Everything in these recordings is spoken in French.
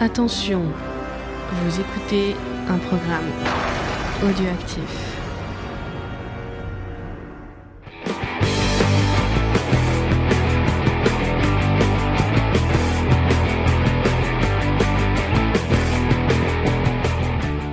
Attention, vous écoutez un programme audioactif.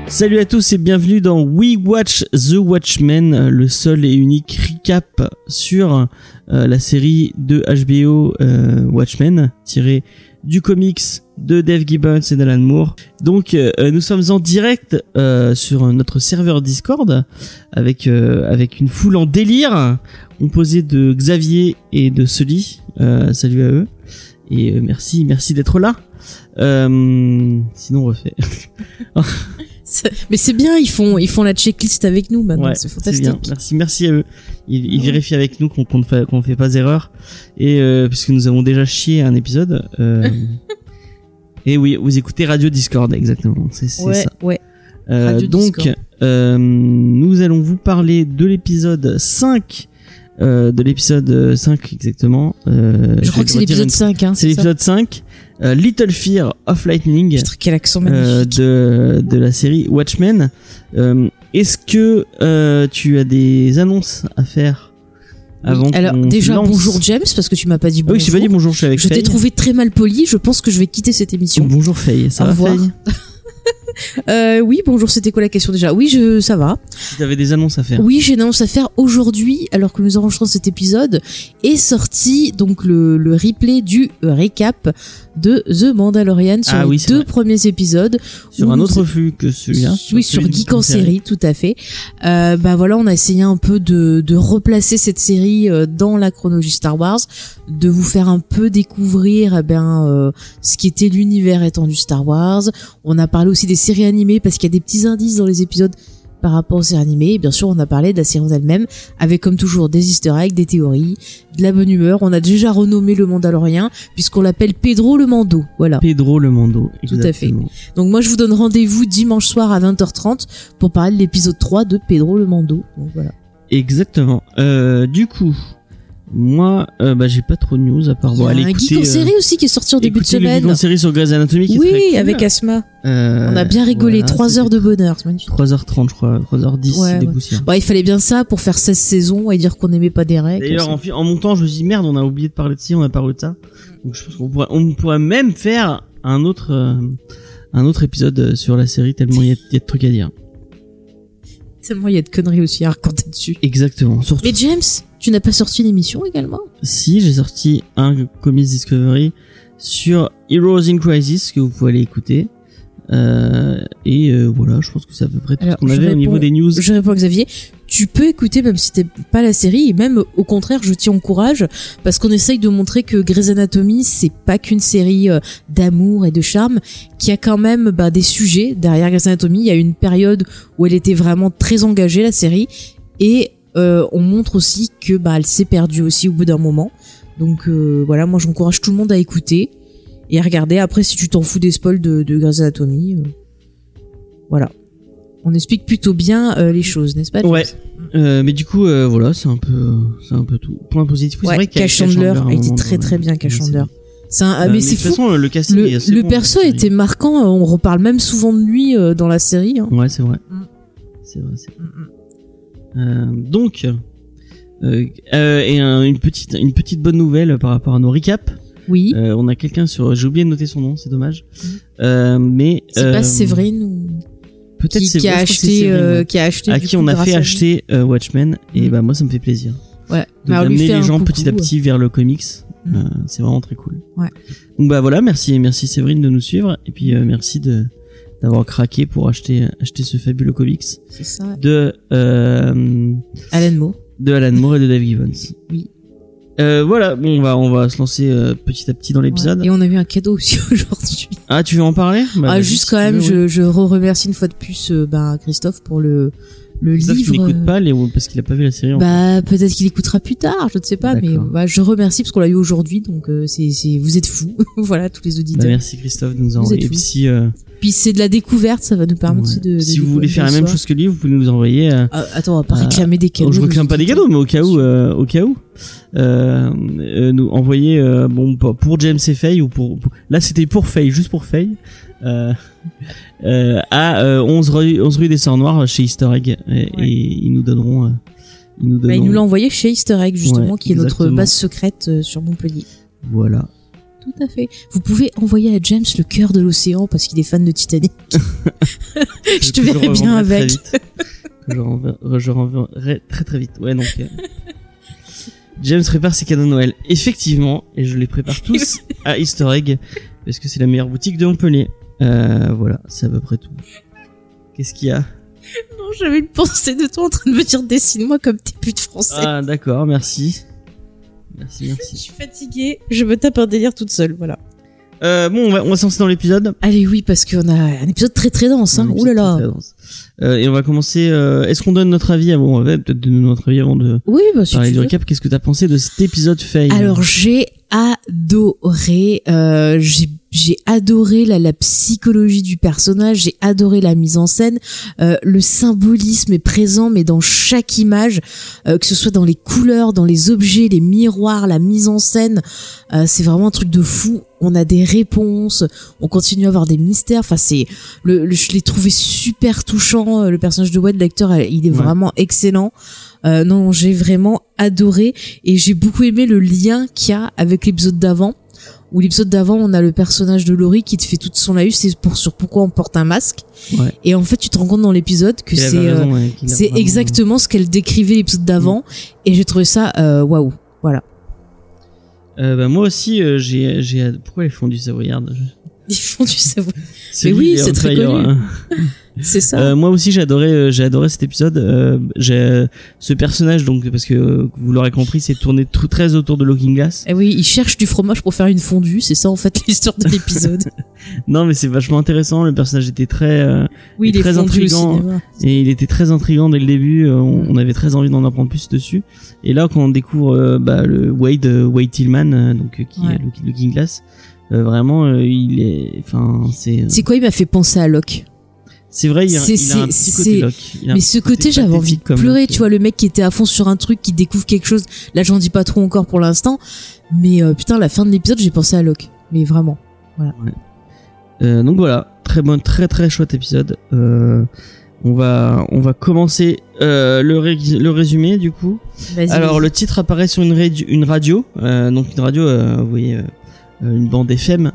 Salut à tous et bienvenue dans We Watch The Watchmen, le seul et unique recap sur euh, la série de HBO euh, Watchmen, tiré du comics de Dave Gibbons et d'Alan Moore. Donc euh, nous sommes en direct euh, sur notre serveur Discord avec euh, avec une foule en délire composée de Xavier et de Sully. Euh, salut à eux et euh, merci merci d'être là. Euh, sinon on refait. Mais c'est bien, ils font, ils font la checklist avec nous maintenant, Ouais, c'est fantastique. bien. Merci, merci à eux. Ils, ils vérifient avec nous qu'on ne fait, qu'on fait pas d'erreur. Et euh, puisque nous avons déjà chié un épisode. Euh, et oui, vous écoutez Radio Discord, exactement. C'est ouais, ça. ouais. Euh, donc, euh, nous allons vous parler de l'épisode 5. Euh, de l'épisode 5 exactement. Euh, Je crois que c'est l'épisode une- 5, hein. C'est l'épisode 5. Euh, Little Fear of Lightning Putain, quel accent euh, magnifique. de, de la série Watchmen. Euh, Est-ce que tu as des annonces à faire avant Alors, déjà, lance bonjour James, parce que tu m'as pas dit bonjour. Oui, je t'ai pas dit bonjour, je suis avec Je t'ai trouvé très mal poli, je pense que je vais quitter cette émission. Bonjour Faye, ça Au va revoir. Faye? Euh, oui, bonjour, c'était quoi la question déjà? Oui, je, ça va. Si t'avais des annonces à faire. Oui, j'ai une annonce à faire aujourd'hui, alors que nous enregistrons cet épisode, est sorti donc le, le replay du récap de The Mandalorian sur Ah les oui, deux vrai. premiers épisodes. Sur un autre flux que celui-là. Oui, sur celui Geek en série, tout à fait. Euh, bah voilà, on a essayé un peu de, de replacer cette série euh, dans la chronologie Star Wars, de vous faire un peu découvrir eh ben euh, ce qui était l'univers étendu Star Wars. On a parlé aussi des séries animées parce qu'il y a des petits indices dans les épisodes par rapport aux séries animées. Et bien sûr, on a parlé de la série en elle-même, avec comme toujours des easter eggs, des théories, de la bonne humeur. On a déjà renommé le Mandalorien, puisqu'on l'appelle Pedro le Mando. Voilà. Pedro le Mando. Tout à fait. exactement. Donc moi je vous donne rendez-vous dimanche soir à 20h30 pour parler de l'épisode 3 de Pedro le Mando. Donc voilà. Exactement. Euh, du coup, moi, euh, bah, j'ai pas trop de news à part. Il y Bon, a allez, un écoutez, geek en euh, série aussi qui est sorti en début de écoutez le semaine. Geek en série sur Grey's Anatomy qui est très Oui, cool. avec Asma. Euh, On a bien rigolé, voilà, 3 heures de bonheur, c'est magnifique. 3h30 je crois, 3h10 Ouais, des ouais. Ouais, il fallait bien ça pour faire 16 saisons et dire qu'on n'aimait pas des règles. D'ailleurs, en, en montant, je me suis dit merde, on a oublié de parler de ci, on a parlé de ça. Donc je pense qu'on pourrait, on pourrait même faire un autre, euh, un autre épisode sur la série tellement il y, y a de trucs à dire. Tellement il y a de conneries aussi à raconter dessus. Exactement. Surtout Mais James, tu n'as pas sorti une émission également si j'ai sorti un Comics Discovery sur Heroes in Crisis que vous pouvez aller écouter. Euh, et euh, voilà, je pense que c'est à peu près tout Alors, ce qu'on avait au niveau des news. Je réponds Xavier. Tu peux écouter même si t'es pas la série et même au contraire je t'y encourage parce qu'on essaye de montrer que Grey's Anatomy c'est pas qu'une série euh, d'amour et de charme, qu'il y a quand même bah, des sujets derrière Grey's Anatomy. Il y a une période où elle était vraiment très engagée la série et euh, on montre aussi que bah elle s'est perdue aussi au bout d'un moment. Donc euh, voilà, moi j'encourage tout le monde à écouter et à regarder. Après si tu t'en fous des spoils de, de Grey's Anatomy, euh, voilà. On explique plutôt bien les choses, n'est-ce pas Ouais. Mais du coup, voilà, c'est un peu, c'est un peu tout. Point positif, c'est vrai Cash Chandler a été très très bien, Cash Chandler. un, ah, Euh, mais c'est fou. façon, le casting Le, est assez le bon, perso était marquant. On reparle même souvent de lui euh, dans la série. hein. Ouais, c'est vrai. Mm. C'est vrai, c'est Euh, donc, euh, euh, et un- une petite, une petite bonne nouvelle par rapport à nos recaps. Oui. Euh, on a quelqu'un sur, j'ai oublié de noter son nom, c'est dommage. Euh, mais c'est euh, pas Séverine ou peut-être qui, qui a acheté, euh, qui a acheté à qui coup, on a fait acheter euh, Watchmen et Mm. bah moi ça me fait plaisir Ouais. de d'amener fait les gens coucou, petit à petit vers le comics. Euh, c'est vraiment très cool. Ouais. Donc bah voilà, merci merci Séverine de nous suivre et puis euh, merci de d'avoir craqué pour acheter acheter ce fabuleux comics C'est ça. de euh, Alan Moore. de Alan Moore et de Dave Gibbons. Oui. Euh, voilà, bon, on va on va se lancer euh, petit à petit dans l'épisode. Ouais. Et on a eu un cadeau aussi aujourd'hui. Ah, tu veux en parler? Bah, ah, juste quand même, veux, oui. je, je remercie une fois de plus bah, Christophe pour le le Christophe, livre. il n'écoute pas les, parce qu'il a pas vu la série. encore. Bah peut-être qu'il écoutera plus tard, je ne sais pas, mais bah, je remercie parce qu'on l'a eu aujourd'hui, donc euh, c'est vous êtes fous, voilà tous les Bah, auditeurs. merci Christophe de nous êtes Et puis si, euh, Puis c'est de la découverte, ça va nous permettre ouais. de, de si vous voulez faire la même chose que lui, vous pouvez nous envoyer. euh. Ah, attends, on va pas Euh, réclamer des cadeaux. je réclame pas des cadeaux, mais au cas où, euh, au cas où. nous envoyer bon pour- James et Faye ou pour, pour- là c'était pour Faye juste pour Faye euh, euh, à euh, 11 rue 11 rue des Sœurs Noires chez Easter Egg et, Ouais. et ils nous donneront euh, ils nous Bah, donneront nous l'a envoyé chez Easter Egg justement, Ouais, qui est notre base secrète sur Montpellier. voilà Tout à fait. Vous pouvez envoyer à James le cœur de l'océan parce qu'il est fan de Titanic. je te verrai bien avec. renverrai- je renverrai très très vite ouais donc euh, James prépare ses cadeaux de Noël effectivement et je les prépare tous à Easter Egg parce que c'est la meilleure boutique de Montpellier euh, voilà c'est à peu près tout qu'est-ce qu'il y a? Non, j'avais une pensée de toi en train de me dire dessine-moi comme tes putes français. ah d'accord merci merci Je merci suis fatiguée, je me tape un délire toute seule, voilà. euh, bon on va, on va se lancer dans l'épisode Allez, oui, parce qu'on a un épisode très très dense, hein. Un Ouh là épisode là. très, très dense. Euh, et on va commencer euh, est-ce qu'on donne notre avis avant on va peut-être donner notre avis avant de Oui, bah, si parler du récap qu'est-ce que t'as pensé de cet épisode Faye Alors j'ai adoré, euh, j'ai j'ai adoré la, la psychologie du personnage, j'ai adoré la mise en scène, euh, le symbolisme est présent mais dans chaque image, euh, que ce soit dans les couleurs, dans les objets, les miroirs, la mise en scène, euh, c'est vraiment un truc de fou. On a des réponses, on continue à avoir des mystères. Enfin c'est le, le- je l'ai trouvé super touchant. euh, Le personnage de Wade, l'acteur, il est Ouais. vraiment excellent. Euh, non, j'ai vraiment adoré et j'ai beaucoup aimé le lien qu'il y a avec l'épisode d'avant. Où l'épisode d'avant, on a le personnage de Laurie qui te fait toute son laïus, c'est pour sur pourquoi on porte un masque. Ouais. Et en fait, tu te rends compte dans l'épisode que c'est euh, ouais, c'est vraiment- exactement ce qu'elle décrivait l'épisode d'avant. Et j'ai trouvé ça euh, waouh. Voilà. Euh, bah, moi aussi, euh, j'ai, j'ai, pourquoi les font du savoyard? Ils font du savoir. Celui oui, c'est très connu. hein. C'est ça. Euh, moi aussi, j'ai adoré, euh, j'ai adoré cet épisode. Euh, j'ai ce personnage, donc parce que vous l'aurez compris, c'est tourné tout très autour de Looking Glass. Et oui, ils cherchent du fromage pour faire une fondue. C'est ça en fait l'histoire de l'épisode. Non, mais c'est vachement intéressant. Le personnage était très Oui, il Très cinéma. et il était très intrigant dès le début. on, Mm. on avait très envie d'en apprendre plus dessus. Et là, quand on découvre bah, le Wade, Wade Tillman, donc qui Ouais. est Look- Looking Glass, euh, vraiment, euh, il est, enfin, c'est, C'est quoi Il m'a fait penser à Locke? C'est vrai, il, a- il a un petit côté un Mais ce côté, j'avais envie de pleurer, tu vois, le mec qui était à fond sur un truc, qui découvre quelque chose. Là, j'en dis pas trop encore pour l'instant. Mais euh, putain, la fin de l'épisode, j'ai pensé à Locke. Mais vraiment. Euh, donc voilà, très bon, très très chouette épisode. Euh, on va on va commencer le, ré- le résumé du coup. Alors le titre apparaît sur une, radio, une radio, donc une radio, vous voyez, une bande FM,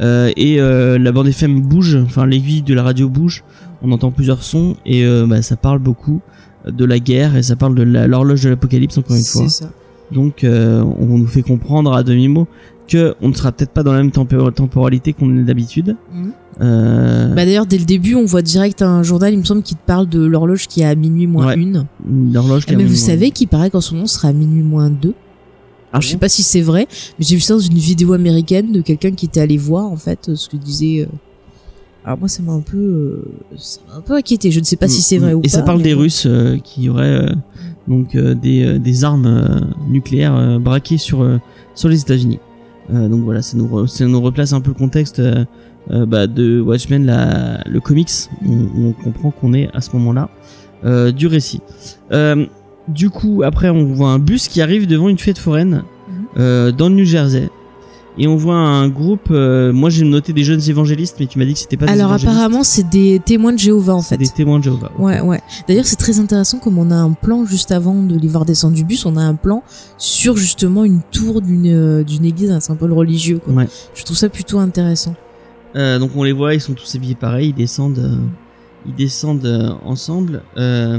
euh, et euh, la bande FM bouge, enfin l'aiguille de la radio bouge. On entend plusieurs sons et euh, bah, ça parle beaucoup de la guerre et ça parle de l'horloge de l'apocalypse encore une fois. Ça. Donc euh, on nous fait comprendre à demi mot que on ne sera peut-être pas dans la même temporalité qu'on est d'habitude. Mhm. Euh, Bah d'ailleurs, dès le début, on voit direct un journal, il me semble, qui te parle de l'horloge qui est à minuit moins Ouais. une. L'horloge qui Eh, a mais vous savez qu'il paraît qu'en ce moment, sera à minuit moins deux. Alors, je sais pas si c'est vrai, mais j'ai vu ça dans une vidéo américaine de quelqu'un qui était allé voir, en fait, ce que disait. euh, Alors, moi, ça m'a un peu, euh, ça m'a un peu inquiété. Je ne sais pas si c'est vrai ou Mm, Et pas. ça parle mais des. Russes euh, qui auraient euh, donc euh, des, euh, des armes nucléaires euh, braquées sur euh, sur les États-Unis. Euh, donc voilà, ça nous re- ça nous replace un peu le contexte bah, de Watchmen, la, le comics, où, où on comprend qu'on est à ce moment-là euh, du récit. Du coup, après, on voit un bus qui arrive devant une fête foraine Mhm. euh, dans le New Jersey. Et on voit un groupe. euh, moi, j'ai noté des jeunes évangélistes, mais tu m'as dit que c'était pas des Alors, évangélistes. apparemment, c'est des témoins de Jéhovah, en fait. des témoins de Jéhovah. Ouais, ouais. D'ailleurs, c'est très intéressant comme on a un plan juste avant de les voir descendre du bus, on a un plan sur justement une tour d'une euh, d'une église, un symbole religieux. Quoi. Ouais. Je trouve ça plutôt intéressant. Euh, donc on les voit, ils sont tous habillés pareil, ils descendent, euh, ils descendent euh, ensemble. euh,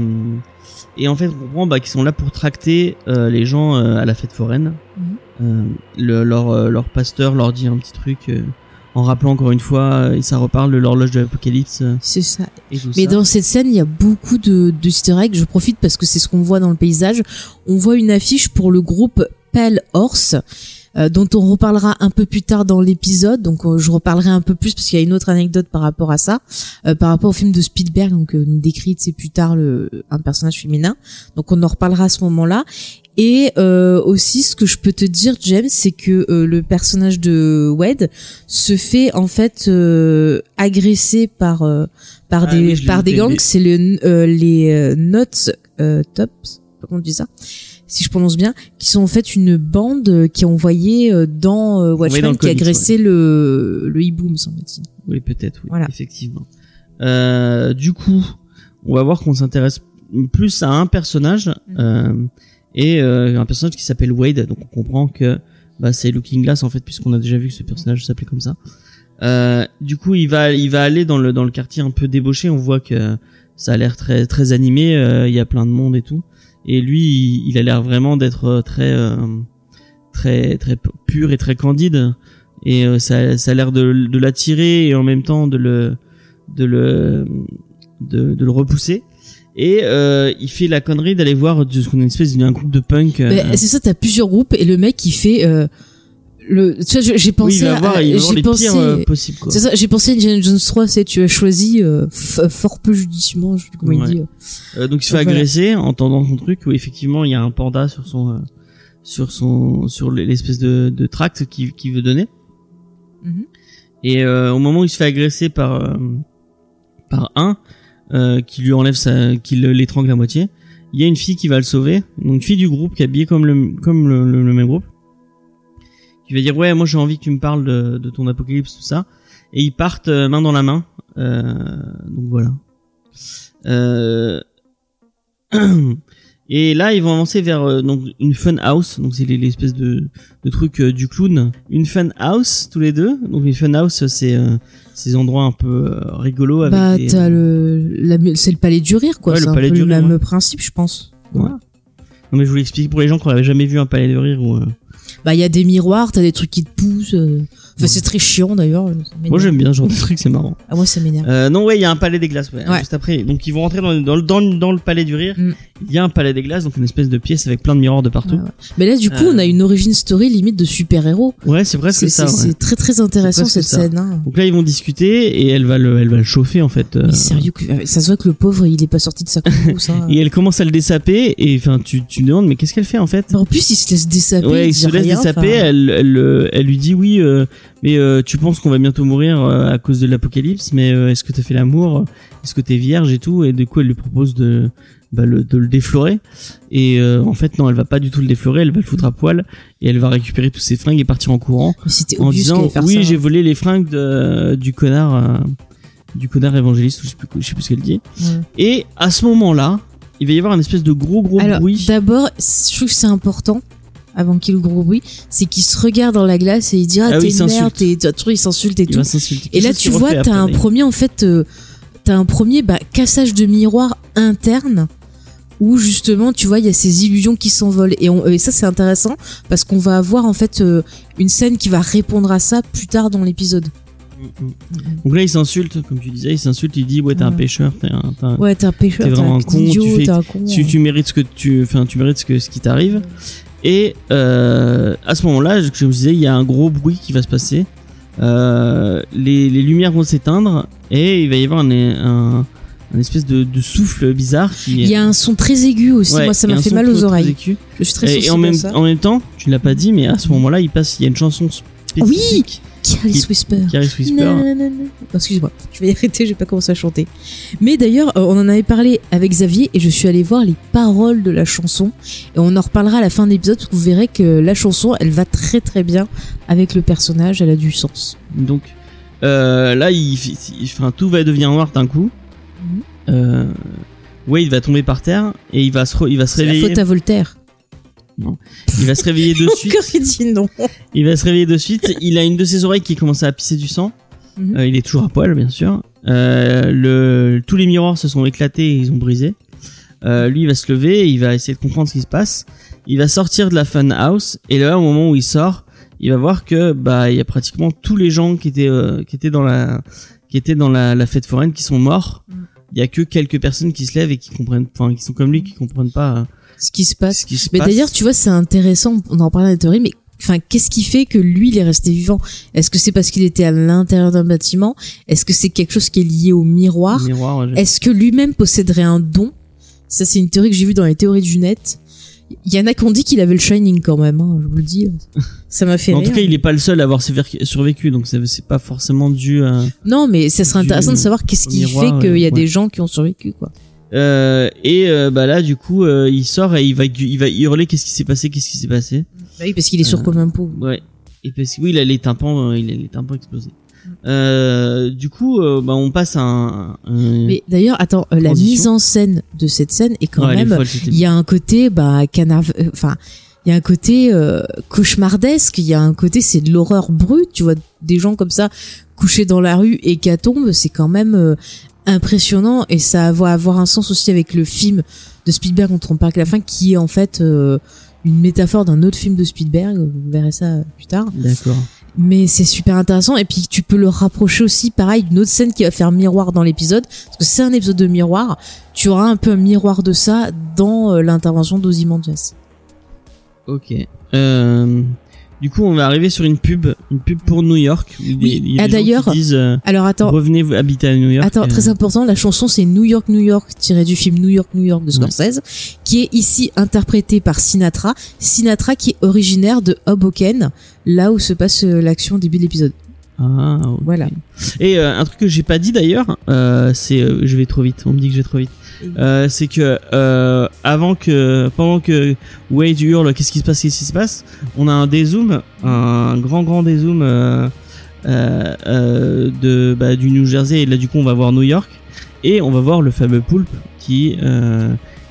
et en fait, on comprend bah, qu'ils sont là pour tracter euh, les gens euh, à la fête foraine. Mhm. Euh, le- leur, leur pasteur leur dit un petit truc en rappelant encore une fois, et ça reparle de l'horloge de l'apocalypse C'est ça. et tout Mais ça. dans cette scène, il y a beaucoup de, de easter eggs. Je profite parce que c'est ce qu'on voit dans le paysage. On voit une affiche pour le groupe Pale Horse. Euh, dont on reparlera un peu plus tard dans l'épisode, donc euh, je reparlerai un peu plus parce qu'il y a une autre anecdote par rapport à ça, euh, par rapport au film de Spielberg, donc euh, nous décrit c'est plus tard le, un personnage féminin, donc on en reparlera à ce moment-là. Et euh, aussi, ce que je peux te dire, James, c'est que euh, le personnage de Wade se fait en fait euh, agresser par euh, par Ah des oui, par des gangs. C'est le euh, les Notes euh, Tops, comment on dit ça? Si je prononce bien, qui sont en fait une bande euh, qui est envoyée euh, dans euh, Watchmen, dans qui a comics, agressé le le hibou, me semble-t-il. Oui, peut-être, oui, Voilà. effectivement. Euh, du coup, on va voir qu'on s'intéresse plus à un personnage Mhm. euh, et euh, un personnage qui s'appelle Wade. Donc on comprend que bah, c'est Looking Glass en fait, puisqu'on a déjà vu que ce personnage s'appelait comme ça. Euh, du coup, il va, il va aller dans le dans le quartier un peu débauché. On voit que ça a l'air très très animé. euh, Il y a plein de monde et tout. Et lui, il, il a l'air vraiment d'être euh, très euh, très très pur et très candide. Et euh, ça, ça a l'air de, de l'attirer et en même temps de le de le de, de le repousser. Et euh, il fait la connerie d'aller voir ce qu'on a une espèce d'un groupe de punk. euh, c'est ça, t'as plusieurs groupes et le mec il fait euh, le. Tu vois, je- j'ai oui, pensé va voir j'ai pensé. euh, c'est ça, j'ai pensé à Indiana Jones 3, c'est tu as choisi euh, f- fort peu judicieusement, je comment Ouais. il dit. euh. Euh, donc il se fait voilà. agresser en tendant son truc où effectivement il y a un panda sur son euh, sur son sur l'espèce de, de tract qu'il qu'il veut donner. Mhm. Et euh, au moment où il se fait agresser par euh, par un euh, qui lui enlève sa qui le- l'étrangle à moitié, il y a une fille qui va le sauver, donc une fille du groupe qui est habillée comme le comme le, le- le même groupe, qui va dire ouais moi j'ai envie que tu me parles de, de ton apocalypse tout ça, et ils partent euh, main dans la main, euh, donc voilà. Euh... Et là, ils vont avancer vers donc une fun house, donc c'est les- l'espèce de, de truc du clown. Une fun house tous les deux. Donc une fun house, c'est ces endroits un peu rigolos avec Bah, des- t'as le, c'est le palais du rire, quoi. Ouais, le c'est un palais peu du le rire, même ouais. principe, je pense. Ouais. Non mais je vous l'explique pour les gens qui n'avaient jamais vu un palais de rire ou. Euh, Bah, il y a des miroirs, t'as des trucs qui te poussent. Euh. Enfin, c'est très chiant d'ailleurs. Moi j'aime bien ce genre de truc, c'est marrant. Ah, moi, ça m'énerve. Euh, non ouais, il y a un palais des glaces, ouais, Ouais. juste après. Donc ils vont rentrer dans, dans, le- dans, dans le palais du rire. Mm. Il y a un palais des glaces, donc une espèce de pièce avec plein de miroirs de partout. Ouais. Mais là, du coup, Euh. on a une origin story limite de super-héros. Ouais, c'est presque C'est ça. c'est- très très intéressant cette ça. scène. Hein. Donc là ils vont discuter et elle va le, elle va le chauffer en fait. euh, Mais sérieux, ça se voit que le pauvre, il est pas sorti de sa course. Hein. Et elle commence à le dessaper et enfin tu tu demandes mais qu'est-ce qu'elle fait en fait? En plus, il se laisse dessaper. Ouais, il se laisse rien, dessaper, elle, elle, euh, elle lui dit oui, euh, mais euh, tu penses qu'on va bientôt mourir euh, à cause de l'apocalypse, mais euh, est-ce que t'as fait l'amour Est-ce que t'es vierge et tout Et du coup, elle lui propose de, bah, le, de le déflorer. Et euh, en fait, non, elle va pas du tout le déflorer, elle va le foutre à poil et elle va récupérer tous ses fringues et partir en courant en disant oui, j'ai volé les fringues de, du connard, du connard évangéliste, ou je sais plus, je sais plus ce qu'elle dit. Et à ce moment-là, il va y avoir un espèce de gros gros Alors, bruit. d'abord, je trouve que c'est important, avant qu'il y ait le gros bruit, c'est qu'il se regarde dans la glace et il dit Ah, Ah oui, t'es il une merde, t'es- il s'insulte et Il tout. Et là, tu vois, t'as un premier, en fait, euh, t'as un premier bah, cassage de miroir interne où justement, tu vois, il y a ces illusions qui s'envolent. Et, on- et ça, c'est intéressant parce qu'on va avoir en fait euh, une scène qui va répondre à ça plus tard dans l'épisode. Donc là, il s'insulte, comme tu disais, il s'insulte, il dit ouais, t'es un pêcheur, t'es un, t'es un- Ouais, t'es un pêcheur, T'es vraiment un con, idiot, tu fais- un con. tu, tu mérites ce que tu, enfin, tu mérites ce que ce qui t'arrive. Et euh, à ce moment-là, je- me disais, il y a un gros bruit qui va se passer. Euh, les, les lumières vont s'éteindre et il va y avoir un, un, un espèce de, de souffle bizarre qui. Il y a un son très aigu aussi. Ouais, Moi, ça m'a fait mal aux très oreilles. Je suis très Et, et en même, ça. en même temps, tu ne l'as pas dit, mais à ce moment-là, il passe, il y a une chanson spécifique Careless Whisper. Whisper. Non, non, non. Excuse-moi, je vais arrêter, je vais pas commencer à chanter. Mais d'ailleurs, euh, on en avait parlé avec Xavier et je suis allée voir les paroles de la chanson. Et on en reparlera à la fin de l'épisode parce que vous verrez que la chanson, elle va très très bien avec le personnage, elle a du sens. Donc euh, là, il, il- il- enfin, tout va devenir noir d'un coup. Mhm. Euh, Wade va tomber par terre et il va se, il va se C'est la réveiller. faute à Voltaire. Il va se réveiller de suite. Il dit non. Il va se réveiller de suite. Il a une de ses oreilles qui commence à pisser du sang. Mhm. Euh, il est toujours à poil, bien sûr. Euh, le, tous les miroirs se sont éclatés et ils ont brisé. Euh, lui, il va se lever, il va essayer de comprendre ce qui se passe. Il va sortir de la fun house et là, au moment où il sort, il va voir que bah il y a pratiquement tous les gens qui étaient qui étaient dans la qui étaient dans la, la fête foraine qui sont morts. Mm. Il y a que quelques personnes qui se lèvent et qui comprennent, enfin qui sont comme lui, qui comprennent pas Ce qui se passe. ce qui se Mais d'ailleurs, tu vois, c'est intéressant, on en parlait dans la théorie, mais enfin, qu'est-ce qui fait que lui, il est resté vivant? Est-ce que c'est parce qu'il était à l'intérieur d'un bâtiment? Est-ce que c'est quelque chose qui est lié au miroir? Miroir, ouais, Est-ce que lui-même posséderait un don? Ça, c'est une théorie que j'ai vue dans les théories du net. Il y en a qui ont dit qu'il avait le Shining quand même, hein, je vous le dis. Ça m'a fait en rire. tout cas, il est pas le seul à avoir survécu- donc c'est pas forcément dû à. Non, mais ça serait intéressant de savoir qu'est-ce qui miroir, fait qu'il y a ouais. des gens qui ont survécu, quoi. Euh, et euh, bah là, du coup, euh, il sort et il va, il va hurler qu'est-ce qui s'est passé, qu'est-ce qui s'est passé. Bah oui, parce qu'il est sourd Euh, comme un pot. Ouais. Et parce que oui, il a les tympans, euh, il a les tympans explosés. Euh, du coup, bah on passe à un. un- Mais d'ailleurs, attends, la mise en scène de cette scène est quand Ouais, même. Il y a un côté, bah, canard. Enfin, il y a un côté euh, cauchemardesque. Il y a un côté, c'est de l'horreur brute. Tu vois, des gens comme ça couchés dans la rue et tombent, c'est quand même euh, impressionnant et ça va avoir un sens aussi avec le film de Spielberg dont on parle à la fin, qui est en fait euh, une métaphore d'un autre film de Spielberg. Vous verrez ça euh, plus tard. D'accord. Mais c'est super intéressant et puis tu peux le rapprocher aussi pareil d'une autre scène qui va faire miroir dans l'épisode parce que c'est un épisode de miroir. Tu auras un peu un miroir de ça dans euh, l'intervention d'Ozymandias. Ok. Euh, du coup, on va arriver sur une pub, une pub pour New York. Oui. il y a Ah, d'ailleurs, euh, Alors attends, revenez habiter à New York. attends, Euh, très important, la chanson c'est New York New York tiré du film New York New York de Scorsese qui est ici interprété par Sinatra. Sinatra qui est originaire de Hoboken, là où se passe euh, l'action au début de l'épisode. Ah. Voilà. Et euh, un truc que j'ai pas dit d'ailleurs, euh, c'est, euh, je vais trop vite. On me dit que je vais trop vite. Euh, c'est que euh, avant que, pendant que Wade hurle, qu'est-ce qui se passe, qu'est-ce qui se passe, on a un dézoom, un grand grand dézoom euh, euh, de bah, du New Jersey. Et là, du coup, on va voir New York et on va voir le fameux poulpe qui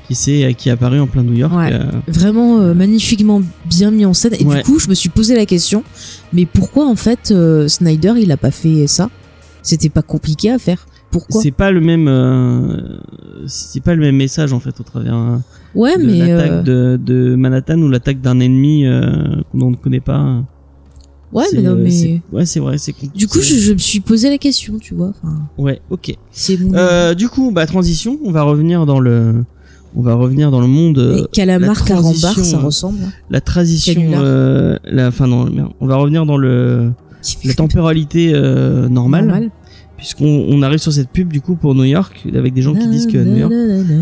qui s'est qui est apparu en plein New York. Ouais. Vraiment magnifiquement bien mis en scène et Ouais. du coup je me suis posé la question mais pourquoi en fait Snyder il a pas fait ça? C'était pas compliqué à faire. Pourquoi c'est pas le même, euh, c'est pas le même message en fait au travers. euh, Ouais de mais l'attaque euh, de, de Manhattan ou l'attaque d'un ennemi qu'on ne connaît pas. ouais mais non mais ouais c'est vrai c'est compliqué. du coup je, je me suis posé la question tu vois. Enfin, ouais ok. c'est Euh, du coup bah transition on va revenir dans le on va revenir dans le monde calamar la carambar ça ressemble. hein. la transition euh, la enfin non on va revenir dans le la temporalité euh, normale, Normal. Puisqu'on on arrive sur cette pub du coup pour New York avec des gens qui disent que New York.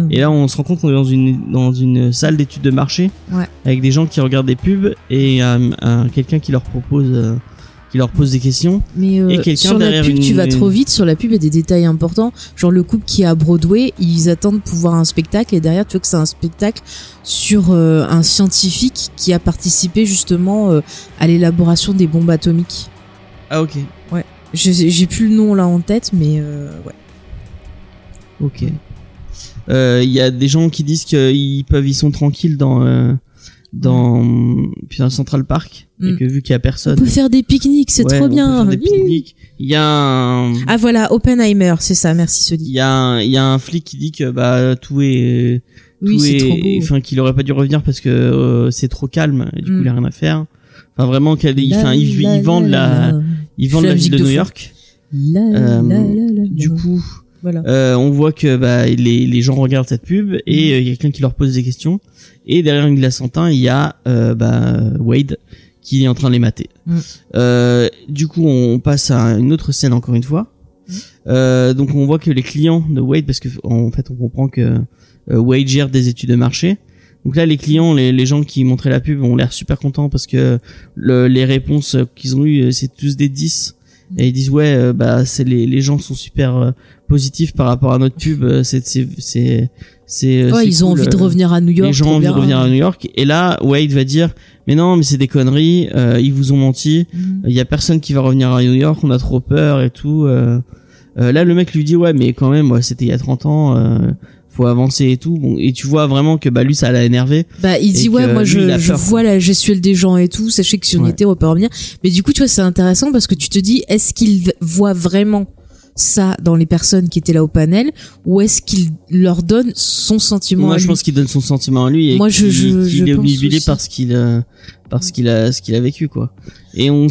Et là, on se rend compte qu'on est dans une dans une salle d'études de marché Ouais. avec des gens qui regardent des pubs et euh, un- quelqu'un qui leur propose euh, qui leur pose des questions. Mais euh, Et quelqu'un sur la pub, tu vas trop vite. Sur la pub, il y a des détails importants. Genre le couple qui est à Broadway, ils attendent pour voir un spectacle et derrière, tu vois que c'est un spectacle sur euh, un scientifique qui a participé justement euh, à l'élaboration des bombes atomiques. Ah ok, J'ai plus le nom là en tête, mais euh, ouais. ok. Euh, Il y a des gens qui disent qu'ils peuvent, ils sont tranquilles dans euh, dans putain, Central Park et Mm. que vu qu'il y a On personne, peut faire des pique-niques, c'est ouais, on trop peut bien. faire des pique-niques. Il y a un Ah voilà, Oppenheimer, c'est ça. Merci il Soli. y a un, il y a un flic qui dit que bah tout est Oui, tout c'est est- trop beau. enfin qu'il aurait pas dû revenir parce que euh, c'est trop calme et du coup Mm. il a rien à faire enfin vraiment La, enfin ils, vendent la, ils vendent la ville musique de de New. York la, la, la, la, du coup voilà. euh, on voit que bah les les gens regardent cette pub et euh, il y a quelqu'un qui leur pose des questions et derrière une glace en teint il y a euh, bah Wade qui est en train de les mater Mm. euh, du coup on passe à une autre scène encore une fois Mm. euh, donc on voit que les clients de Wade parce que en fait on comprend que Wade gère des études de marché donc là, les clients, les, les gens qui montraient la pub ont l'air super contents parce que le, les réponses qu'ils ont eues, c'est tous des 10. Et ils disent ouais, euh, bah c'est les, les gens sont super euh, positifs par rapport à notre pub. euh, C'est c'est c'est c'est. Ouais, ils ont envie de euh, revenir à New York. Les gens ont envie de revenir à New York. Et là, Wade va dire mais non, mais c'est des conneries. euh, ils vous ont menti. Mhm. Il y a personne qui va revenir à New York. On a trop peur et tout. euh. Euh, là, le mec lui dit ouais, mais quand même, ouais, c'était il y a 30 ans. Faut avancer et tout. Bon, et tu vois vraiment que bah lui, ça l'a énervé. Bah, il dit ouais, moi lui, je, je vois la gestuelle des gens et tout. Sachez que si on Ouais. était, on peut revenir. Mais du coup, tu vois, c'est intéressant parce que tu te dis, est-ce qu'il voit vraiment ça dans les personnes qui étaient là au panel ou est-ce qu'il leur donne son sentiment Moi, à je lui pense qu'il donne son sentiment à lui et Moi, je- qu'il je- est aussi. par ce qu'il euh, par ce qu'il a ce qu'il a vécu quoi. Et on,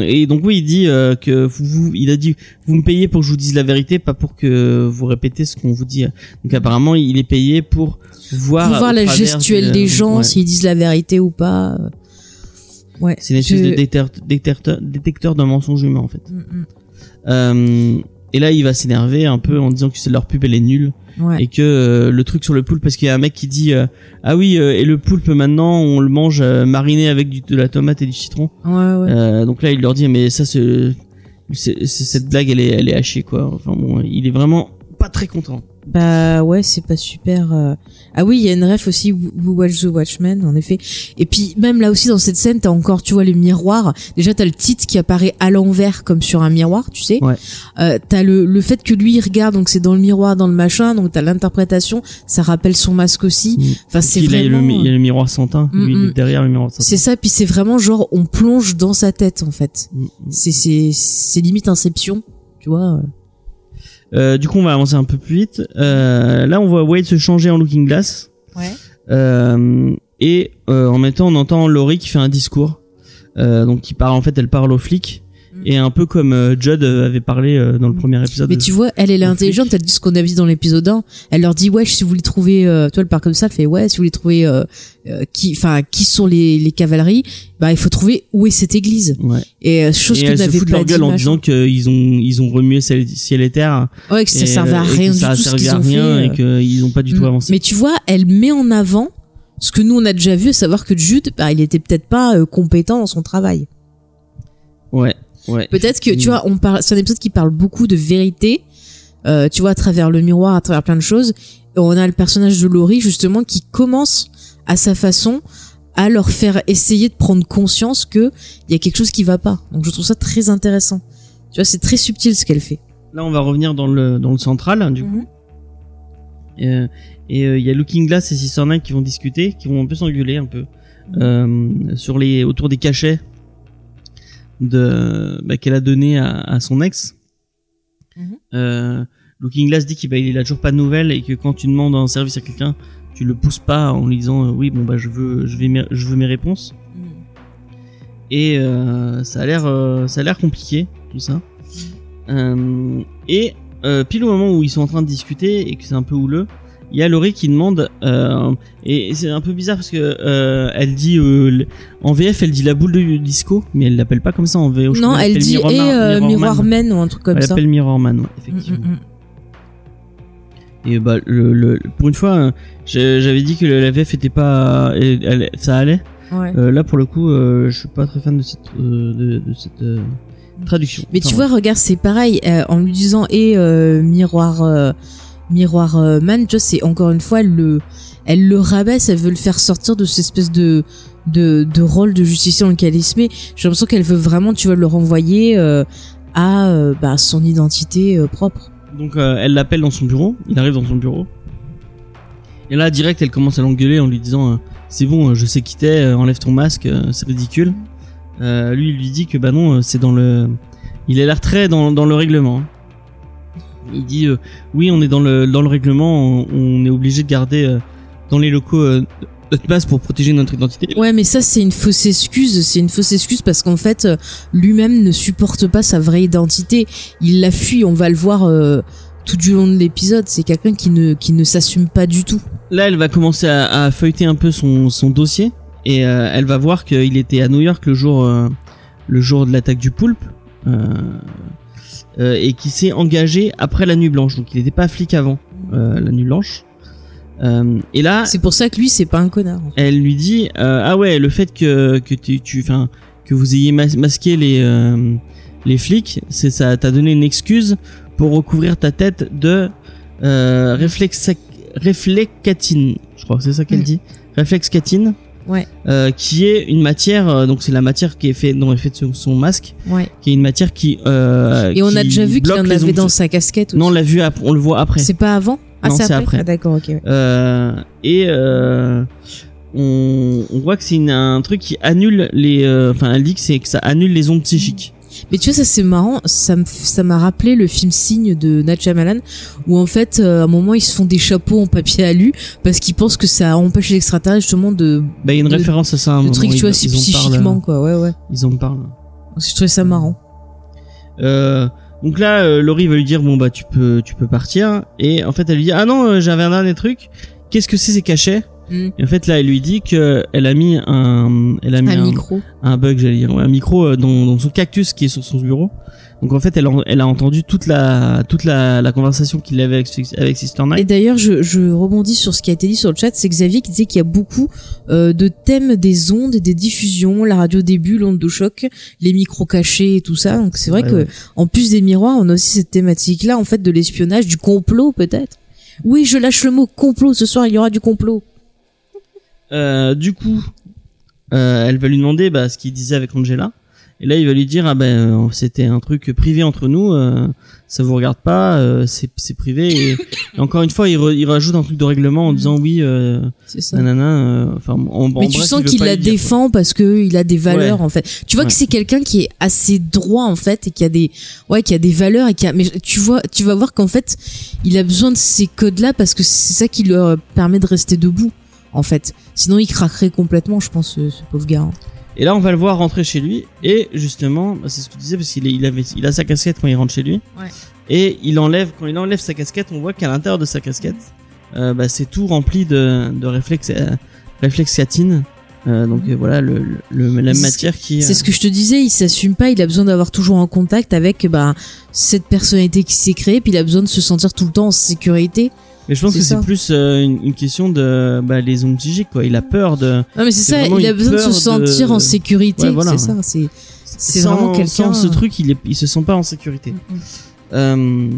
et donc oui, il dit euh, que vous, vous- il a dit vous me payez pour que je vous dise la vérité, pas pour que vous répétez ce qu'on vous dit. Donc apparemment, il est payé pour voir Pour voir la gestuelle de- des gens, ouais. s'ils disent la vérité ou pas. Ouais. C'est une espèce Je- de détecteur, détecteur, détecteur d'un mensonge humain en fait. Mm, mm. Euh, et là, il va s'énerver un peu en disant que c'est leur pub, elle est nulle. Ouais. et que euh, le truc sur le poulpe parce qu'il y a un mec qui dit euh, ah oui euh, et le poulpe maintenant on le mange euh, mariné avec du, de la tomate et du citron Ouais, ouais. Euh, donc là il leur dit mais ça c'est- cette blague elle est elle est hachée quoi enfin bon il est vraiment pas très content. Bah ouais, c'est pas super. euh. Ah oui, il y a une ref aussi, Who Watch the Watchmen, en effet. Et puis même là aussi dans cette scène, t'as encore, tu vois, les miroirs. Déjà, t'as le titre qui apparaît à l'envers comme sur un miroir, tu sais. Ouais. Euh, t'as le le fait que lui il regarde, donc c'est dans le miroir, dans le machin, donc t'as l'interprétation. Ça rappelle son masque aussi. Mm. Enfin, c'est Il, a le, vraiment. il y a le miroir sans teint. Mm, Lui, est mm. derrière le miroir sans teint. C'est ça, puis c'est vraiment genre on plonge dans sa tête en fait. Mm, mm. C'est c'est c'est limite Inception, tu vois. Euh, du coup, on va avancer un peu plus vite. Euh, là, on voit Wade se changer en Looking Glass. Ouais. Euh, et en même temps, on entend Laurie qui fait un discours. Donc, qui parle en fait, elle parle aux flics. Mm. Et un peu comme euh, Judd euh, avait parlé euh, dans le premier épisode. Mais tu vois, elle, elle est intelligente, elle dit ce qu'on a vu dans l'épisode 1. Elle leur dit, ouais, si vous voulez trouver, euh, toi, elle part comme ça, elle fait, ouais, si vous voulez trouver, euh, euh, qui, enfin, qui sont les, les cavaleries, bah, il faut trouver où est cette église. Ouais. Et euh, chose et que n'avait pas leur gueule en disant qu'ils ont ils ont remué ciel, et terre. ouais, que ça servait à rien du ça tout qu'ils à rien et qu'ils ont pas du tout Mm. avancé. Mais tu vois, elle met en avant ce que nous on a déjà vu, à savoir que Jude, bah, il était peut-être pas euh, compétent dans son travail. Ouais. Ouais. Peut-être que tu vois, on parle, c'est un épisode qui parle beaucoup de vérité, euh, tu vois, à travers le miroir, à travers plein de choses. Et on a le personnage de Laurie justement qui commence à sa façon à leur faire essayer de prendre conscience que il y a quelque chose qui va pas. Donc je trouve ça très intéressant. Tu vois, c'est très subtil ce qu'elle fait. Là, on va revenir dans le dans le central hein, du coup. Euh, et euh, il y a Looking Glass et Sister Night qui vont discuter, qui vont un peu s'engueuler un peu euh, sur les autour des cachets de bah, qu'elle a donné à, à son ex. Mhm. Euh, Looking Glass dit qu'il bah, il a toujours pas de nouvelles et que quand tu demandes un service à quelqu'un, tu le pousses pas en lui disant euh, oui bon bah je veux je vais mes- je veux mes réponses et euh, ça a l'air ça a l'air compliqué tout ça Euh, et pile au moment où ils sont en train de discuter et que c'est un peu houleux il y a Laurie qui demande euh, et c'est un peu bizarre parce que euh, elle dit euh, en VF elle dit la boule de disco mais elle l'appelle pas comme ça en VO Non, elle dit Mirror et Man- euh, Mirror Miroir Man. Ou un truc comme elle ça. l'appelle Mirror Man ouais, Mm, effectivement mm, mm. et bah le, le- pour une fois j'avais dit que la VF était pas elle- elle- ça allait Ouais. Là pour le coup je suis pas très fan de cette de, de cette traduction Mais tu vois, regarde, c'est pareil, en lui disant et euh, miroir miroir euh, man, tu vois, c'est encore une fois elle le elle le rabaisse, elle veut le faire sortir de cette espèce de rôle de justicier dans lequel il se met. J'ai l'impression qu'elle veut vraiment, tu vois, le renvoyer euh, à euh, bah, son identité propre. Donc elle l'appelle dans son bureau, il arrive dans son bureau. Et là direct elle commence à l'engueuler en lui disant c'est bon je sais qui t'es, enlève ton masque, c'est ridicule. Lui il lui dit que bah non c'est dans le... Il a l'air très dans, dans le règlement. Il dit euh, oui on est dans le, dans le règlement, on, on est obligé de garder euh, dans les locaux euh, notre masque pour protéger notre identité. Ouais, mais ça c'est une fausse excuse, c'est une fausse excuse parce qu'en fait euh, lui-même ne supporte pas sa vraie identité. Il la fuit, on va le voir tout du long de l'épisode. C'est quelqu'un qui ne qui ne s'assume pas du tout. Là, elle va commencer à, à feuilleter un peu son, son dossier et elle va voir qu'il était à New York le jour, le jour de l'attaque du poulpe euh, euh, et qu'il s'est engagé après la nuit blanche. Donc, il n'était pas flic avant euh, la nuit blanche. Euh, et là, C'est pour ça que lui c'est pas un connard. elle lui dit euh, ah ouais, le fait que que tu, tu, enfin, que vous ayez mas- masqué les euh, les flics, c'est ça t'a donné une excuse pour recouvrir ta tête de euh, réflexa- réflecatine. Je crois que c'est ça qu'elle Mm. dit. Réflexcatine. Ouais. Euh, qui est une matière, euh, donc c'est la matière qui est fait, dont est fait son, son masque, Ouais. qui est une matière qui. Euh, Et on a déjà vu qu'il en avait dans sa casquette. Aussi. Non, on l'a vu, on le voit après. c'est pas avant. Ah Non, c'est après. après. Ah d'accord, ok. ouais. Et on, on voit que c'est un truc qui annule les. Enfin, elle dit que c'est que ça annule les ondes psychiques. Mais tu vois, ça c'est marrant, ça m'a rappelé le film Signe de Nat Shyamalan, où en fait, euh, à un moment, ils se font des chapeaux en papier alu, parce qu'ils pensent que ça empêche les extraterrestres justement de, Bah, il y a une De- référence à ça. à un trucs, tu vois, ils parlent, psychiquement, quoi, ouais, ouais. Ils en parlent. Donc, je trouvais ça marrant. Euh, donc là, euh, Laurie va lui dire bon bah tu peux tu peux partir et en fait elle lui dit ah non euh, j'avais un dernier truc. Qu'est-ce que c'est ces cachets? Mm. Et en fait, là, elle lui dit que elle a mis un, elle a mis Un un, micro. un bug, j'allais dire, ouais, un micro euh, dans, dans son cactus qui est sur son bureau. Donc en fait, elle, en- elle a entendu toute la, toute la, la conversation qu'il avait avec, avec Sister Et Night. d'ailleurs, je, je rebondis sur ce qui a été dit sur le chat. C'est Xavier qui disait qu'il y a beaucoup euh, de thèmes des ondes et des diffusions, la radio début, l'onde de choc, les micros cachés et tout ça. Donc c'est vrai Ouais, que ouais. en plus des miroirs, on a aussi cette thématique-là, en fait, de l'espionnage, du complot peut-être. Oui, je lâche le mot complot. Ce soir, il y aura du complot. Euh, du coup, euh, elle va lui demander bah, ce qu'il disait avec Angela. Et là, il va lui dire ah ben euh, c'était un truc privé entre nous, euh, ça vous regarde pas, euh, c'est c'est privé. Et, et encore une fois, il, re- il rajoute un truc de règlement en disant oui, euh, C'est ça. nanana. euh, Enfin, en, en Mais tu bref, sens il qu'il la dire, défend parce que il a des valeurs Ouais. en fait. Tu vois Ouais. que c'est quelqu'un qui est assez droit en fait et qui a des ouais qui a des valeurs et qui a mais tu vois tu vas voir qu'en fait il a besoin de ces codes là parce que c'est ça qui lui permet de rester debout en fait. Sinon il craquerait complètement je pense ce, ce pauvre gars. hein. Et là, on va le voir rentrer chez lui. Et justement, bah, c'est ce que tu disais parce qu'il il avait, il a sa casquette quand il rentre chez lui. Ouais. Et il enlève, quand il enlève sa casquette, on voit qu'à l'intérieur de sa casquette, euh, bah, c'est tout rempli de, de réflexes, euh. Euh, donc euh, voilà le, le, le- la matière qui. C'est ce que je te disais, il s'assume pas, il a besoin d'avoir toujours un contact avec bah cette personnalité qui s'est créée puis il a besoin de se sentir tout le temps en sécurité. Mais je pense que c'est plus euh, une, une question de bah, les ondes quoi. Il a peur de. Non mais c'est ça, il a besoin de se de- sentir en sécurité, Ouais, voilà. c'est ça, c'est c'est vraiment quelqu'un Sans ce truc, il, est, il se sent pas en sécurité. Euh,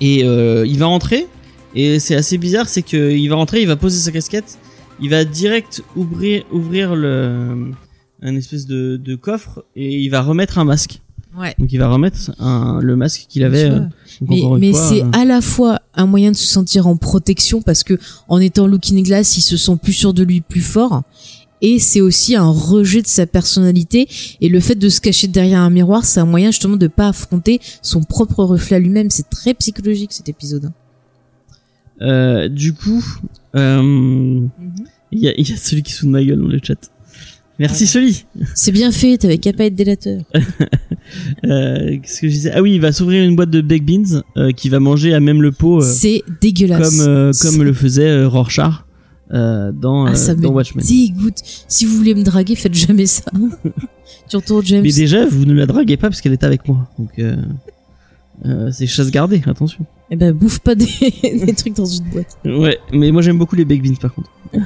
et euh, il va rentrer et c'est assez bizarre, c'est que il va rentrer, il va poser sa casquette, il va direct ouvrir ouvrir le un espèce de, de coffre et il va remettre un masque. Ouais. Donc il va remettre un, le masque qu'il avait. Euh, Mais, mais c'est euh, à la fois un moyen de se sentir en protection parce que en étant Looking Glass, il se sent plus sûr de lui, plus fort. Et c'est aussi un rejet de sa personnalité. Et le fait de se cacher derrière un miroir, c'est un moyen justement de pas affronter son propre reflet à lui-même. C'est très psychologique cet épisode. euh, du coup, euh, il y, a, y a celui qui de ma gueule dans le chat. Merci Sully. C'est bien fait, t'avais qu'à pas être délateur. Euh, Qu'est-ce que je disais? Ah oui, il va s'ouvrir une boîte de baked beans euh, qui va manger à même le pot. euh, c'est dégueulasse. comme comme le faisait Rorschach dans, Ah, ça dans me Watchmen. dégoûte. Si vous voulez me draguer, faites jamais ça. tu retournes James. Mais déjà, vous ne la draguez pas parce qu'elle est avec moi. Donc c'est chasse gardée, attention. Eh ben, bouffe pas des, des trucs dans une boîte. Ouais, mais moi j'aime beaucoup les baked beans par contre.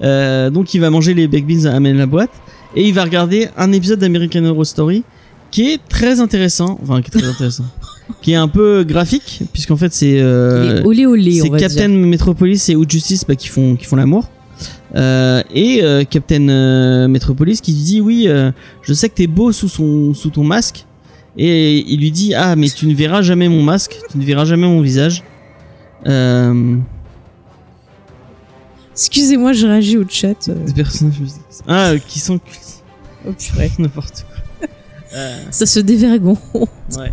euh, donc il va manger les baked beans, amène la boîte et il va regarder un épisode d'American Horror Story qui est très intéressant, enfin qui est très intéressant, qui est un peu graphique puisqu'en fait c'est euh, olé olé, c'est Captain dire. Metropolis et Out Justice bah, qui font qui font l'amour. Euh, et euh, Captain Metropolis qui dit oui, je sais que t'es beau sous son sous ton masque. Et il lui dit ah mais tu ne verras jamais mon masque, tu ne verras jamais mon visage. Euh, Excusez-moi, je réagis au chat. euh. des personnages ah euh, qui sont Oh purée. n'importe quoi. Ça se dévergonde. ouais.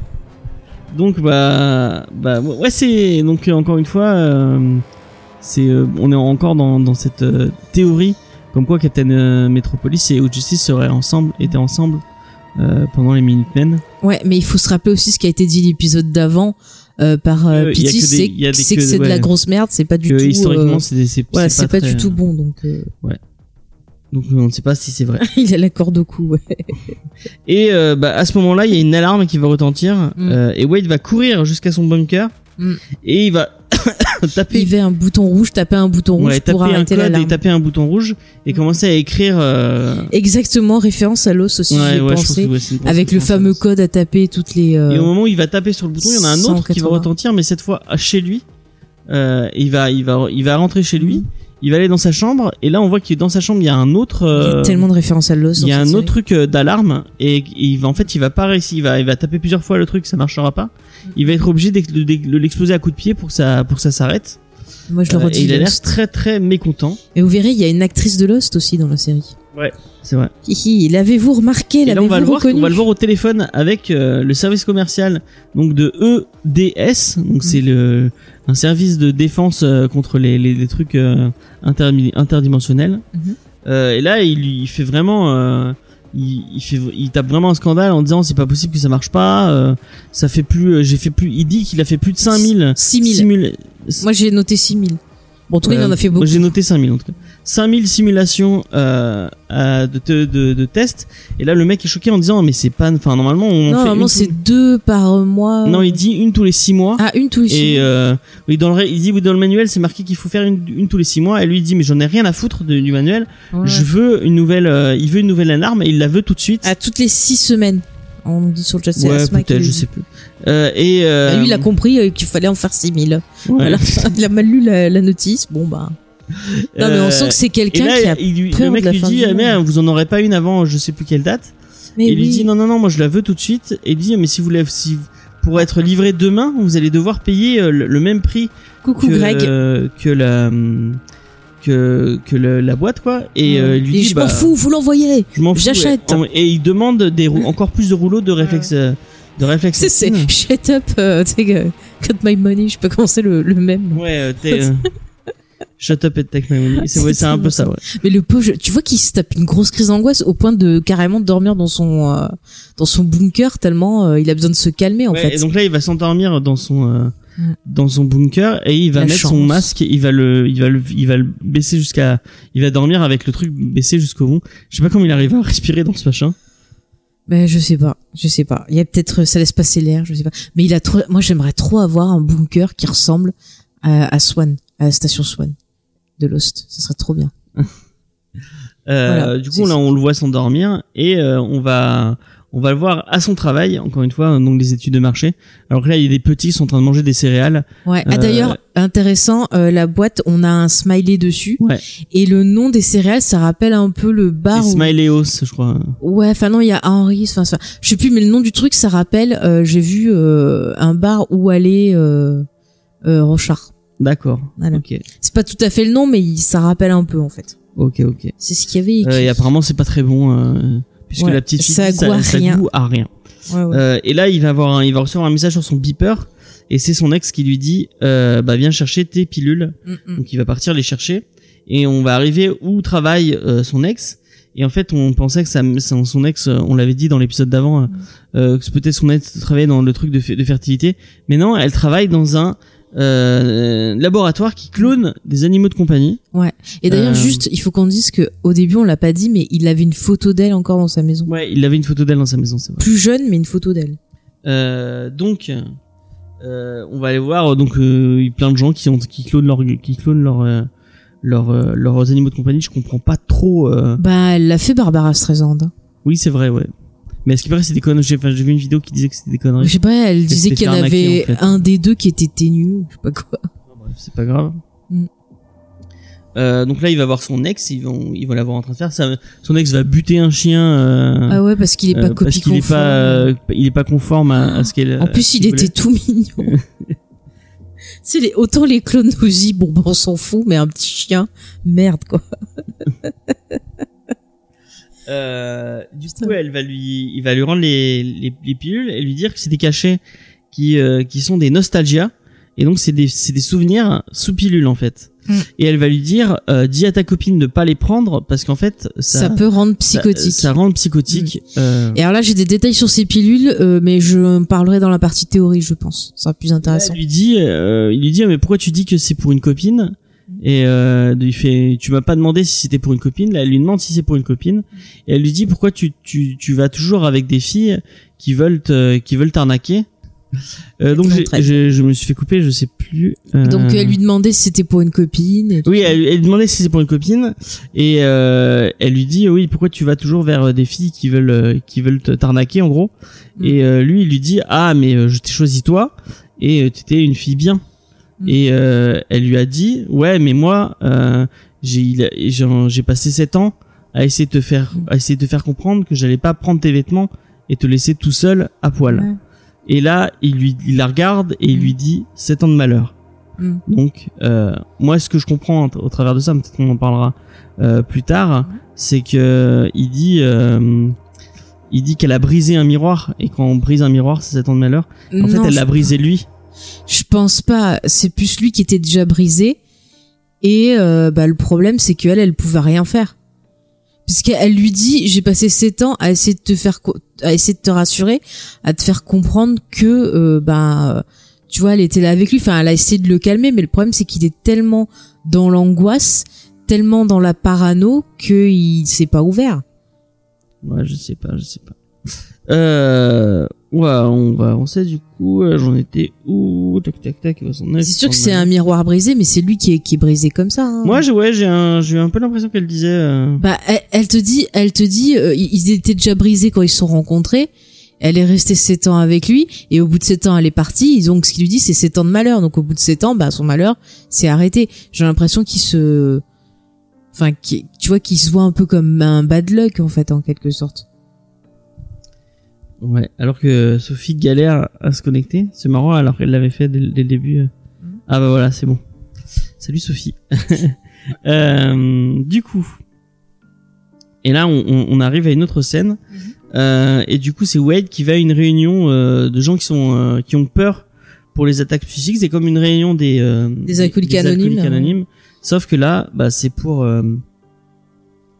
Donc bah bah ouais c'est donc encore une fois c'est on est encore dans dans cette théorie comme quoi Captain Metropolis et Out Justice seraient ensemble étaient ensemble pendant les Minutemen. Ouais, mais il faut se rappeler aussi ce qui a été dit l'épisode d'avant euh, par euh, Euh, Pity, c'est que c'est de ouais. la grosse merde, c'est pas du que tout. historiquement euh, c'est c'est pas, très- du tout bon, donc euh, donc on ne sait pas si c'est vrai. il a la corde au cou. Ouais. Et euh, bah, à ce moment-là, il y a une alarme qui va retentir Mm. euh, et Wade va courir jusqu'à son bunker Mm. et il va taper Il avait un bouton rouge, taper un bouton rouge ouais, pour taper un arrêter code l'alarme. et taper un bouton rouge et commencer à écrire euh... Exactement, référence à l'os aussi, ouais, ouais, pensé. avec le fameux code à taper toutes les. euh, Et au moment où il va taper sur le bouton, il y en a un autre qui va 180. retentir, mais cette fois chez lui. Euh, il va, il va, il va rentrer chez lui. Il va aller dans sa chambre et là on voit que dans sa chambre il y a un autre. Il y a tellement de références à l'os. il y a un autre truc d'alarme et il va en fait il va pas réussir il va il va taper plusieurs fois le truc ça marchera pas il va être obligé de, l'exploser à coup de pied pour que ça pour que ça s'arrête. Moi, je le Euh, et il a l'air très très mécontent. Et vous verrez, il y a une actrice de Lost aussi dans la série. c'est vrai. Hihi, l'avez-vous remarqué là on L'avez-vous va le voir on va le voir au téléphone avec euh, le service commercial donc de EDS donc c'est le un service de défense euh, contre les, les, les trucs interdi- interdimensionnels. Mhm. Et là il, il fait vraiment il, il fait il tape vraiment un scandale en disant c'est pas possible que ça marche pas euh, ça fait plus euh, j'ai fait plus il dit qu'il a fait plus de 5000 6000. 6000 Moi, j'ai noté 6000. Bon, en tout cas, il en a fait Moi, beaucoup. j'ai noté 5000 en tout cas. 5000 simulations euh, de, de, de, de tests. Et là, le mec est choqué en disant, mais c'est pas, enfin, normalement, on Non, fait normalement, c'est deux par mois. Non, il dit une tous les 6 mois. Ah, une tous les Et six. euh, oui, dans le, il dit oui, dans le manuel, c'est marqué qu'il faut faire une, une tous les 6 mois. Et lui, il dit, mais j'en ai rien à foutre de- du manuel. Ouais. Je veux une nouvelle, euh, il veut une nouvelle alarme et il la veut tout de suite. À toutes les six semaines. On dit sur le chat, c'est ouais, peut-être, je sais plus. Euh, et euh, Bah, lui, il a compris euh, qu'il fallait en faire 6000. ouais. Voilà. il a mal lu la, la notice. Bon, bah. Non, mais on sent que c'est quelqu'un qui a. il peur le mec de la lui fin dit, ah, mais vous en aurez pas une avant, je sais plus quelle date. Mais et il lui dit non non non moi je la veux tout de suite et il dit mais si vous la si pour être livré demain vous allez devoir payer le, le même prix Coucou que Greg. que la hum, que que le- la boîte quoi et euh, il lui Et dit je bah m'en fous, vous l'envoyez. j'achète. et, il demande des encore plus de rouleaux de réflexe de réflexe C'est, actine. shut up, euh, tu sais, euh, cut my money. Je peux commencer le, le même. ouais euh, t'es, euh, shut up and take my money c'est ouais, un peu ça ouais Mais le pauvre, tu vois qu'il se tape une grosse crise d'angoisse au point de carrément dormir dans son euh, dans son bunker tellement euh, il a besoin de se calmer en Ouais, fait. Et donc là, il va s'endormir dans son euh, Mm. dans son bunker et il va La mettre son masque, il va le il va le il va le baisser jusqu'à il va dormir avec le truc baissé jusqu'au bout. Je sais pas comment il arrive à respirer dans ce machin. Mais je sais pas, je sais pas. Il y a peut-être ça laisse passer l'air, je sais pas. Mais il a trop. Moi, j'aimerais trop avoir un bunker qui ressemble à, à Swan, à la station Swan de Lost. Ça serait trop bien. Euh, Voilà, du coup, là, ça. on le voit s'endormir et euh, on va on va le voir à son travail, encore une fois, donc des études de marché. Alors que là, il y a des petits qui sont en train de manger des céréales. Ouais. Ah Euh, d'ailleurs, intéressant, euh, la boîte, on a un smiley dessus Ouais. et le nom des céréales, ça rappelle un peu le bar. Où- Smileos, je crois. Ouais, enfin non, il y a Henri, enfin ça, je sais plus, mais le nom du truc, ça rappelle. euh, J'ai vu euh, un bar où allait euh, euh, Rochard. D'accord. Voilà. C'est pas tout à fait le nom, mais ça rappelle un peu en fait. Ok, ok. C'est ce qu'il y avait. Euh, écrit. et apparemment, c'est pas très bon euh, puisque Ouais, la petite fille ça à ça rien. goûte à rien. Ouais, ouais. Euh, et là, il va avoir, un- il va recevoir un message sur son beeper et c'est son ex qui lui dit, euh, bah viens chercher tes pilules. Mm, mm. Donc il va partir les chercher et on va arriver où travaille euh, son ex. Et en fait, on pensait que ça, son, son ex, euh, on l'avait dit dans l'épisode d'avant, euh, euh, que peut-être son ex travaillait dans le truc de, de fertilité. Mais non, elle travaille dans un euh, laboratoire qui clone des animaux de compagnie. Et d'ailleurs, Euh, juste, il faut qu'on dise que au début, on l'a pas dit, mais il avait une photo d'elle encore dans sa maison. Ouais, il avait une photo d'elle dans sa maison, c'est vrai. Plus jeune, mais une photo d'elle. Euh, donc, euh, on va aller voir donc euh, il y a plein de gens qui ont qui clonent leur qui clonent leur leur, leurs animaux de compagnie. Je comprends pas trop. Bah, elle l'a fait Barbara Streisand. Oui, c'est vrai, ouais. Mais est-ce qu'il paraît que c'est des conneries J'ai enfin, j'ai vu une vidéo qui disait que c'était des Je conneries. sais pas, elle disait qu'il y en avait en fait. un des deux qui était ténu, je sais pas quoi. Bref, c'est pas grave. Mm. Euh, donc là, il va voir son ex. Ils vont ils vont l'avoir en train de faire ça. Son ex va buter un chien. Euh, Ah ouais, parce qu'il est pas euh, copie parce qu'il est conforme. pas euh, il est pas conforme à, à ce qu'elle. En plus, il était tout mignon. C'est les, autant les clones Ozzy, bon, bah, on s'en fout, mais un petit chien, merde, quoi. Euh, du coup, elle va lui, il va lui rendre les, les, les pilules et lui dire que c'est des cachets qui, euh, qui sont des nostalgias. Et donc, c'est des, c'est des souvenirs sous pilule, en fait. Mm. Et elle va lui dire, euh, dis à ta copine de pas les prendre parce qu'en fait, ça, Ça, peut rendre ça- psychotique. Ça, rend psychotique. Euh, Et alors là, j'ai des détails sur ces pilules, euh, mais je parlerai dans la partie théorie, je pense. Ça sera plus intéressant. Elle lui dit, euh, il lui dit, mais pourquoi tu dis que c'est pour une copine Et euh, il fait, tu m'as pas demandé si c'était pour une copine. Là, elle lui demande si c'est pour une copine. Et elle lui dit, pourquoi tu, tu, tu vas toujours avec des filles qui veulent te, qui veulent t'arnaquer? Euh, Donc j'ai- je me suis fait couper, je sais plus. euh, Donc elle lui demandait si c'était pour une copine. Et oui, elle, elle lui demandait si c'est pour une copine et euh, elle lui dit oui pourquoi tu vas toujours vers euh, des filles qui veulent euh, qui veulent t'arnaquer en gros? Mm. et euh, lui il lui dit ah mais je t'ai choisi toi et euh, t'étais une fille bien. Et euh, elle lui a dit ouais mais moi euh, j'ai passé sept ans à essayer de te faire Mm. à essayer de te faire comprendre que j'allais pas prendre tes vêtements et te laisser tout seul à poil Ouais. et là il lui il la regarde et il Mm. lui dit sept ans de malheur Mm. donc, euh, moi, ce que je comprends au travers de ça, peut-être qu'on en parlera euh, plus tard, c'est que il dit, euh, il dit qu'elle a brisé un miroir et quand on brise un miroir, c'est sept ans de malheur. En fait, elle l'a brisé lui. Je pense pas. C'est plus lui qui était déjà brisé. Et euh, bah, le problème, c'est qu'elle, elle pouvait rien faire. Puisqu'elle lui dit, j'ai passé sept ans à essayer de te faire, à essayer de te rassurer, à te faire comprendre que, euh, bah, tu vois, elle était là avec lui. Enfin, elle a essayé de le calmer, mais le problème c'est qu'il est tellement dans l'angoisse, tellement dans la parano qu'il s'est pas ouvert. Ouais, je sais pas, je sais pas. Euh, ouais, on va avancer du coup. Euh, J'en étais où? Tac, tac, tac. il va s'en aller, C'est sûr que c'est un miroir brisé, mais c'est lui qui est, qui est brisé comme ça. hein. Moi, j'ai ouais, j'ai un, j'ai un peu l'impression qu'elle disait. euh, Bah, elle, elle te dit, elle te dit, euh, ils étaient déjà brisés quand ils se sont rencontrés. Elle est restée sept ans avec lui et au bout de sept ans, elle est partie. Donc, ce qu'il lui dit, c'est sept ans de malheur. Donc, au bout de sept ans, bah, son malheur s'est arrêté. J'ai l'impression qu'il se, enfin, qu'il- tu vois, qu'il se voit un peu comme un bad luck en fait, en quelque sorte. Ouais, alors que Sophie galère à se connecter. C'est marrant, alors qu'elle l'avait fait dès, dès le début. euh. Ah bah voilà, c'est bon. Salut Sophie. Euh, du coup, et là on, arrive à une autre scène. Euh, et du coup, c'est Wade qui va à une réunion euh, de gens qui sont euh, qui ont peur pour les attaques psychiques. C'est comme une réunion des euh, Des alcooliques anonymes, anonymes. Sauf que là, bah c'est pour euh,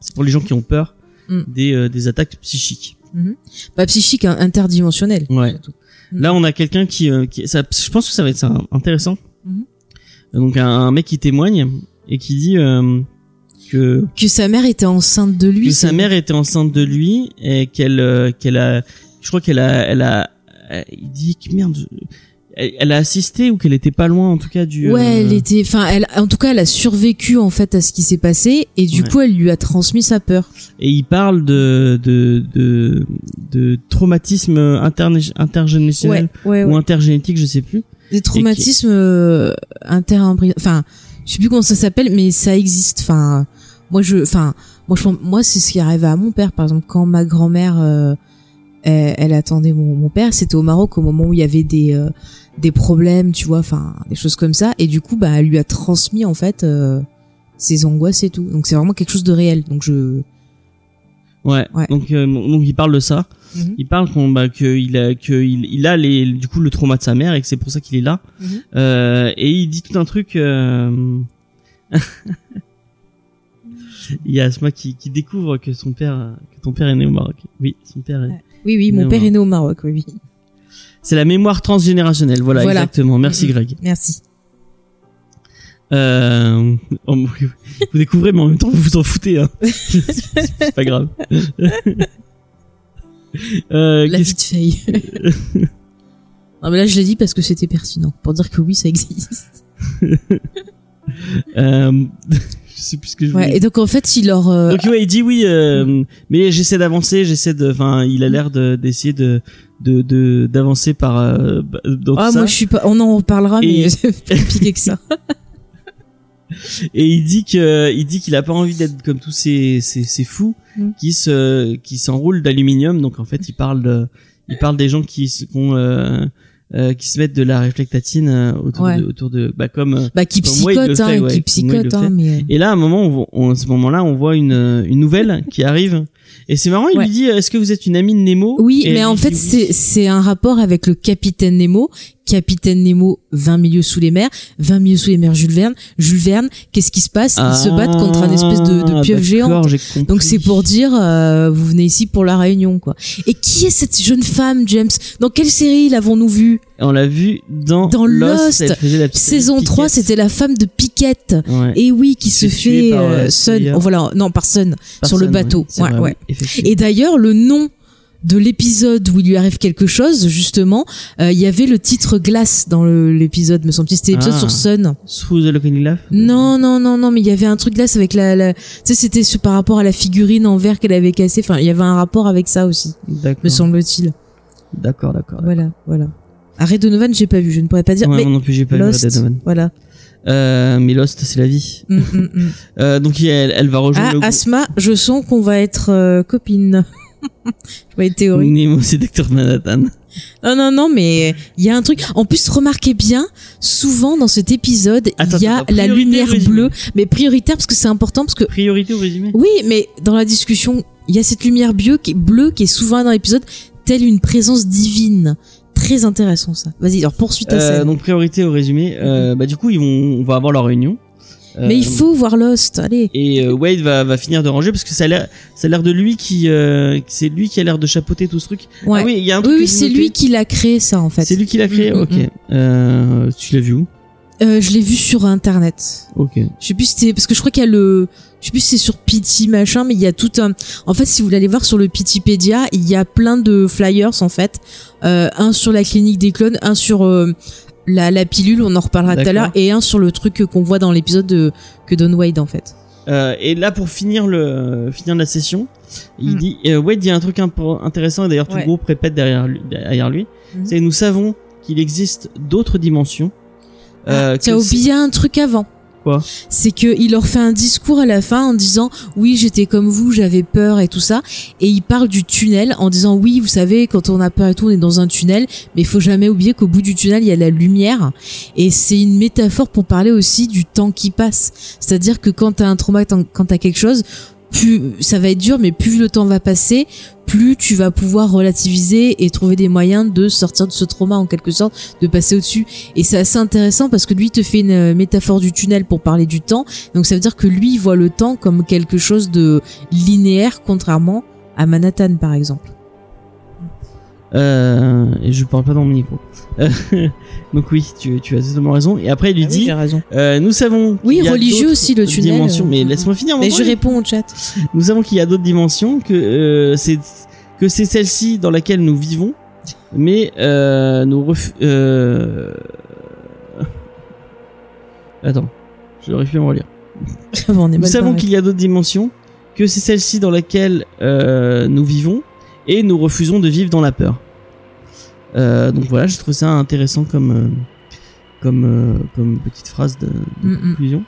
c'est pour les gens qui ont peur Mm. des des attaques psychiques. Bah, psychique, hein, interdimensionnel. Ouais. surtout. Là, on a quelqu'un qui, euh, qui ça, je pense que ça va être ça, intéressant. Mhm. Donc un, un mec qui témoigne et qui dit euh, que, Que sa mère était enceinte de lui. que sa mère était enceinte de lui et qu'elle euh, qu'elle a, je crois qu'elle a, elle a, euh, il dit que merde, elle, elle a assisté ou qu'elle était pas loin en tout cas du. Ouais, euh, elle était, enfin, elle, en tout cas, elle a survécu en fait à ce qui s'est passé et du Ouais. coup, elle lui a transmis sa peur. Et il parle de de de, de traumatisme interne, intergénérationnel ouais, ou intergénétique, je sais plus. Des traumatismes euh, inter enfin, je sais plus comment ça s'appelle, mais ça existe. Enfin, moi je, enfin, moi je, moi c'est ce qui arrivait à mon père, par exemple, quand ma grand-mère, euh, elle, elle attendait mon, mon père, c'était au Maroc au moment où il y avait des euh, des problèmes, tu vois, enfin, des choses comme ça, et du coup, bah, elle lui a transmis en fait euh, ses angoisses et tout. Donc c'est vraiment quelque chose de réel. Donc je, Ouais. Ouais. Donc euh, donc il parle de ça. Mhm. Il parle qu'on bah que il a que il, il a les du coup le trauma de sa mère et que c'est pour ça qu'il est là. Mhm. Euh, et il dit tout un truc. euh, il y a Asma qui, qui découvre que son père que ton père est né au Maroc. Oui, son père. Est... Ouais. Oui, oui, mon père est né au Maroc, oui, oui. C'est la mémoire transgénérationnelle. Voilà, Voilà. exactement. Merci Mhm. Greg. Merci. Euh, oh, vous découvrez, mais en même temps vous vous en foutez. Hein. c'est pas grave. euh, La petite feuille. non, mais là, je l'ai dit parce que c'était pertinent. Pour dire que oui, ça existe. Euh, je sais plus ce que je Ouais, et donc, en fait, il leur, euh, Donc ouais, il dit oui, euh, mais j'essaie d'avancer, j'essaie de, enfin, il a l'air de d'essayer de de de d'avancer par euh, bah, dans ah, tout ça. moi, je suis pas, on en reparlera, Et- mais c'est plus compliqué que ça. Et il dit que il dit qu'il a pas envie d'être comme tous ces ces, ces fous Mm. qui se qui s'enroulent d'aluminium. Donc en fait, il parle de il parle des gens qui se qui ont, euh, euh, qui se mettent de la réflectatine euh, autour Ouais. de autour de bah comme euh, Bah, qui Comme psychote, hein, fait, ouais, qui psychote, hein, mais. Et là, à un moment, on, on- à ce moment-là, on voit une, euh, une nouvelle qui arrive. Et c'est marrant, il Ouais. lui dit, est-ce que vous êtes une amie de Nemo? Oui, Et mais en fait, oui. c'est un rapport avec le capitaine Nemo. Capitaine Nemo, 20 milieux sous les mers. 20 milieux sous les mers, Jules Verne. Jules Verne, qu'est-ce qui se passe? Ils se battent contre un espèce de, de Ah, pieuvre géante. Donc c'est pour dire, euh, vous venez ici pour la réunion, quoi. Et qui est cette jeune femme, James? Dans quelle série l'avons-nous vue? On l'a vu dans, Dans Lost. Saison Piquette. 3, c'était la femme de Piquette. Ouais. Et oui, qui se se fait par, euh, euh, Sun. Oh, voilà, non, par Sun, Par sur le bateau. Ouais, ouais. Et d'ailleurs, le nom de l'épisode où il lui arrive quelque chose, justement, euh, il y avait le titre Glace dans l'épisode, me semble-t-il. C'était l'épisode Ah. sur Sun. Through the Looking Laugh. Non, non, non, non, mais il y avait un truc glace avec la, la... tu sais, c'était par rapport à la figurine en verre qu'elle avait cassée. Enfin, il y avait un rapport avec ça aussi, D'accord. me semble-t-il. D'accord, d'accord. Voilà, voilà. Arrêt Donovan, j'ai pas vu, je ne pourrais pas dire. Ouais, mais non plus, j'ai pas Lost, vu voilà. Euh, mais Lost, c'est la vie. Mm, mm, mm. Euh, donc elle, elle va rejoindre Ah, le Asma, je sens qu'on va être euh, copine. je vois une théorie. Nemo, c'est Dr Manhattan. Non, non, non, mais il y a un truc. En plus, remarquez bien, souvent dans cet épisode, il y a attends, la lumière bleue, mais prioritaire parce que c'est important parce que Priorité au résumé. oui, mais dans la discussion, il y a cette lumière bleue qui est bleue qui est souvent dans l'épisode, telle une présence divine. Très intéressant ça. Vas-y, alors poursuis ta Euh, scène. donc priorité au résumé. Euh, bah du coup ils vont, on va avoir leur réunion. Euh, mais il faut voir Lost. Allez. Et euh, Wade va, va finir de ranger parce que ça a l'air, ça a l'air de lui qui, euh, c'est lui qui a l'air de chapeauter tout ce truc. Ouais. Ah oui, il y a un truc oui, oui, c'est lui qui l'a créé ça en fait. C'est lui qui l'a créé. Mm, ok. Euh, tu l'as vu où? Euh, je l'ai vu sur internet. Ok. Je sais plus si c'était parce que je crois qu'il y a le je sais plus si c'est sur Pity machin mais il y a tout un en fait si vous voulez aller voir sur le Pitipédia, il y a plein de flyers en fait. Euh, un sur la clinique des clones, un sur euh, la, la pilule, on en reparlera tout à l'heure et un sur le truc qu'on voit dans l'épisode de que Don Wade en fait. Et là, pour finir le finir la session, il Mm. dit Wade dit un truc intéressant et d'ailleurs tout Ouais. le groupe répète derrière lui. Derrière lui. Mhm. C'est nous savons qu'il existe d'autres dimensions. Euh, Ah, tu as que oublié un truc avant. Quoi C'est que il leur fait un discours à la fin en disant oui j'étais comme vous j'avais peur et tout ça. Et il parle du tunnel en disant oui vous savez quand on a peur et tout on est dans un tunnel. Mais il faut jamais oublier qu'au bout du tunnel il y a la lumière. Et c'est une métaphore pour parler aussi du temps qui passe. C'est-à-dire que quand t'as un trauma quand quand t'as quelque chose plus ça va être dur mais plus le temps va passer plus tu vas pouvoir relativiser et trouver des moyens de sortir de ce trauma en quelque sorte de passer au-dessus et c'est assez intéressant parce que lui te fait une euh, métaphore du tunnel pour parler du temps. Donc ça veut dire que lui voit le temps comme quelque chose de linéaire contrairement à Manhattan par exemple. Euh, et je parle pas dans mon micro. Euh, Donc oui, tu, tu as totalement raison. Et après, il lui Ah oui, dit, j'ai raison. euh, nous savons. Oui, y a religieux aussi, le tunnel. Dimensions, mais Euh, laisse-moi finir. Mais je réponds au chat. Nous savons qu'il y a d'autres dimensions, que euh, c'est que c'est celle-ci dans laquelle nous vivons, mais euh, nous ref... euh... Attends, je n'arrive plus à me relire. Nous savons qu'il y a d'autres dimensions, que c'est celle-ci dans laquelle euh, nous vivons, et nous refusons de vivre dans la peur. Euh, donc voilà, je trouve ça intéressant comme euh, comme euh, comme petite phrase de, de Mm, mm. conclusion.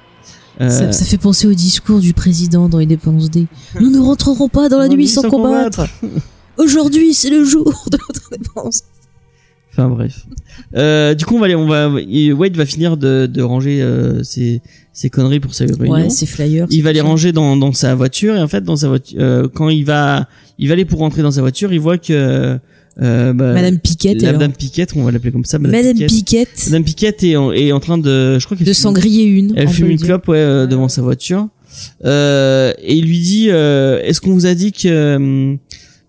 Euh, Ça, ça fait penser au discours du président dans Independence Day. Nous ne rentrerons pas dans la nuit sans combattre. Aujourd'hui, c'est le jour de notre indépendance. Enfin bref. Euh, du coup, on va aller, on va, Wade va finir de, de ranger euh, ses, ses conneries pour sa réunion. Ouais, c'est flyer. il va les ranger dans, dans sa voiture et en fait dans sa voiture, euh, quand il va, il va aller pour rentrer dans sa voiture, il voit que euh, bah, Madame Piquette. la. Madame Piquette, on va l'appeler comme ça, Madame, Madame Piquette. Piquette Madame Piquette est en, est en train de, je crois qu'elle de s'en griller une. Elle fume une dire. clope ouais, euh, devant sa voiture. Euh, et il lui dit euh, Est-ce qu'on vous a dit que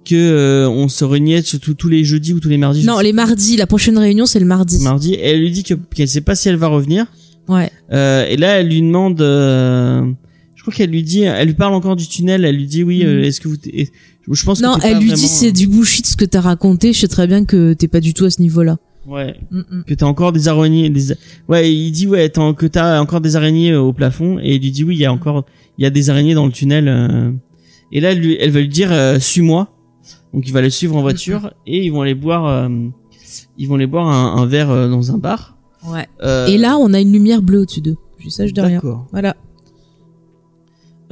que euh, on se réunissait surtout tous les jeudis ou tous les mardis Non, les mardis. La prochaine réunion, c'est le mardi. mardi Et elle lui dit que qu'elle sait pas si elle va revenir. Ouais. Euh, et là, elle lui demande. euh, je crois qu'elle lui dit. Elle lui parle encore du tunnel. Elle lui dit oui. euh, Mhm. Est-ce que vous Je pense que Non, elle lui vraiment, dit c'est du bullshit ce que t'as raconté. Je sais très bien que t'es pas du tout à ce niveau-là. Ouais. Mm, mm. Que t'as encore des araignées. Des... Ouais. Il dit ouais. Que t'as encore des araignées euh, au plafond. Et il lui dit oui. Il y a encore. Il y a des araignées dans le tunnel. euh. Et là, elle, lui- elle va lui dire euh, suis-moi. Donc il va les suivre en voiture et ils vont aller boire. euh, ils vont aller boire un, un verre euh, dans un bar. Ouais. Euh, Et là, on a une lumière bleue au-dessus d'eux. Je je dis rien. D'accord. Voilà.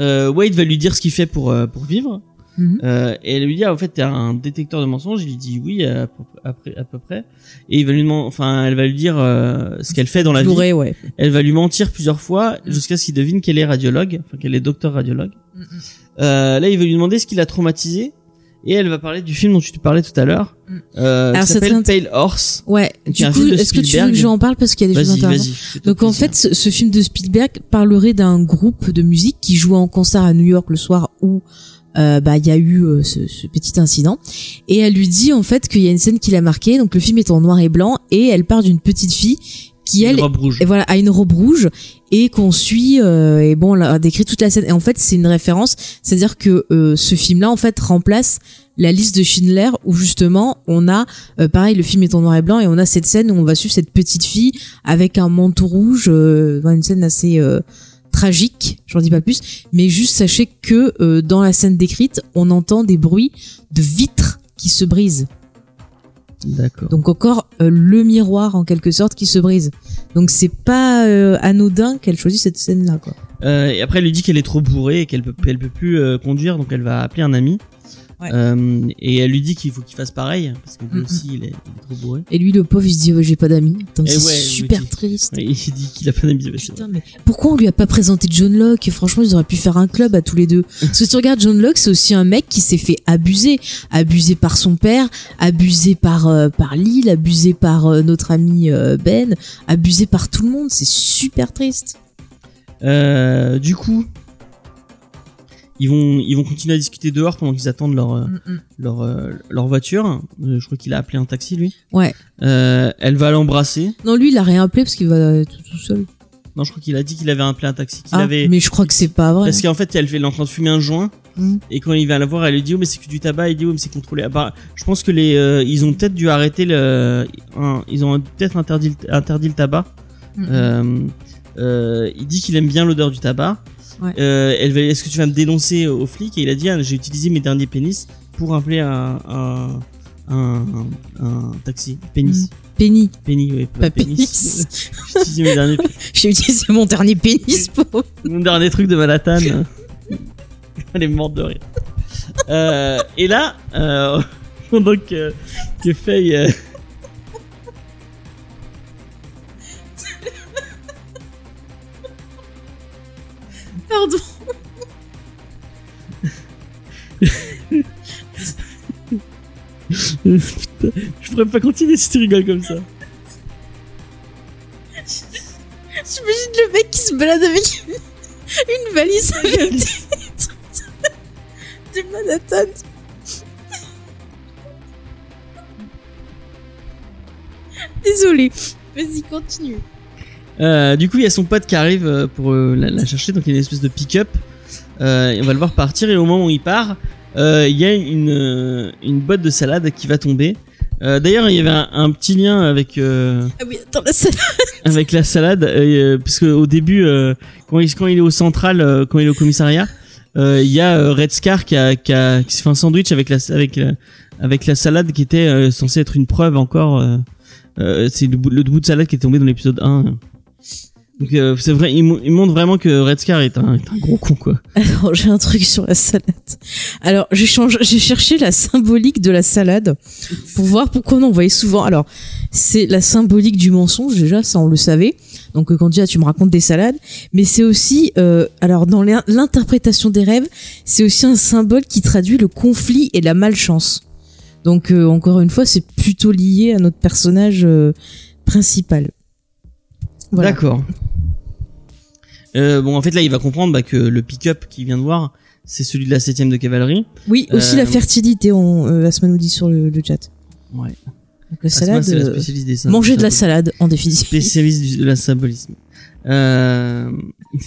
Euh, Wade va lui dire ce qu'il fait pour euh, pour vivre. Mhm. Euh, et elle lui dit ah, en fait t'es un détecteur de mensonges. Il lui dit oui à peu, à peu- à peu près. Et il va lui demander, enfin elle va lui dire euh, ce qu'elle fait dans la vie. Bourré, ouais. Elle va lui mentir plusieurs fois jusqu'à ce qu'il devine qu'elle est radiologue, enfin qu'elle est docteur radiologue. Euh, là il va lui demander ce qui l'a traumatisé. Et elle va parler du film dont tu te parlais tout à l'heure, Mm. euh, Alors, qui s'appelle Pale Horse. Ouais. Du coup, est-ce que tu veux que j'en parle parce qu'il y a des choses intéressantes Donc en plaisir. fait, ce, ce film de Spielberg parlerait d'un groupe de musique qui jouait en concert à New York le soir où euh, bah il y a eu euh, ce, ce petit incident et elle lui dit en fait qu'il y a une scène qui l'a marqué. Donc le film est en noir et blanc et elle part d'une petite fille qui Une elle robe rouge. voilà a une robe rouge et qu'on suit euh, et bon on a décrit toute la scène. Et en fait c'est une référence. C'est à dire que euh, ce film là en fait remplace la liste de Schindler où justement on a euh, pareil le film est en noir et blanc et on a cette scène où on va suivre cette petite fille avec un manteau rouge euh, dans une scène assez euh, tragique j'en dis pas plus. Mais juste sachez que euh, dans la scène décrite on entend des bruits de vitres qui se brisent D'accord. donc encore euh, le miroir en quelque sorte qui se brise. Donc c'est pas euh, anodin qu'elle choisisse cette scène là quoi. Euh, et après, elle lui dit qu'elle est trop bourrée et qu'elle peut, elle peut plus euh, conduire, donc elle va appeler un ami. Ouais. Euh, et elle lui dit qu'il faut qu'il fasse pareil parce que lui Mm, aussi il est, il est trop bourré. Et lui le pauvre il se dit oh, j'ai pas d'amis. C'est ouais, super triste. Il dit qu'il a pas d'amis. Putain, mais pourquoi on lui a pas présenté John Locke? Franchement, ils auraient pu faire un club à tous les deux. Parce que si tu regardes John Locke, c'est aussi un mec qui s'est fait abuser, abusé par son père, abusé par euh, par Lille, abusé par euh, notre ami euh, Ben, abusé par tout le monde. C'est super triste. Du coup, ils vont ils vont continuer à discuter dehors pendant qu'ils attendent leur euh, Mm, mm. leur euh, leur voiture. Euh, je crois qu'il a appelé un taxi lui. Ouais. Euh, elle va l'embrasser. Non, lui, il a rien appelé parce qu'il va tout, tout seul. Non, je crois qu'il a dit qu'il avait appelé un taxi. Ah, avait mais je crois que c'est pas vrai. parce qu'en fait elle est en train de fumer un joint Mm. et quand il va la voir elle lui dit oh mais c'est que du tabac il dit oh mais c'est contrôlé. Ah, bah, je pense que les euh, ils ont peut-être dû arrêter le un- ils ont peut-être interdit le- interdit le tabac. Euh, il dit qu'il aime bien l'odeur du tabac. Ouais. Euh, elle va, est-ce que tu vas me dénoncer aux flics Et il a dit, ah, j'ai utilisé mes derniers pénis pour appeler un, un, un, taxi. Pénis. Penny, Penny, oui. pas pénis. j'ai utilisé mes derniers, J'ai utilisé mon dernier pénis pour. mon dernier truc de Manhattan. Elle est morte de rire. Euh, et là, euh, pendant que, que Faye, Pardon. Putain, je pourrais pas continuer si tu rigoles comme ça. J'imagine le mec qui se balade avec une, valise avec des de Manhattan. Désolé. Vas-y, continue. Euh, du coup, il y a son pote qui arrive euh, pour euh, la, la chercher, donc il y a une espèce de pick-up. Euh, on va le voir partir, et au moment où il part, euh, il y a une, une botte de salade qui va tomber. Euh, D'ailleurs, il y avait un, un petit lien avec euh, Ah oui, attends, la salade. avec la salade, euh, puisque au début, euh, quand, il, quand il est au central, euh, quand il est au commissariat, euh, il y a euh, Red Scar qui, a, qui, a, qui s'est fait un sandwich avec la, avec, la- avec la salade qui était euh, censée être une preuve encore. euh, euh, c'est le, bout- le bout de salade qui est tombé dans l'épisode 1. Donc euh, c'est vrai, il, il montre vraiment que Red Scar est un, est un gros con quoi. Alors, j'ai un truc sur la salade. Alors, j'ai changé, j'ai cherché la symbolique de la salade pour voir pourquoi on en voyait souvent. Alors, c'est la symbolique du mensonge, déjà, ça on le savait. Donc, euh, quand tu dis, tu me racontes des salades. Mais c'est aussi, euh, alors, dans l'in- l'interprétation des rêves, c'est aussi un symbole qui traduit le conflit et la malchance. Donc, euh, encore une fois, c'est plutôt lié à notre personnage euh, principal. Voilà. D'accord. Euh, bon en fait là il va comprendre bah, que le pick-up qu'il vient de voir c'est celui de la 7 de cavalerie. Oui, aussi Euh, la fertilité, on, euh, Asma nous dit sur le, le chat. Ouais. Donc, la Asma, salade. c'est la euh, spécialiste des sy- Manger de la salade, en définitive. spécialiste du- de la symbolisme. Euh,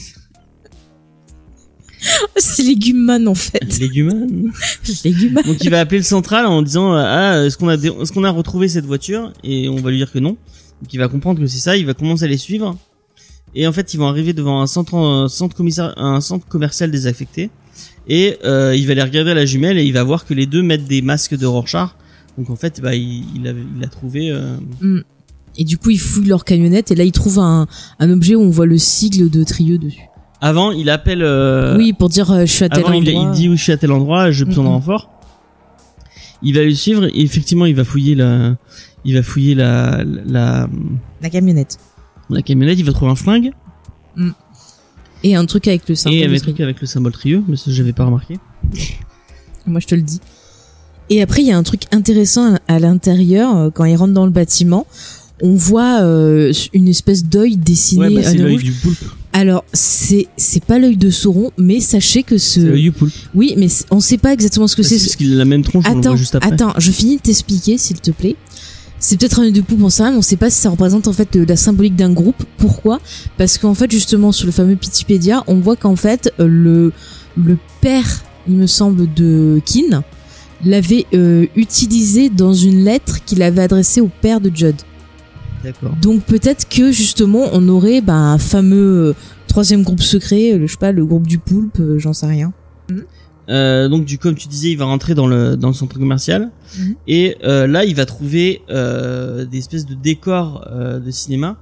C'est léguman en fait. légumane. Léguman. Donc il va appeler le central en disant euh, ah est-ce qu'on a dé- est-ce qu'on a retrouvé cette voiture? Et on va lui dire que non. Donc il va comprendre que c'est ça, il va commencer à les suivre et en fait ils vont arriver devant un centre un centre commissaire un centre commercial désaffecté et euh, il va les regarder à la jumelle et il va voir que les deux mettent des masques de Rorschach. Donc en fait bah il il a, il a trouvé euh, Et du coup, ils fouillent leur camionnette et là, ils trouvent un, un objet où on voit le sigle de Trieux dessus. avant il appelle euh, oui, pour dire euh, je suis à tel Avant, il, endroit. il dit où je suis à tel endroit, j'ai besoin Mhm. renfort. Il va le suivre et effectivement, il va fouiller la, il va fouiller la, la, La camionnette. La camionnette, il va trouver un flingue Et un truc avec le symbole et Trieux. truc avec le symbole trio, mais ça j'avais pas remarqué. Moi, je te le dis. Et après, il y a un truc intéressant à l'intérieur. euh, Quand ils rentrent dans le bâtiment, on voit euh, une espèce d'œil dessiné Ouais, bah, à c'est l'œil du poulpe. Alors, c'est c'est pas l'œil de Sauron, mais sachez que ce... L'œil du poulpe. Oui, mais on sait pas exactement ce que Bah, c'est. c'est parce qu'il a la même tronche, on le Attends, voit juste après. attends, je finis de t'expliquer, s'il te plaît. C'est peut-être un œil de poupe, on sait rien, mais on sait pas si ça représente en fait euh, la symbolique d'un groupe. Pourquoi? Parce qu'en fait, justement, sur le fameux Pitipédia, on voit qu'en fait, euh, le, le père, il me semble, de Kin, l'avait euh, utilisé dans une lettre qu'il avait adressée au père de Judd. D'accord. Donc peut-être que justement, on aurait bah, un fameux euh, troisième groupe secret, euh, le, je sais pas, le groupe du poulpe, euh, j'en sais rien. Euh, donc du comme tu disais, il va rentrer dans le dans le centre commercial Mhm. et euh, là il va trouver euh, des espèces de décors euh, de cinéma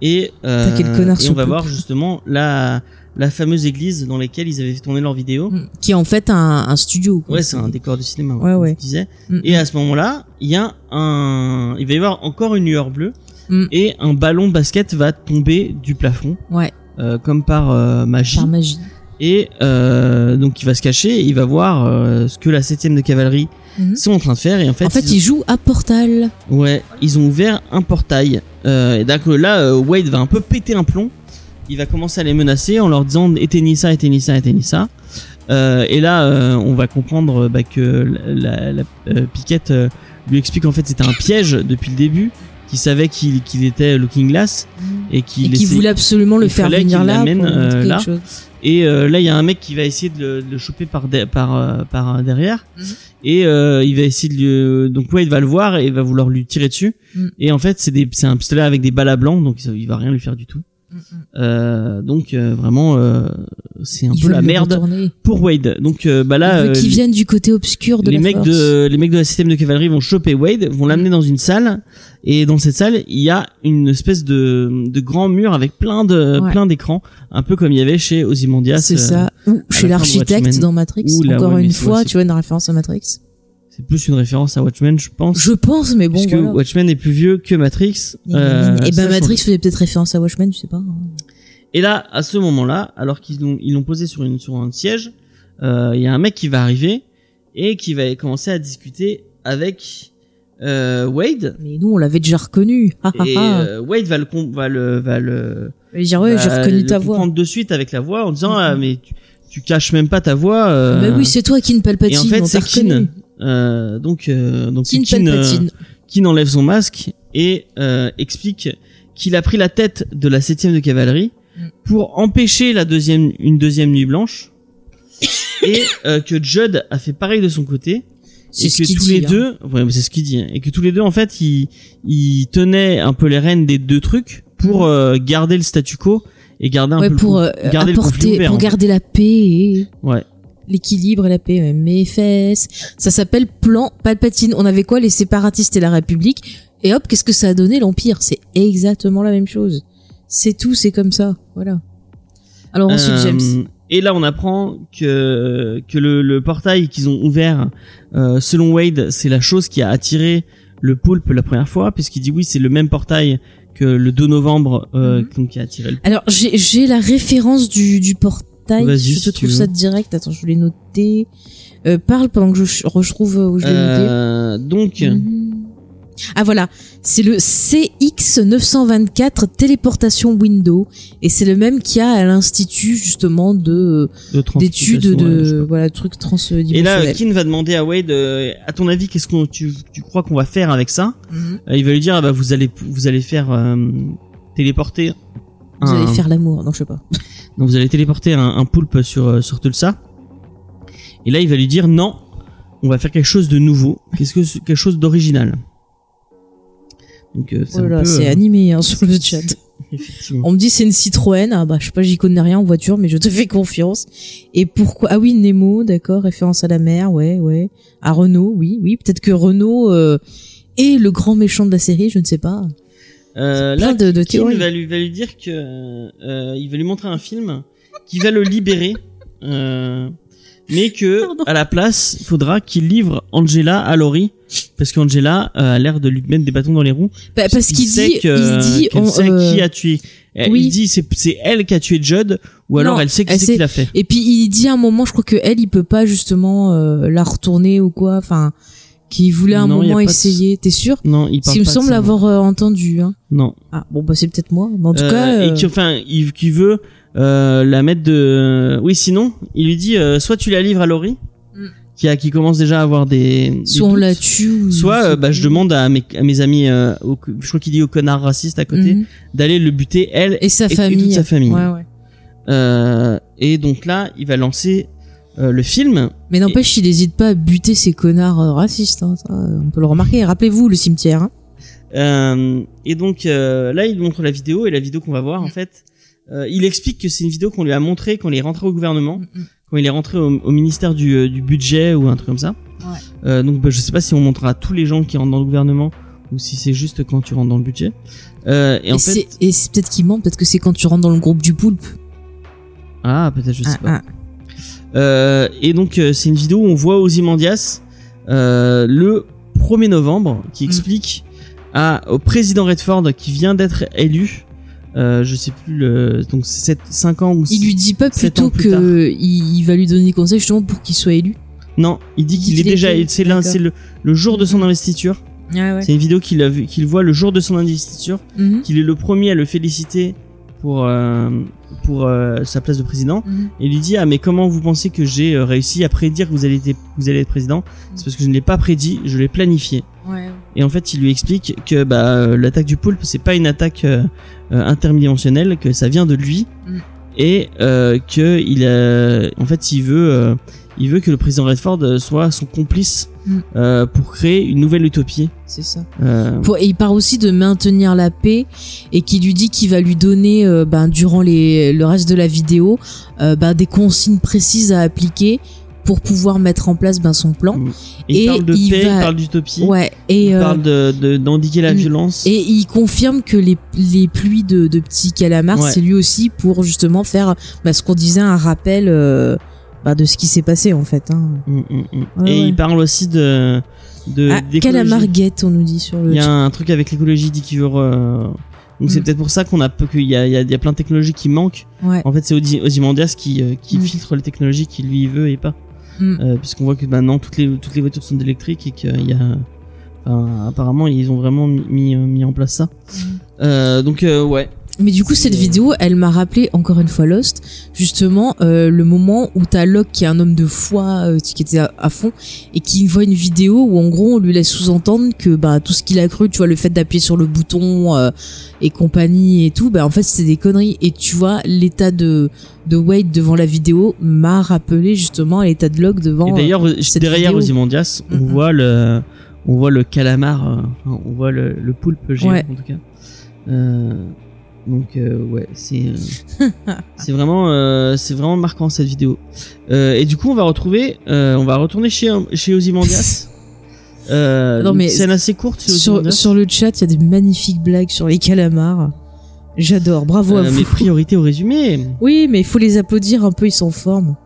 et euh, et on va voir justement la la fameuse église dans laquelle ils avaient tourné leurs vidéos. Qui est en fait un, un studio. quoi. Ouais, c'est un décor de cinéma. Ouais, comme ouais. tu disais. Mm. Et à ce moment-là, il y a un, il va y avoir encore une lueur bleue et un ballon de basket va tomber du plafond, Ouais, euh, comme par euh, magie. par magie. Et euh, donc il va se cacher, il va voir euh, ce que la 7 de cavalerie Mhm. sont en train de faire. Et en fait, en fait, ils, il joue à Portal. ouais, ils ont ouvert un portail. Euh, et d'accord, là, Wade va un peu péter un plomb. Il va commencer à les menacer en leur disant éteignez ça, éteignez ça, éteignez ça. Et là, on va comprendre bah, que la, la, la Piquette lui explique en fait c'était un piège depuis le début, qu'il savait qu'il qu'il était Looking Glass et Et qu'il qui essaie- voulait absolument le faire venir là pour euh, chose. Et euh, là, il y a un mec qui va essayer de le, de le choper par, de- par, euh, par euh, derrière. Mhm. Et euh, il va essayer de lui... Donc Wade va le voir et va vouloir lui tirer dessus. Mhm. Et en fait, c'est des- c'est un pistolet avec des balles à blanc, donc il va rien lui faire du tout. Euh, donc euh, vraiment, euh, c'est un Ils peu la merde retourner. pour Wade. Donc euh, bah là, euh, les- viennent du côté obscur de les la mecs force. de les mecs de la système de cavalerie vont choper Wade, vont l'amener dans une salle et dans cette salle il y a une espèce de de grand mur avec plein de Ouais. plein d'écrans, un peu comme il y avait chez Ozymandias. C'est euh, ça. Ou chez l'architecte dans Matrix. Là, Encore ouais, une fois, tu vois une référence à Matrix. C'est plus une référence à Watchmen, je pense. Je pense, mais bon, puisque voilà. Watchmen est plus vieux que Matrix. et Euh, ben ça Matrix change. faisait peut-être référence à Watchmen, tu sais pas. hein. Et là, à ce moment-là, alors qu'ils l'ont ils l'ont posé sur une sur un siège, euh, il y a un mec qui va arriver et qui va commencer à discuter avec euh, Wade. Mais nous, on l'avait déjà reconnu. Et euh, Wade va le va le va le va dire, ouais, j'ai reconnu le ta voix. comprendre de suite avec la voix en disant Mhm. ah mais tu, tu caches même pas ta voix. euh, Bah oui, c'est toi qui ne Palpatine. et en fait c'est. Euh, donc euh, donc Kin Kin, euh, enlève son masque et euh, explique qu'il a pris la tête de la septième de cavalerie Mm. pour empêcher la deuxième une deuxième nuit blanche et euh, que Judd a fait pareil de son côté C'est et ce que tous dit, les hein. deux ouais, c'est ce qu'il dit hein, et que tous les deux en fait ils ils tenaient un peu les rênes des deux trucs pour euh, garder le statu quo et garder un Mm. Ouais, peu pour le, euh, garder le conflit apporter, ouvert, pour en fait. garder la paix et ouais l'équilibre et la paix. ouais. Mes fesses. Ça s'appelle plan Palpatine. On avait quoi Les séparatistes et la République. Et hop, qu'est-ce que ça a donné l'Empire? C'est exactement la même chose. C'est tout, c'est comme ça. Voilà. Alors ensuite, Euh, James. Et là, on apprend que que le, le portail qu'ils ont ouvert, euh, selon Wade, c'est la chose qui a attiré le poulpe la première fois, puisqu'il dit oui, c'est le même portail que le 2 novembre euh, Mhm. donc, qui a attiré le. Alors j'ai j'ai la référence du, du portail. Vas-y, Je si te trouve veux. ça direct. Attends, je l'ai noté. Euh, parle pendant que je, retrouve où je l'ai noté. Euh, donc, Mhm. Ah voilà, c'est le CX924 téléportation window et c'est le même qu'il y a à l'institut justement de de d'études de voilà trucs Et transdimensionnels. là, Kin va demander à Wade, euh, à ton avis, qu'est-ce qu'on tu, tu crois qu'on va faire avec ça Mhm. Euh, Il va lui dire, ah bah vous allez vous allez faire euh, téléporter. Vous un- allez faire l'amour, non je sais pas. Donc vous allez téléporter un, un poulpe sur euh, sur Tulsa. Et là, il va lui dire non, on va faire quelque chose de nouveau, qu'est-ce que quelque chose d'original. Donc euh, c'est Voilà, c'est euh, animé hein, sur le chat. On me dit c'est une Citroën, ah bah je sais pas, j'y connais rien en voiture, mais je te fais confiance. Et pourquoi Ah oui, Nemo, d'accord, référence à la mer, ouais, ouais. À Renault, oui, oui. Peut-être que Renault euh, est le grand méchant de la série, je ne sais pas. Euh, là, de, de va lui va lui dire que euh, il va lui montrer un film qui va le libérer, euh, mais que Pardon. à la place, il faudra qu'il livre Angela à Laurie parce qu'Angela euh, a l'air de lui mettre des bâtons dans les roues. Bah, parce Il qu'il sait dit, que- il se dit, on, sait euh, qui a tué. Oui. Il dit c'est c'est elle qui a tué Judd ou alors Non, elle sait qui c'est qui l'a fait. Et puis il dit à un moment, je crois que elle, il peut pas justement euh, la retourner ou quoi. Enfin, qu'il voulait à un Non, moment de- essayer. T'es sûr Non, il parle S'il me semble ça, l'avoir euh, entendu. Hein. Non. Ah bon, bah c'est peut-être moi. Mais en tout Euh, cas, euh, et qui enfin il qui veut la mettre de oui sinon il lui dit soit tu la livres à Laurie Mm. qui a qui commence déjà à avoir des, des soit on la tue, ou soit bah, je demande à mes, à mes amis au- je crois qu'il dit au connard raciste à côté Mhm. d'aller le buter elle Et sa et, et famille. toute sa famille Ouais, ouais. Et donc là il va lancer euh, le film Mais n'empêche, il hésite pas à buter ces connards euh, racistes. Hein, ça, on peut le remarquer. Rappelez-vous le cimetière. Hein. Euh, et donc euh, là, il montre la vidéo et la vidéo qu'on va voir en fait, il explique que c'est une vidéo qu'on lui a montrée quand il est rentré au gouvernement, quand il est rentré au, au ministère du, du budget ou un truc comme ça. Ouais. Donc bah, je sais pas si on montrera tous les gens qui rentrent dans le gouvernement ou si c'est juste quand tu rentres dans le budget. Euh, et, Et, en c'est fait, et c'est peut-être qu'il ment. Peut-être que c'est quand tu rentres dans le groupe du poulpe. ah peut-être je sais Ah, pas. ah. Euh, et donc euh, c'est une vidéo où on voit Ozymandias euh, le 1er novembre qui Mm. explique à, au président Redford qui vient d'être élu, euh, je sais plus le donc c'est 5 ans ou Il lui dit pas plutôt que il, il va lui donner des conseils justement pour qu'il soit élu. non, il dit Il dit qu'il est déjà c'est c'est le, le jour de son investiture. Ouais. C'est une vidéo qu'il qu'il voit le jour de son investiture, Mhm. qu'il est le premier à le féliciter pour euh, pour euh, sa place de président Mhm. et lui dit ah mais comment vous pensez que j'ai euh, réussi à prédire que vous allez être, vous allez être président? C'est parce que je ne l'ai pas prédit je l'ai planifié Ouais. et en fait il lui explique que bah l'attaque du poulpe c'est pas une attaque interdimensionnelle que ça vient de lui Mm. Et euh, que il a en fait il veut euh, il veut que le président Redford euh, soit son complice Mm. euh, pour créer une nouvelle utopie C'est ça. euh, Pour- et il part aussi de maintenir la paix et qui lui dit qu'il va lui donner, euh, ben, durant les, le reste de la vidéo, euh, ben, des consignes précises à appliquer pour pouvoir mettre en place ben, son plan. Mm. et il Et parle de il paix va- il parle d'utopie Ouais. Et, il euh, parle de de- d'endiguer la violence et il confirme que les, les pluies de, de petits calamars, Ouais. c'est lui aussi pour justement faire ben, ce qu'on disait, un rappel euh, ben, de ce qui s'est passé en fait. Hein. Mm, mm, mm. Ouais, et il parle aussi de de Ah, calamar guette, on nous dit sur le Il y a un truc avec l'écologie, dit qu'il veut. re- Donc c'est peut-être pour ça qu'on a qu'il y a, y, a, y a plein de technologies qui manquent. Ouais. En fait, c'est Ozy- Ozymandias qui euh, qui filtre les technologies qu'il lui veut et pas. Mm. Euh, Puisqu'on voit que maintenant toutes les toutes les voitures sont électriques et qu'il y a. Enfin, apparemment, ils ont vraiment mis mis, mis en place ça. Mm. Euh, donc euh, ouais. Mais du coup, C'est- cette vidéo, elle m'a rappelé encore une fois Lost, justement euh, le moment où t'as Locke qui est un homme de foi euh, qui était à, à fond et qui voit une vidéo où en gros on lui laisse sous-entendre que bah tout ce qu'il a cru, tu vois, le fait d'appuyer sur le bouton euh, et compagnie et tout, bah en fait c'était des conneries. Et tu vois l'état de de Wade devant la vidéo m'a rappelé justement l'état de Locke devant. Et d'ailleurs, derrière. Ozymandias, on voit le on voit le calamar, on voit le, le poulpe géant Ouais. en tout cas. Euh, donc euh, ouais, c'est euh, c'est vraiment euh, c'est vraiment marquant cette vidéo. Et du coup, on va retrouver, on va retourner chez chez Ozymandias. Non, mais scène assez courte sur, sur le chat, il y a des magnifiques blagues sur les calamars. J'adore, bravo à vous. mes priorités au résumé. Oui, mais il faut les applaudir un peu, ils sont en forme.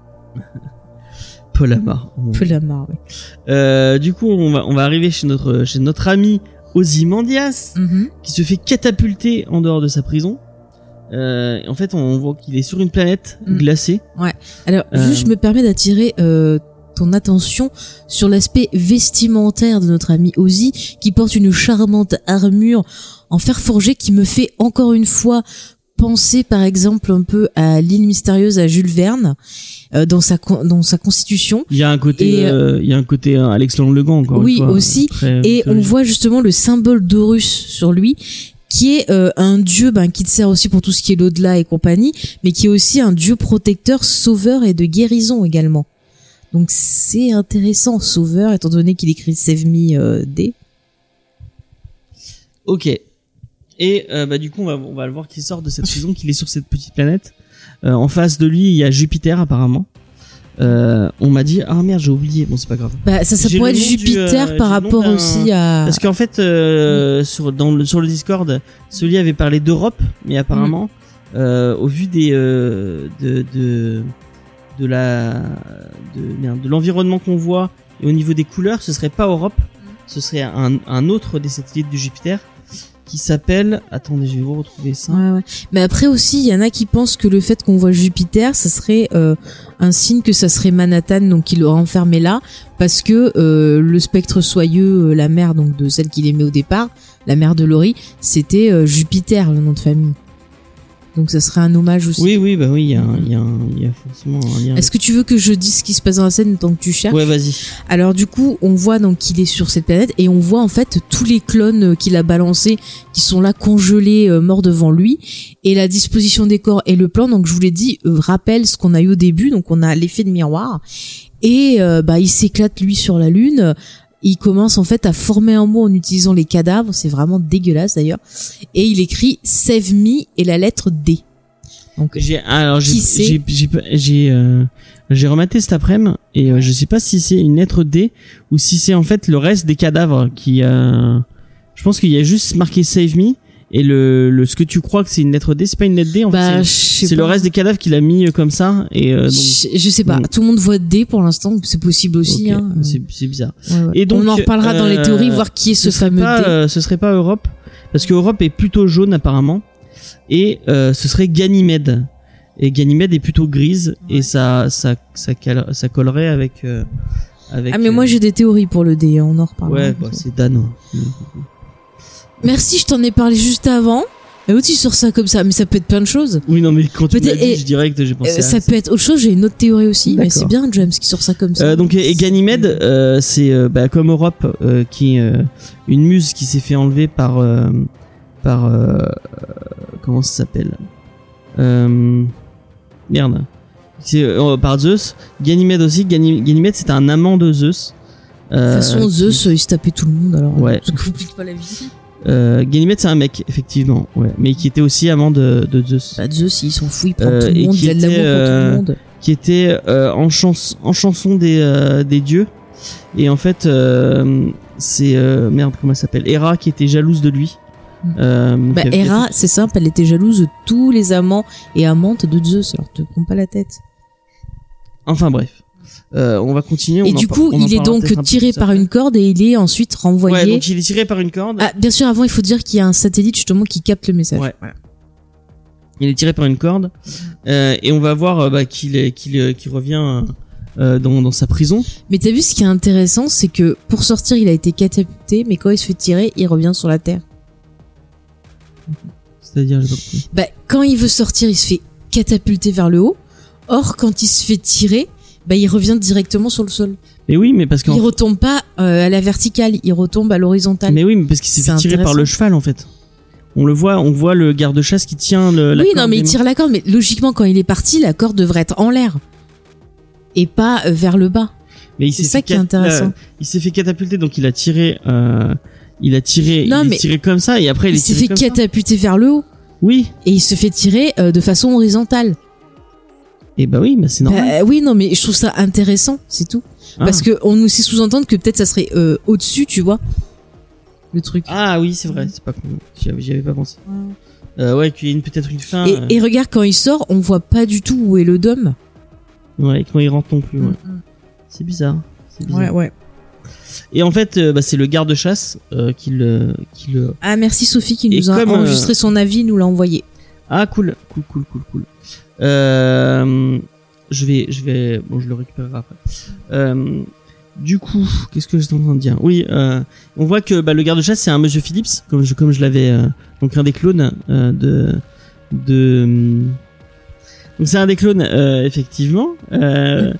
Polamar. Peu la marre, oui. Du coup, on va on va arriver chez notre chez notre ami Ozymandias. Mhm. qui se fait catapulter en dehors de sa prison. Euh, en fait, on voit qu'il est sur une planète Mm. glacée. Alors, Euh. juste, je me permets d'attirer euh, ton attention sur l'aspect vestimentaire de notre ami Ozzy, qui porte une charmante armure en fer forgé qui me fait encore une fois penser, par exemple, un peu à l'île mystérieuse à Jules Verne, euh, dans sa dans sa constitution. Il y a un côté, Et, euh, il y a un côté euh, Alex Langlegan encore Oui, une fois, aussi. Et on voit justement le symbole d'Horus sur lui, qui est euh, un dieu ben, qui te sert aussi pour tout ce qui est l'au-delà et compagnie, mais qui est aussi un dieu protecteur, sauveur et de guérison également. Donc c'est intéressant, sauveur, étant donné qu'il écrit Save Me euh, D. Ok. Et euh, bah du coup, on va on va le voir qu'il sort de cette prison, qu'il est sur cette petite planète. Euh, en face de lui, il y a Jupiter apparemment. Euh, on m'a dit ah merde j'ai oublié. Bon c'est pas grave. Bah, ça, ça pourrait être du, Jupiter euh, par rapport aussi à... parce qu'en fait euh, sur dans le sur le Discord celui avait parlé d'Europe mais apparemment euh, au vu des euh, de de de la de de l'environnement qu'on voit et au niveau des couleurs ce serait pas Europe ce serait un, un autre des satellites du Jupiter qui s'appelle attendez je vais vous retrouver ça Ouais. Mais après aussi, il y en a qui pensent que le fait qu'on voit Jupiter, ça serait euh, un signe que ça serait Manhattan, donc qu'il l'aurait enfermé là, parce que euh, le spectre soyeux, euh, la mère donc de celle qu'il aimait au départ, la mère de Laurie, c'était Jupiter, le nom de famille. Donc ça serait un hommage aussi. oui oui bah oui il y y a y forcément un lien Est-ce que tu veux que je dise ce qui se passe dans la scène tant que tu cherches? Ouais vas-y Alors du coup, on voit donc qu'il est sur cette planète et on voit en fait tous les clones euh, qu'il a balancés qui sont là congelés, euh, morts devant lui. Et la disposition des corps et le plan, donc je vous l'ai dit, euh, rappelle ce qu'on a eu au début. Donc on a l'effet de miroir et euh, bah il s'éclate lui sur la lune. Il commence en fait à former un mot en utilisant les cadavres. C'est vraiment dégueulasse d'ailleurs. Et il écrit Save me et la lettre D. Donc J'ai alors j'ai j'ai euh, j'ai rematé cet après-midi et euh, je sais pas si c'est une lettre D ou si c'est en fait le reste des cadavres qui euh, je pense qu'il y a juste marqué save me et le le ce que tu crois que c'est une lettre D c'est pas une lettre D en bah fait c'est- le reste des cadavres qu'il a mis euh, comme ça et euh, donc je, je sais pas. donc- Tout le monde voit D pour l'instant. C'est possible aussi. ok, hein. c'est bizarre Ouais, ouais. Et donc, on en reparlera dans les euh, théories, voir qui est ce, serait fameux pas, D. euh, ce serait pas Europe parce que Europe est plutôt jaune apparemment et euh, ce serait Ganymède et Ganymède est plutôt grise et ça ça ça, ça collerait avec euh, avec ah mais euh, moi j'ai des théories pour le D, hein, on en reparlera. ouais bah, c'est danois Merci, je t'en ai parlé juste avant. Mais où tu sors ça comme ça Mais ça peut être plein de choses. Oui, non, mais quand tu l'as dit, je direct, j'ai pensé Euh, à ça peut être autre chose. J'ai une autre théorie aussi, mais c'est bien James qui sort ça comme ça. Euh, donc et Ganymède, euh, c'est bah, comme Europe, qui est une muse qui s'est fait enlever par par comment ça s'appelle? Merde, c'est par Zeus. Ganymède aussi. Gany- Ganymède, c'était un amant de Zeus. de toute façon, Zeus, il se tapait tout le monde alors. Ouais. Ça complique pas la vie. Euh, Ganymède, c'est un mec, effectivement, ouais, mais qui était aussi amant de, de Zeus, Bah, Zeus, il s'en fout, il prend Euh, tout le monde, il a de l'amour pour tout euh, le monde. qui était euh, en, chans- en chanson des, euh, des dieux. Et en fait, euh, c'est euh, merde, comment elle s'appelle? Hera qui était jalouse de lui. Mm. Euh, Bah, Hera, c'est simple, elle était jalouse de tous les amants et amantes de Zeus, alors te prends pas la tête. Enfin bref, Euh, on va continuer. on Et du coup, il est donc tiré par après. une corde et il est ensuite renvoyé. Ouais, donc il est tiré par une corde. Ah, bien sûr, avant, il faut dire qu'il y a un satellite justement qui capte le message. Ouais. Il est tiré par une corde euh, et on va voir euh, bah, qu'il revient euh, dans, dans sa prison. Mais t'as vu ce qui est intéressant, c'est que pour sortir, il a été catapulté, mais quand il se fait tirer, il revient sur la Terre. C'est-à-dire. Bah, quand il veut sortir, il se fait catapulter vers le haut. Or, quand il se fait tirer, bah, il revient directement sur le sol. Mais oui, mais parce qu'en Il retombe pas euh, à la verticale, il retombe à l'horizontale. Mais oui, mais parce qu'il s'est fait tirer par le cheval en fait. On le voit, on voit le garde-chasse qui tient le. la oui, corde non, mais il tire la corde, mais logiquement, quand il est parti, la corde devrait être en l'air. Et pas euh, vers le bas. Mais C'est ça qui est intéressant. il s'est fait catapulter, donc il a tiré. Euh, il a tiré. Non, il mais est tiré comme ça et après il, Il est s'est fait catapulter vers le haut. Oui. Et il se fait tirer euh, de façon horizontale. Et bah oui, mais c'est normal. Bah, oui, non, mais je trouve ça intéressant, c'est tout. Ah. Parce que on nous sait sous-entendre que peut-être ça serait euh, au-dessus, tu vois. Le truc. Ah oui, c'est vrai, c'est pas con. J'y avais, pas pensé. Euh, ouais, qu'il y ait peut-être une fin. Et, euh, et regarde, quand il sort, on voit pas du tout où est le dôme. Ouais, quand il rentre non plus. Ouais. C'est bizarre. C'est bizarre. ouais. Et en fait, euh, bah, c'est le garde-chasse euh, qui le, qui le. Ah, merci Sophie qui Et nous a comme, euh, enregistré son avis, nous l'a envoyé. Ah cool, cool, cool, cool, cool. Euh, je vais, je vais, bon, je le récupérerai après. Euh, du coup, qu'est-ce que j'étais en train de dire? Oui, euh, on voit que bah, le garde-chasse c'est un Monsieur Phillips, comme je, comme je l'avais, euh, donc un des clones euh, de, de. Donc c'est un des clones euh, effectivement, euh,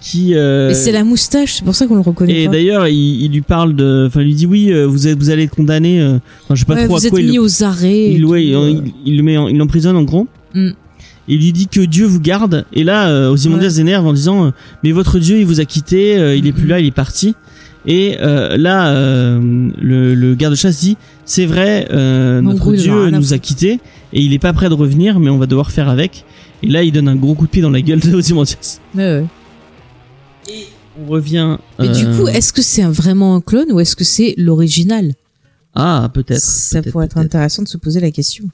qui. Euh, Mais c'est la moustache, c'est pour ça qu'on le reconnaît et pas. d'ailleurs, il, il lui parle de, enfin, il lui dit oui, vous êtes, vous allez être condamné. Enfin, je sais pas Ouais, trop vous à êtes quoi il mis le aux arrêts. il, ouais, il, il- il le met, en- il l'emprisonne en gros. Mm. Il lui dit que Dieu vous garde. Et là, euh, Ozymandias Ouais. s'énerve en disant, euh, mais votre Dieu, il vous a quitté, euh, il est plus Mhm. là, il est parti. Et euh, là, euh, le, le garde-chasse dit, c'est vrai, euh, notre Dieu nous a quittés et il est pas prêt de revenir, mais on va devoir faire avec. Et là, il donne un gros coup de pied dans la gueule de Ozymandias. Ouais, ouais. On revient. Mais du euh, coup, est-ce que c'est vraiment un clone ou est-ce que c'est l'original? Ah, peut-être. Ça peut-être, pourrait être intéressant de se poser la question.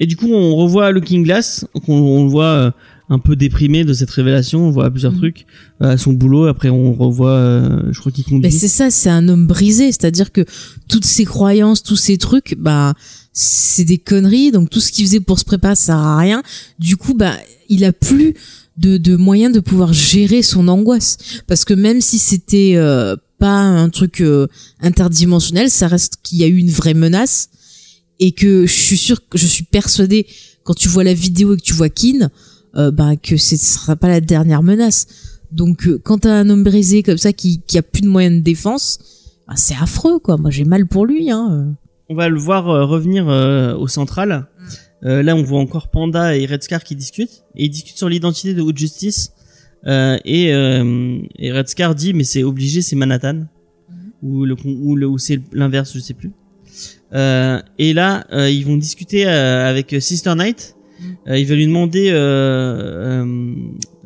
Et du coup, on revoit Looking Glass, on, on le voit euh, un peu déprimé de cette révélation, on voit plusieurs Mhm. trucs euh, à son boulot, après on revoit, euh, je crois qu'il conduit. Mais c'est ça, c'est un homme brisé, c'est-à-dire que toutes ses croyances, tous ces trucs, bah c'est des conneries. Donc tout ce qu'il faisait pour se préparer, ça sert à rien. Du coup, bah il a plus de, de moyens de pouvoir gérer son angoisse, parce que même si c'était euh, pas un truc euh, interdimensionnel, ça reste qu'il y a eu une vraie menace et que je suis sûr que je suis persuadée quand tu vois la vidéo et que tu vois Kin, euh, bah que ce sera pas la dernière menace. Donc euh, quand t'as un homme brisé comme ça qui, qui a plus de moyens de défense, bah, c'est affreux quoi. Moi j'ai mal pour lui hein. On va le voir euh, revenir euh, au central. Euh, là, on voit encore Panda et Red Scar qui discutent, et ils discutent sur l'identité de Haute Justice. Euh, et, euh, et Red Scar dit, mais c'est obligé, c'est Manhattan, ou le ou le ou c'est l'inverse, je sais plus. Euh, et là, euh, ils vont discuter euh, avec Sister Knight. Euh, il va lui demander euh, euh,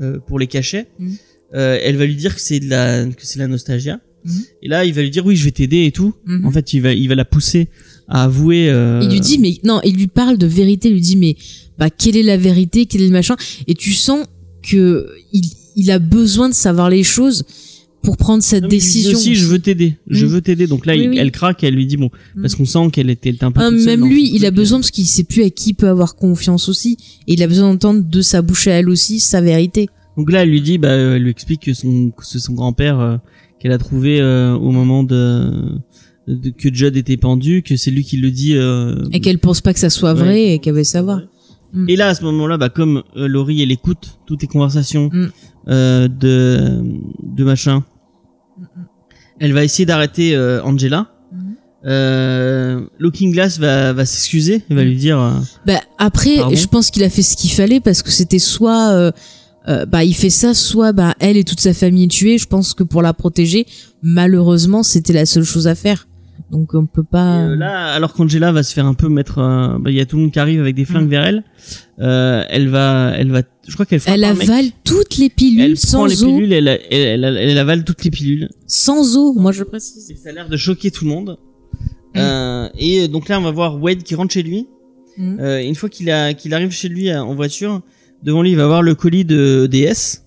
euh, pour les cachets. Euh, elle va lui dire que c'est de la que c'est la nostalgia. Mhm. Et là, il va lui dire oui, je vais t'aider et tout. Mhm. En fait, il va il va la pousser à avouer. euh, Il lui dit mais non, il lui parle de vérité, il lui dit mais bah quelle est la vérité, quel est le machin? Et tu sens que il, il a besoin de savoir les choses pour prendre cette Non, il lui décision. aussi, je veux t'aider, je Mhm. veux t'aider. Donc là, Oui, il- oui. elle craque, elle lui dit bon, parce qu'on sent qu'elle était, un peu. Ah, seule même lui, il a besoin parce qu'il sait plus à qui il peut avoir confiance aussi et il a besoin d'entendre de sa bouche à elle aussi sa vérité. Donc là, elle lui dit, bah, euh, elle lui explique que son, que c'est son grand-père euh, qu'elle a trouvé euh, au moment de de- que Judd était pendu, que c'est lui qui le dit. euh, Et qu'elle pense pas que ça soit vrai Ouais. et qu'elle veut savoir. Mm. Et là, à ce moment-là, bah, comme euh, Laurie, elle écoute toutes les conversations Mm. euh, de de machin, elle va essayer d'arrêter euh, Angela. Mhm. Euh, Looking Glass va va s'excuser, elle va lui dire. euh, Bah après, Pardon je pense qu'il a fait ce qu'il fallait parce que c'était soit euh, euh, bah il fait ça, soit bah elle et toute sa famille est tuée. Je pense que pour la protéger, malheureusement, c'était la seule chose à faire. Donc on peut pas. euh, là, alors qu'Angela va se faire un peu mettre, euh, bah, il y a tout le monde qui arrive avec des flingues Mm. vers elle. Euh, elle va, elle va, je crois qu'elle elle mec. avale toutes les pilules Elle prend sans les eau, pilules, elle, elle, elle, elle avale toutes les pilules. sans eau. Moi je précise. Et ça a l'air de choquer tout le monde. Mm. Euh, et donc là, on va voir Wade qui rentre chez lui. Mm. Euh, une fois qu'il a, qu'il arrive chez lui euh, en voiture, devant lui, il va voir le colis de DS.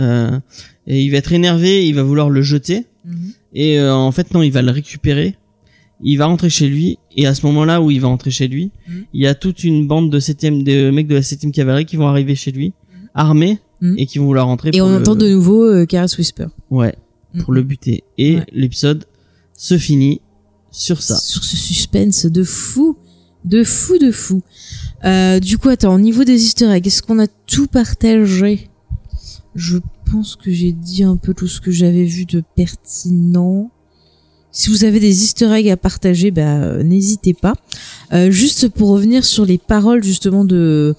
Euh, et il va être énervé, il va vouloir le jeter. Et euh, en fait, non, il va le récupérer. Il va rentrer chez lui. Et à ce moment-là où il va rentrer chez lui, Mhm. il y a toute une bande de septième, de mecs de la 7 cavalerie qui vont arriver chez lui, armés, Mhm. et qui vont vouloir rentrer. Et pour on le- entend de nouveau euh, Karis Whisper. Ouais, pour le buter. Et Ouais. l'épisode se finit sur ça. Sur ce suspense de fou, de fou, de fou. Euh, du coup, attends, au niveau des easter eggs, est-ce qu'on a tout partagé? Je pense que j'ai dit un peu tout ce que j'avais vu de pertinent. Si vous avez des easter eggs à partager, bah, euh, n'hésitez pas. Euh, juste pour revenir sur les paroles justement de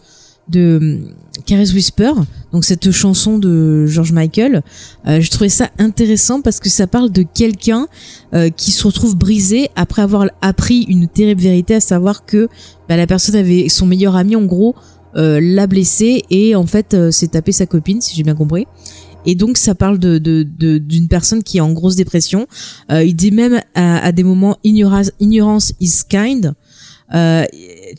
de Caris Whisper, donc cette chanson de George Michael, euh, je trouvais ça intéressant parce que ça parle de quelqu'un euh, qui se retrouve brisé après avoir appris une terrible vérité, à savoir que bah, la personne avait son meilleur ami en gros euh, l'a blessé et en fait euh, s'est tapé sa copine, si j'ai bien compris. Et donc ça parle de de- de- d'une personne qui est en grosse dépression. Euh, il dit même à, à des moments ignorance, is kind. Euh,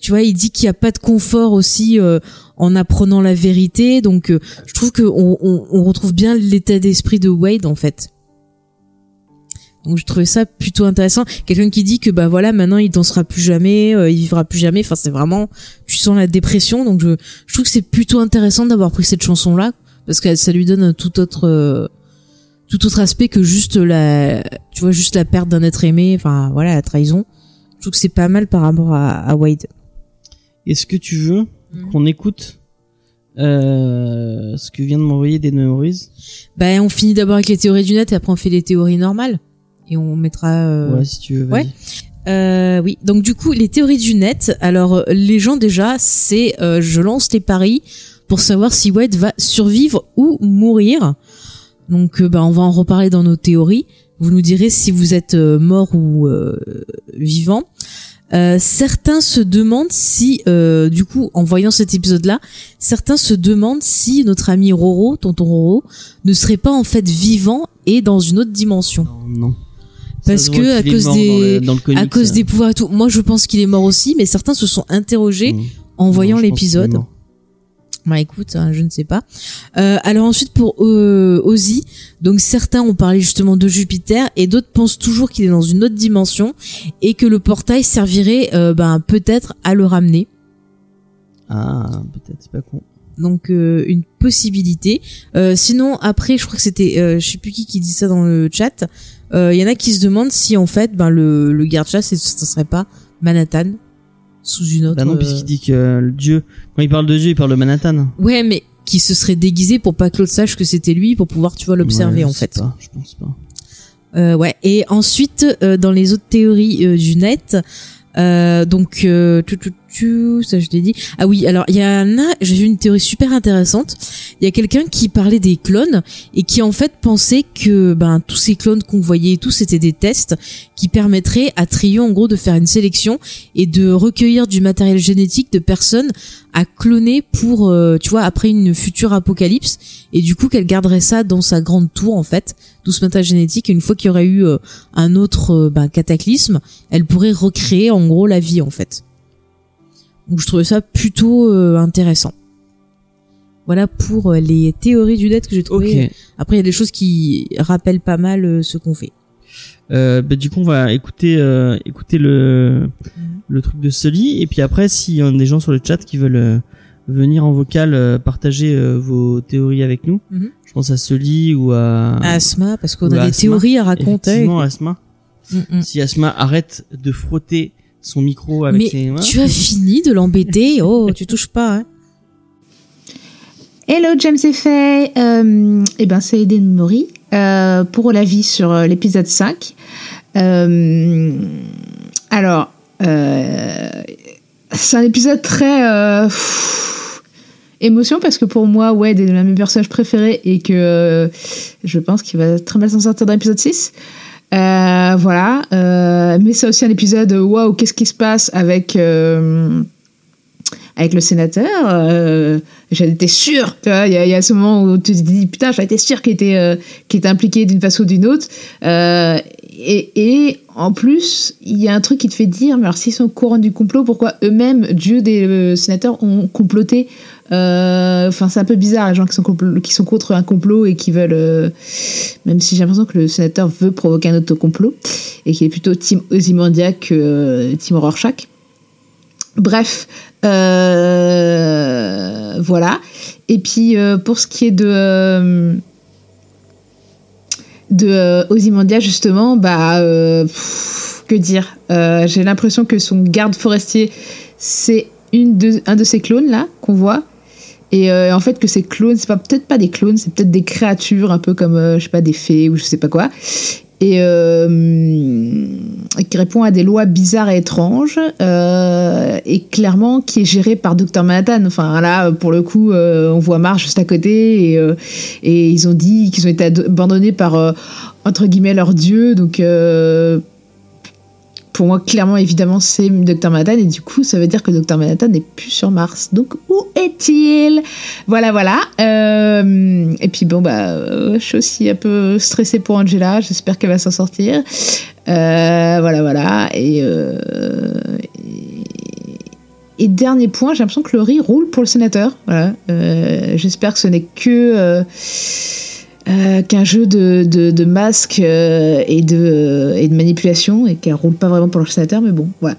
tu vois, il dit qu'il n'y a pas de confort aussi euh, en apprenant la vérité. Donc, euh, je trouve que on, on, on retrouve bien l'état d'esprit de Wade en fait. Donc, je trouvais ça plutôt intéressant. Quelqu'un qui dit que bah voilà, maintenant il dansera plus jamais, euh, il vivra plus jamais. Enfin, c'est vraiment, tu sens la dépression. Donc, je, je trouve que c'est plutôt intéressant d'avoir pris cette chanson là parce que ça lui donne un tout autre, euh, tout autre aspect que juste la, tu vois, juste la perte d'un être aimé. Enfin, voilà, la trahison. Je trouve que c'est pas mal par rapport à, à Wade. Est-ce que tu veux Mhm. qu'on écoute euh, ce que vient de m'envoyer des Memories Ben, on finit d'abord avec les théories du net et après on fait les théories normales. Et on mettra... euh, Ouais, si tu veux, ouais. Euh, oui, donc du coup, les théories du net. Alors, les gens déjà, c'est euh, je lance les paris pour savoir si Wade va survivre ou mourir. Donc, euh, bah, on va en reparler dans nos théories. Vous nous direz si vous êtes euh, mort ou euh, vivant. Euh, certains se demandent si, euh, du coup, en voyant cet épisode-là, certains se demandent si notre ami Roro, tonton Roro, ne serait pas en fait vivant et dans une autre dimension. Non, non. Parce que, à cause des- dans le- dans le comics, à cause des pouvoirs et tout. Moi, je pense qu'il est mort aussi, mais certains se sont interrogés Mm. en voyant l'épisode. Bah écoute, hein, je ne sais pas. Euh, alors ensuite pour euh, Ozzy, donc certains ont parlé justement de Jupiter et d'autres pensent toujours qu'il est dans une autre dimension et que le portail servirait euh, ben peut-être à le ramener. Ah, peut-être, c'est pas con. Donc euh, une possibilité. Euh, sinon après, je crois que c'était, euh, je sais plus qui qui dit ça dans le chat. Euh, Il y en a qui se demandent si en fait, ben le, le garde-chasse, ce ce serait pas Manhattan sous une autre. Bah non, euh, puisqu'il dit que le dieu, quand il parle de dieu, il parle de Manhattan. Ouais, mais qui se serait déguisé pour pas que l'autre sache que c'était lui, pour pouvoir, tu vois, l'observer Ouais, en fait. pas, je pense pas. Euh, ouais. Et ensuite, euh, dans les autres théories euh, du net, euh, donc, euh, tu, ça je l'ai dit. Ah oui, alors il y en a, j'ai vu une théorie super intéressante. Il y a quelqu'un qui parlait des clones et qui en fait pensait que ben tous ces clones qu'on voyait et tout, c'était des tests qui permettraient à Trio en gros de faire une sélection et de recueillir du matériel génétique de personnes à cloner pour, euh, tu vois, après une future apocalypse. Et du coup, qu'elle garderait ça dans sa grande tour en fait, tout ce matériel génétique. Et une fois qu'il y aurait eu euh, un autre euh, ben, cataclysme, elle pourrait recréer en gros la vie en fait. Donc je trouvais ça plutôt euh, intéressant. Voilà pour euh, les théories du net que j'ai trouvées. Ok. Après, il y a des choses qui rappellent pas mal euh, ce qu'on fait. Euh, bah, du coup, on va écouter, euh, écouter le, Mhm. le truc de Sully. Et puis après, s'il y a des gens sur le chat qui veulent euh, venir en vocal partager vos théories avec nous, Mhm. je pense à Sully ou à, Asma, parce qu'on a des Asma, théories à raconter. effectivement, Asma. Mm, mm. si Asma arrête de frotter son micro avec Mais ses mains. tu as fini de l'embêter Oh, tu touches pas. Hein. Hello James et Faye, euh, eh ben c'est Eden Mori euh, pour l'avis sur euh, l'épisode 5. Euh, alors, euh, c'est un épisode très euh, pff, émotion parce que pour moi, Wade est l'un de mes personnages préférés et que euh, je pense qu'il va très mal s'en sortir dans l'épisode 6. Euh, voilà, euh, mais c'est aussi un épisode waouh, qu'est-ce qui se passe avec euh, avec le sénateur euh, J'étais sûre, tu vois, il y, a- ce moment où tu te dis putain, j'étais sûre qu'il était euh, était impliqué d'une façon ou d'une autre. Euh, et, et en plus, il y a un truc qui te fait dire, mais alors s'ils sont au courant du complot, pourquoi eux-mêmes, Dieu des euh, sénateurs, ont comploté Euh, Enfin, c'est un peu bizarre les gens qui sont, qui contre un complot et qui veulent, euh, même si j'ai l'impression que le sénateur veut provoquer un auto-complot et qu'il est plutôt Team Ozymandias que euh, Team Rorschach. Bref, euh, voilà. Et puis euh, pour ce qui est de euh, de euh, Ozymandias justement, bah euh, que dire? Euh, J'ai l'impression que son garde forestier c'est un de ces clones là qu'on voit. Et euh, en fait que ces clones, c'est pas peut-être pas des clones, c'est peut-être des créatures un peu comme euh, je sais pas des fées ou je sais pas quoi. Et euh, qui répond à des lois bizarres et étranges et clairement qui est géré par Dr Manhattan. Enfin là, pour le coup, on voit Marge juste à côté et, et ils ont dit qu'ils ont été abandonnés par entre guillemets leur dieu. Donc pour moi, clairement, évidemment, c'est Dr Manhattan et du coup, ça veut dire que Dr Manhattan n'est plus sur Mars. Donc où est-il? Voilà, voilà. Euh, et puis bon, bah, euh, je suis aussi un peu stressée pour Angela. J'espère qu'elle va s'en sortir. Euh, voilà, voilà. Et, euh, et, dernier point, j'ai l'impression que le riz roule pour le sénateur. Voilà. J'espère que ce n'est que euh, euh, qu'un jeu de, de, de masque euh, et, de, et de manipulation et qu'elle roule pas vraiment pour le sénateur, mais bon, voilà.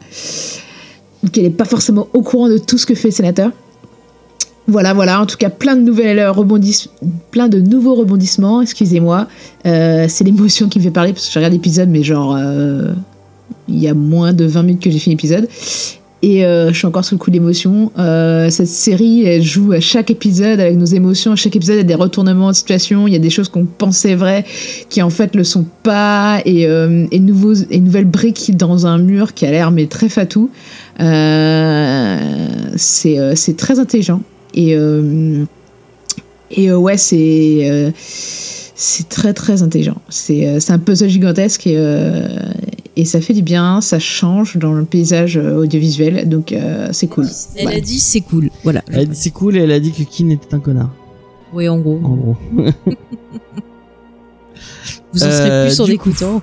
Qu'elle n'est pas forcément au courant de tout ce que fait le sénateur. Voilà, voilà. En tout cas, plein de nouvelles euh, rebondissements, plein de nouveaux rebondissements. Excusez-moi, Euh, c'est l'émotion qui me fait parler parce que je regarde l'épisode, mais genre euh, il y a moins de 20 minutes que j'ai fini l'épisode. Et euh, je suis encore sous le coup d'émotion. Euh, cette série, elle joue à chaque épisode avec nos émotions. À chaque épisode, il y a des retournements de situation. Il y a des choses qu'on pensait vraies qui en fait le sont pas. Et, euh, et, nouveaux, et nouvelles briques dans un mur qui a l'air mais très fatou. Euh, c'est très intelligent. Et, et ouais, c'est c'est très très intelligent. C'est un puzzle gigantesque et ça fait du bien, ça change dans le paysage euh, audiovisuel, donc euh, c'est cool. Elle Voilà. a dit c'est cool. Voilà. Elle a dit c'est cool et elle a dit que Kin était un connard. Oui, en gros. En gros. Vous en serez Euh, plus en écoutant.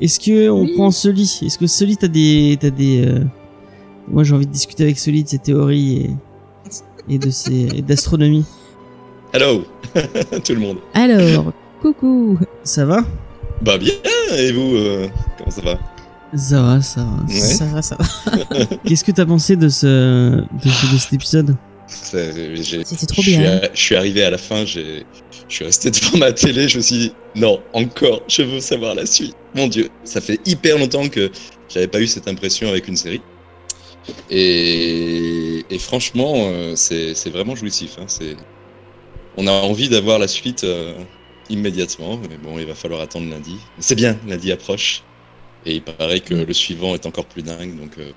Est-ce que on Oui. prend Soli Est-ce que Soli t'as des t'as des euh, Moi j'ai envie de discuter avec Soli de ses théories et et de ses et d'astronomie. Hello Tout le monde. Alors, coucou. Ça va? Bah bien, et vous, euh, comment ça va Ça va, ça va. Ouais. Ça va, ça va. Qu'est-ce que t'as pensé de ce de, ce- de cet épisode C'était trop bien. à- je suis arrivé à la fin, j'ai, je suis resté devant ma télé, je me suis dit, non, encore, je veux savoir la suite. Mon dieu, ça fait hyper longtemps que j'avais pas eu cette impression avec une série. Et, et franchement, euh, c'est c'est vraiment jouissif. Hein, on a envie d'avoir la suite euh, immédiatement, mais bon, il va falloir attendre lundi. C'est bien, lundi approche. Et il paraît que le suivant est encore plus dingue, donc... euh,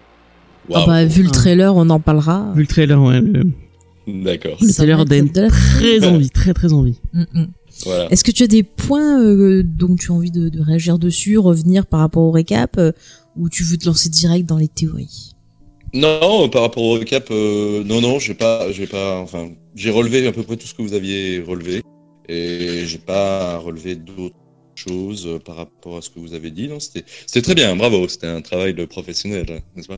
Ah bah, vu le trailer, on en parlera. Vu le trailer, ouais. Le, D'accord, le trailer donne très envie, très très envie. Mm, mm. voilà. Est-ce que tu as des points euh, dont tu as envie de, de réagir dessus, revenir par rapport au récap, euh, ou tu veux te lancer direct dans les théories? Non, par rapport au recap, euh, non, non, j'ai pas, j'ai pas, enfin, j'ai relevé à peu près tout ce que vous aviez relevé, et j'ai pas relevé d'autres choses euh, par rapport à ce que vous avez dit. Non, c'était, très bien, bravo, c'était un travail de professionnel, hein, n'est-ce pas?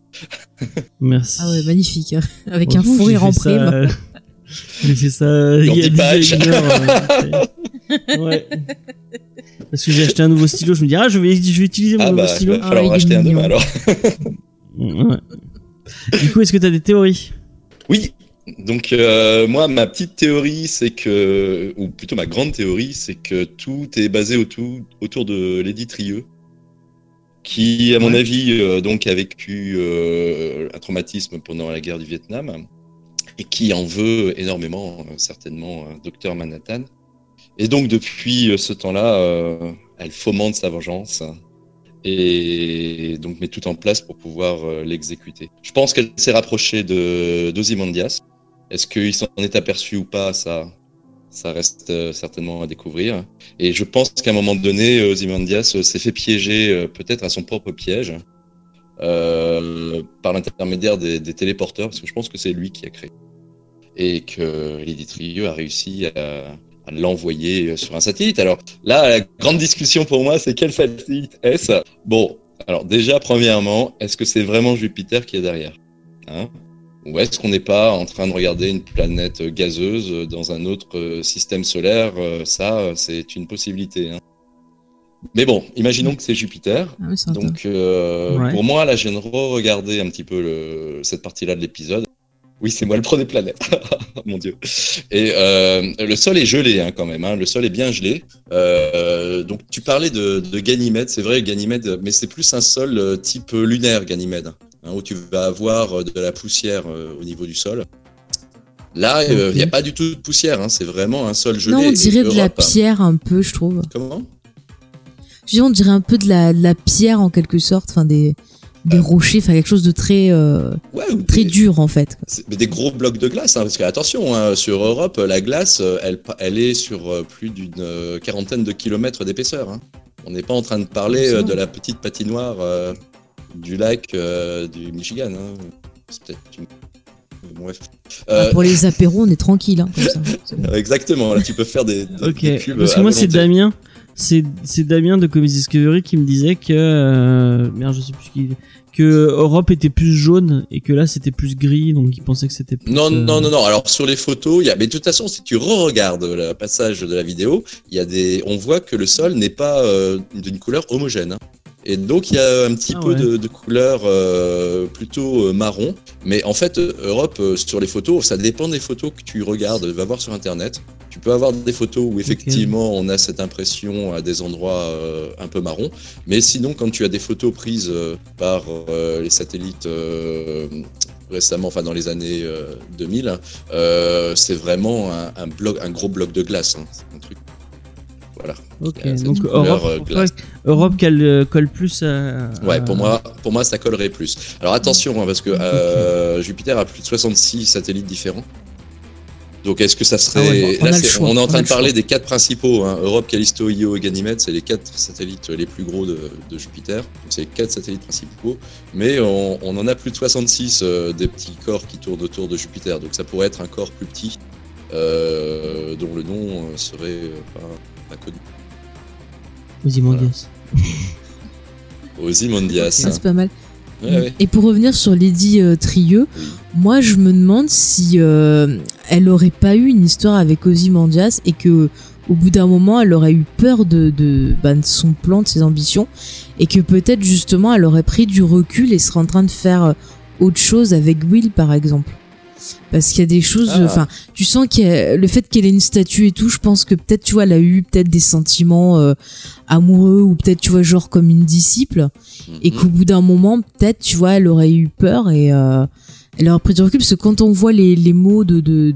Merci. Ah ouais, magnifique. hein. Avec Bon, un fou rire en prime. euh, J'ai fait ça il y a Anti-patch. déjà une heure. euh, ouais. Parce que j'ai acheté un nouveau stylo, je me dis ah je vais je vais utiliser mon Ah nouveau bah, il stylo. va falloir il est racheter un demain alors. Ouais. Du coup, est-ce que t'as des théories? Oui. Donc euh, moi, ma petite théorie, c'est que, ou plutôt ma grande théorie, c'est que tout est basé autour, autour de Lady Trieux. qui, à mon Ouais. avis, euh, donc a vécu euh, un traumatisme pendant la guerre du Vietnam et qui en veut énormément, certainement, Docteur Manhattan. Et donc, depuis ce temps-là, elle fomente sa vengeance et donc met tout en place pour pouvoir l'exécuter. Je pense qu'elle s'est rapprochée de d'Ozymandias. Est-ce qu'il s'en est aperçu ou pas Ça, ça reste euh, certainement à découvrir. Et je pense qu'à un moment donné, euh, Ozymandias euh, s'est fait piéger peut-être à son propre piège par l'intermédiaire des, téléporteurs, parce que je pense que c'est lui qui a créé. Et que Lady a réussi à, à l'envoyer sur un satellite. Alors là, la grande discussion pour moi, c'est quel satellite est-ce? Bon, alors déjà, premièrement, est-ce que c'est vraiment Jupiter qui est derrière? Hein? Ou est-ce qu'on n'est pas en train de regarder une planète gazeuse dans un autre euh, système solaire Euh, Ça, c'est une possibilité. hein. Mais bon, imaginons que c'est Jupiter. Ah oui. Donc, euh, Ouais. pour moi, là, je viens de re-regarder un petit peu le, cette partie-là de l'épisode. Oui, c'est moi le pro des planètes. Mon Dieu. Et euh, le sol est gelé hein, quand même. Hein. Le sol est bien gelé. Euh, donc, tu parlais de, de Ganymède. C'est vrai, Ganymède, mais c'est plus un sol type lunaire, Ganymède, hein, où tu vas avoir euh, de la poussière euh, au niveau du sol. Là, euh, il n'y a pas du tout de poussière. Hein. C'est vraiment un sol gelé. Non, on dirait de la hein. pierre un peu, je trouve. Comment? Je dis, on dirait un peu de la, de la pierre en quelque sorte, enfin des, des rochers, enfin quelque chose de très, euh, Ouais, très des- dur en fait. Mais des gros blocs de glace, hein, parce que attention, hein, sur Europe, la glace, elle, est sur plus d'une quarantaine de kilomètres d'épaisseur. hein. On n'est pas en train de parler euh, de la petite patinoire du lac euh, du Michigan. hein. C'est peut-être une... Bref. Ah, Euh, pour les apéros, on est tranquille, hein, comme ça. C'est bon. exactement, là tu peux faire des, des- Ok. des cubes Parce que moi, c'est. Damien. C'est c'est Damien de Comics Discovery qui me disait que euh, merde, je sais plus qui que Europe était plus jaune et que là c'était plus gris, donc il pensait que c'était plus. Non, euh, non, non, non. Alors sur les photos, il y a. Mais de toute façon, si tu re-regardes le passage de la vidéo, il y a des. On voit que le sol n'est pas euh, d'une couleur homogène. hein. Et donc il y a un petit Ah peu ouais. de, de couleur euh, plutôt euh, marron. Mais en fait, euh, Europe sur les photos, ça dépend des photos que tu regardes. Va voir sur internet. Tu peux avoir des photos où effectivement on a cette impression à des endroits euh, un peu marron. Mais sinon, quand tu as des photos prises euh, par les satellites récemment, enfin dans les années euh, 2000, euh, c'est vraiment un, un bloc, un gros bloc de glace. hein. C'est un truc. Voilà. Ok. Euh, Donc Europe, euh, toi. Europe qu'elle euh, colle plus à. Ouais, pour moi, pour moi, ça collerait plus. Alors attention, hein, parce que euh, Jupiter a plus de 66 satellites différents. Donc est-ce que ça serait... Ah ouais, on Là, choix, est en train de le parler des quatre principaux. Hein. Europe, Callisto, Io et Ganymède, c'est les quatre satellites les plus gros de, de Jupiter. Donc c'est les quatre satellites principaux. Mais on, on en a plus de 66 euh, des petits corps qui tournent autour de Jupiter. Donc ça pourrait être un corps plus petit euh, dont le nom serait euh, pas, pas connu. Ozymandias. Ozymandias. C'est pas mal. Ouais, ouais. Et pour revenir sur Lady euh, Trieux, Oui. moi je me demande si euh, elle aurait pas eu une histoire avec Ozymandias et que au bout d'un moment elle aurait eu peur de, de, bah, de son plan, de ses ambitions et que peut-être justement elle aurait pris du recul et serait en train de faire euh, autre chose avec Will par exemple. Parce qu'il y a des choses, Ah. enfin, tu sens a le fait qu'elle ait une statue et tout, je pense que peut-être tu vois, elle a eu peut-être des sentiments euh, amoureux ou peut-être tu vois genre comme une disciple et Mhm. qu'au bout d'un moment peut-être tu vois elle aurait eu peur et euh, elle aurait pris du recul parce que quand on voit les, les mots de de,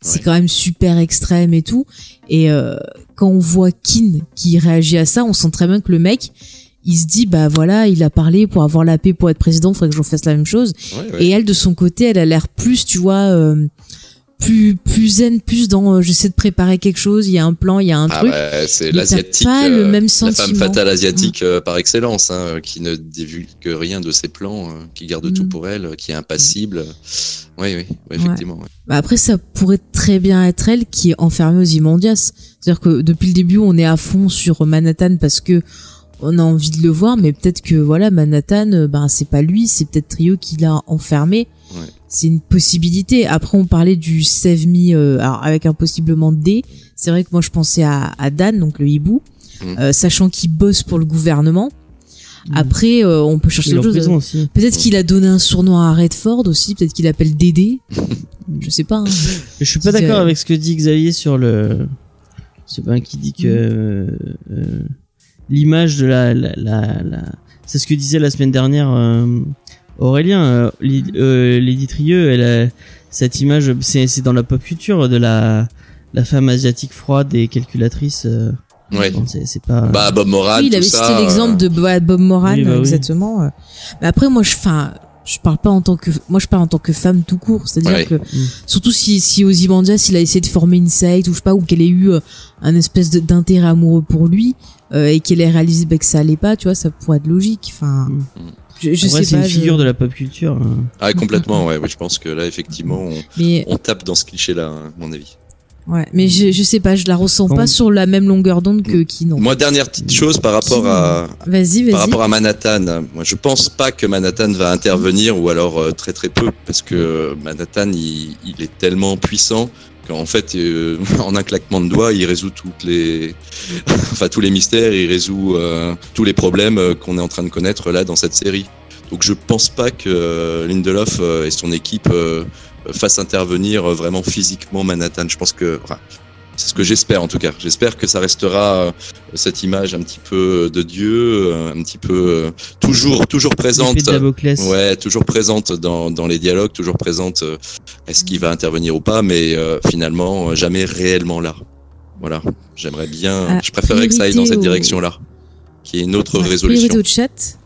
c'est Ouais. quand même super extrême et tout et euh, quand on voit Kin qui réagit à ça on sent très bien que le mec il se dit bah voilà il a parlé pour avoir la paix pour être président faudrait que j'en fasse la même chose Ouais, ouais. et elle de son côté elle a l'air plus tu vois euh, plus plus zen plus dans euh, j'essaie de préparer quelque chose il y a un plan il y a un Ah truc ouais, c'est l'asiatique, pas le euh, même la sentiment. femme fatale asiatique euh, par excellence, hein, qui ne divulgue rien de ses plans, qui garde tout Mm. pour elle, qui est impassible. Oui, oui, oui, effectivement. Bah après, ça pourrait très bien être elle qui est enfermée aux Imandias. C'est-à-dire que depuis le début, on est à fond sur Manhattan parce que on a envie de le voir, mais peut-être que voilà, Manhattan, euh, ben c'est pas lui, c'est peut-être Trio qui l'a enfermé. Ouais. C'est une possibilité. Après, on parlait du Save Me, euh, alors avec un possiblement D. C'est vrai que moi, je pensais à, à Dan, donc le hibou, Mm. euh, sachant qu'il bosse pour le gouvernement. Mm. Après, euh, on peut chercher autre chose. Peut-être qu'il a donné un surnom à Redford aussi. Peut-être qu'il appelle Dédé. je sais pas. hein. Je suis pas d'accord avec ce que dit Xavier sur le. C'est pas qui dit que. L'image de la, la, la, la- c'est ce que disait la semaine dernière euh, Aurélien. Euh, Lyd- euh, Lady Trieux, elle a cette image, c'est c'est dans la pop culture de la la femme asiatique froide et calculatrice. euh, Ouais. bon, c'est c'est pas. Bah, Bob Moran, oui, il avait cité l'exemple de Bo- Bob Moran, Oui, bah oui. exactement. euh. Mais après, moi, je, enfin, je parle pas en tant que, moi, je parle en tant que femme tout court. C'est-à-dire Ouais. que, surtout si, si Ozymandias, il a essayé de former une secte ou je sais pas, ou qu'elle ait eu euh, un espèce de- d'intérêt amoureux pour lui, euh, et qu'elle ait réalisé bah, que ça allait pas, tu vois, ça pourrait être logique. Enfin, Mm. je, sais c'est pas. une je- figure de la pop culture. hein. Ah, complètement, ouais, ouais. Je pense que là, effectivement, on, Mais, on tape dans ce cliché-là, hein, à mon avis. ouais, mais je, je sais pas, je la ressens Bon. pas sur la même longueur d'onde que qui, non. Moi, dernière petite chose par rapport à, Vas-y, par vas-y. rapport à Manhattan. Moi, je pense pas que Manhattan va intervenir ou alors euh, très très peu parce que Manhattan, il, il est tellement puissant qu'en fait, euh, en un claquement de doigts, il résout toutes les, enfin tous les mystères, il résout euh, tous les problèmes euh, qu'on est en train de connaître là dans cette série. Donc, je pense pas que Lindelof et son équipe fassent intervenir vraiment physiquement Manhattan. Je pense que, c'est ce que j'espère en tout cas. J'espère que ça restera euh, cette image un petit peu de Dieu, euh, un petit peu euh, toujours toujours présente. Ouais, toujours présente dans, dans les dialogues, toujours présente. euh, Est-ce qu'il va intervenir ou pas Mais euh, finalement, euh, jamais réellement là. Voilà. J'aimerais bien. Ah, je préférerais que ça aille dans cette priorité au- direction-là, qui est une autre résolution. Priorité au chat.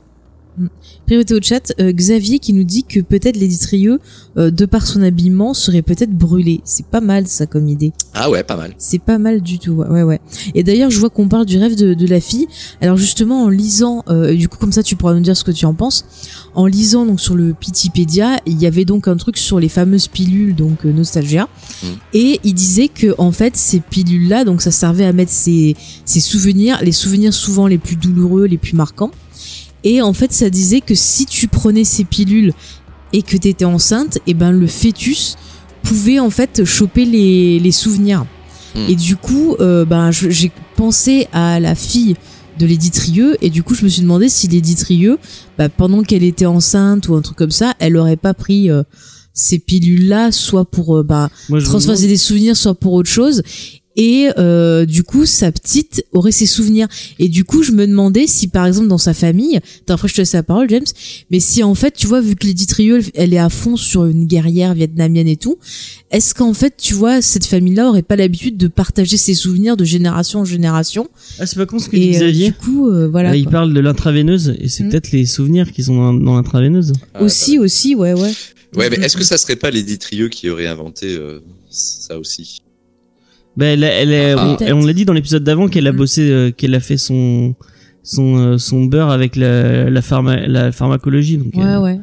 Priorité au chat, euh, Xavier qui nous dit que peut-être Lady Trieux, euh, de par son habillement, serait peut-être brûlé. C'est pas mal ça comme idée. Ah ouais, pas mal. C'est pas mal du tout. Ouais, ouais. ouais. Et d'ailleurs, je vois qu'on parle du rêve de, de la fille. Alors justement, en lisant, euh, du coup comme ça, tu pourras nous dire ce que tu en penses. En lisant donc sur le Pitipédia, il y avait donc un truc sur les fameuses pilules, donc euh, Nostalgia, Mm. et il disait que en fait ces pilules-là, donc ça servait à mettre ses, ses souvenirs, les souvenirs souvent les plus douloureux, les plus marquants. Et en fait, ça disait que si tu prenais ces pilules et que t'étais enceinte, et ben le fœtus pouvait en fait choper les, les souvenirs. Hmm. Et du coup, euh, ben j'ai pensé à la fille de Lady Trieux et du coup je me suis demandé si Lady Trieux, bah, pendant qu'elle était enceinte ou un truc comme ça, elle aurait pas pris euh, ces pilules là, soit pour euh, bah, des souvenirs, soit pour autre chose. Et euh, du coup, sa petite aurait ses souvenirs. Et du coup, je me demandais si, par exemple, dans sa famille, après je te laisse la parole, James, mais si en fait, tu vois, vu que Lady Trieux, elle- elle est à fond sur une guerrière vietnamienne et tout, est-ce qu'en fait, tu vois, cette famille-là aurait pas l'habitude de partager ses souvenirs de génération en génération Ah, c'est pas con ce que dit Et euh, Xavier. du coup, euh, voilà. Là, il parle de l'intraveineuse et c'est Mm. peut-être les souvenirs qui sont dans, l'intraveineuse. Ah, Aussi, aussi, ouais, ouais. Ouais, mais est-ce que ça serait pas Lady Trieux qui aurait inventé euh, ça aussi? Ben, elle, elle est- Ah. on, l'a dit dans l'épisode d'avant qu'elle a Mm. bossé, euh, qu'elle a fait son son euh, son beurre avec la la, pharma, la pharmacologie, donc Ouais, euh, ouais.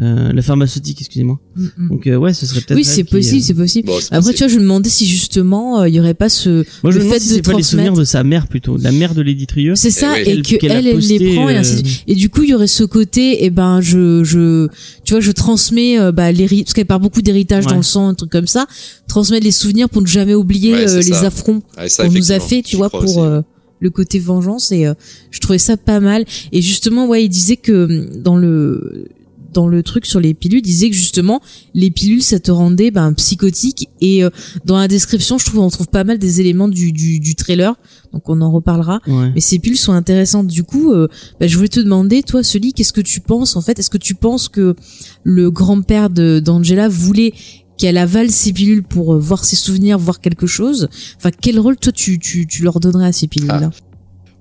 Euh, la pharmaceutique, excusez-moi. Mm, mm. Donc euh, ouais, ce serait peut-être. Oui, elle c'est possible, euh, c'est possible. Bon, Après, possible. tu vois, je me demandais si justement, euh, il y aurait pas ce, Moi, je le me demande fait si de c'est pas les transmettre- souvenirs de sa mère plutôt, de la mère de Lady Trieux. C'est ça, Eh et oui. que qu'elle a elle, elle les prend et ainsi de euh, suite. Et du coup, il y aurait ce côté, et ben, je, je, tu vois, je transmets, euh, bah, l'héri- parce qu'elle parle beaucoup d'héritage Ouais. dans le sang, un truc comme ça, transmettre les souvenirs pour ne jamais oublier Ouais, euh, les ça. affronts Ouais, qu'on nous a fait, tu vois, pour euh, le côté vengeance. Et euh, je trouvais ça pas mal. Et justement, ouais, il disait que dans le dans le truc sur les pilules, il disait que justement les pilules ça te rendait ben psychotique. Et euh, dans la description je trouve on trouve pas mal des éléments du, du, du trailer. Donc on en reparlera. Ouais. mais ces pilules sont intéressantes. Du coup, euh, bah, je voulais te demander, toi, Sully, qu'est-ce que tu penses en fait? Est-ce que tu penses que le grand-père de d'Angela voulait qu'elle avale ces pilules pour euh, voir ses souvenirs, voir quelque chose? Enfin, quel rôle toi tu tu, tu leur donnerais à ces pilules-là?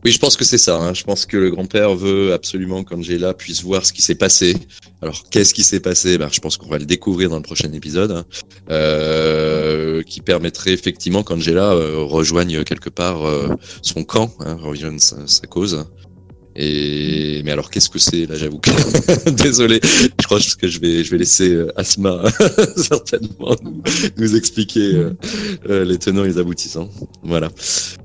Oui, je pense que c'est ça. hein. Je pense que le grand-père veut absolument qu'Angela puisse voir ce qui s'est passé. Alors, qu'est-ce qui s'est passé? Ben, Je pense qu'on va le découvrir dans le prochain épisode, hein. euh, qui permettrait effectivement qu'Angela euh, rejoigne quelque part euh, son camp, hein, rejoigne sa, sa cause. Et mais alors qu'est-ce que c'est là j'avoue que désolé je crois que je vais je vais laisser euh, Asma certainement nous, nous expliquer euh, euh, les tenants et les aboutissants voilà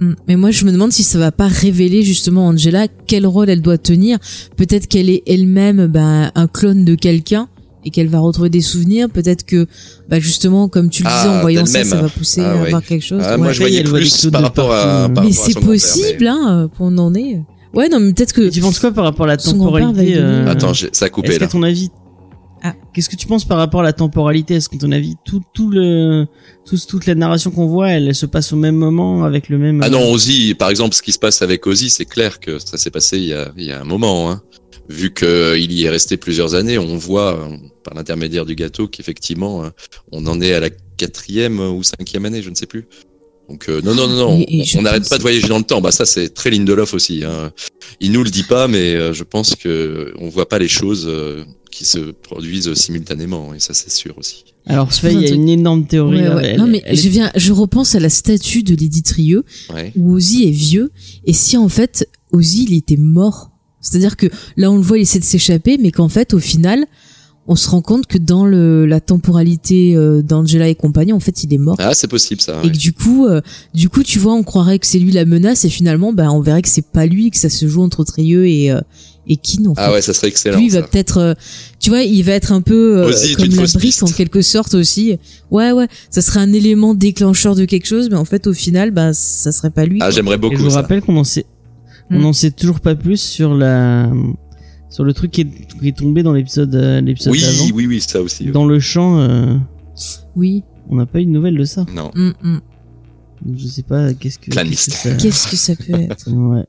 Mm. Mais moi, je me demande si ça va pas révéler justement Angela quel rôle elle doit tenir. Peut-être qu'elle est elle-même ben, un clone de quelqu'un et qu'elle va retrouver des souvenirs. Peut-être que, bah, justement, comme tu le disais, Ah, en voyant ça, ça va pousser Ah, à ouais. voir quelque chose. Ah, Ouais. moi je voyais plus par rapport à, par mais c'est possible, hein, pour en en est. Ouais, non, mais peut-être que. Et tu penses quoi par rapport à la temporalité donner- euh, Attends, j'ai- ça a coupé Est-ce là. qu'à ton avis, Qu'est-ce que tu penses par rapport à la temporalité? Est-ce qu'à ton avis, tout, tout le, tout, toute la narration qu'on voit, elle, se passe au même moment avec le même Ah non, Ozzy, par exemple, ce qui se passe avec Ozzy, c'est clair que ça s'est passé il y a, il y a un moment. Hein. Vu qu'il y est resté plusieurs années, on voit euh, par l'intermédiaire du gâteau qu'effectivement, euh, on en est à la quatrième ou cinquième année, je ne sais plus. Donc euh, non, non, non, non, Et- et je on n'arrête pense- pas de voyager dans le temps. Bah ça, c'est très Lindelof aussi. Hein. Il nous le dit pas, mais euh, je pense que on voit pas les choses euh, qui se produisent simultanément, et ça c'est sûr aussi. Alors, il y a une énorme théorie. Ouais, là. ouais. Elle- non mais elle je viens, je repense à la statue de Lady Trieux Ouais. où Ozzy est vieux et si en fait Ozzy il était mort. C'est-à-dire que là on le voit il essaie de s'échapper mais qu'en fait au final on se rend compte que dans le, la temporalité euh, d'Angela et compagnie en fait il est mort. Ah, c'est possible ça. Et ouais. que du coup, euh, du coup, tu vois, on croirait que c'est lui la menace et finalement, ben, on verrait que c'est pas lui, que ça se joue entre Trieux et euh, et Keane. En fait. Ah ouais, ça serait excellent. lui, il va peut-être, euh, tu vois, il va être un peu euh, Ozzy est comme une la brique piste. en quelque sorte aussi. Ouais, ouais, ça serait un élément déclencheur de quelque chose, mais en fait, au final, bah, ça serait pas lui. Ah, j'aimerais Et beaucoup je vous ça. rappelle qu'on en sait, on Hmm. en sait toujours pas plus sur la, sur le truc qui est, qui est tombé dans l'épisode, euh, l'épisode Oui, d'avant. oui, oui, ça aussi. Dans le champ, euh, Oui. on n'a pas eu de nouvelles de ça. Non. Mm, mm. Je sais pas qu'est-ce que. Qu'est-ce que ça- Qu'est-ce que ça peut être Ouais.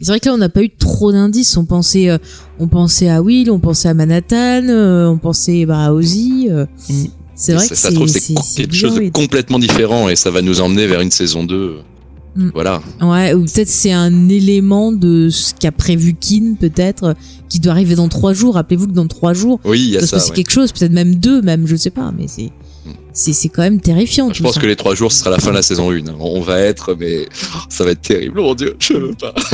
C'est vrai que là, on n'a pas eu trop d'indices. On pensait, euh, on pensait à Will, on pensait à Manhattan, euh, on pensait bah, à Ozzy. euh. Mm. C'est vrai ça, que ça c'est trouve, quelque chose de complètement différent et ça va nous emmener vers une saison 2. Mm. Voilà. Ouais, ou peut-être c'est un élément de ce qu'a prévu Keane, peut-être, qui doit arriver dans trois jours. Rappelez-vous que dans trois jours, Oui, il y a se ça. passer ouais. quelque chose, peut-être même deux, même, je sais pas, mais c'est, Mm. c'est, c'est quand même terrifiant. Je tout pense ça. que les trois jours, ce sera la fin de la saison 1. On va être, mais ça va être terrible. Oh mon dieu, je veux pas.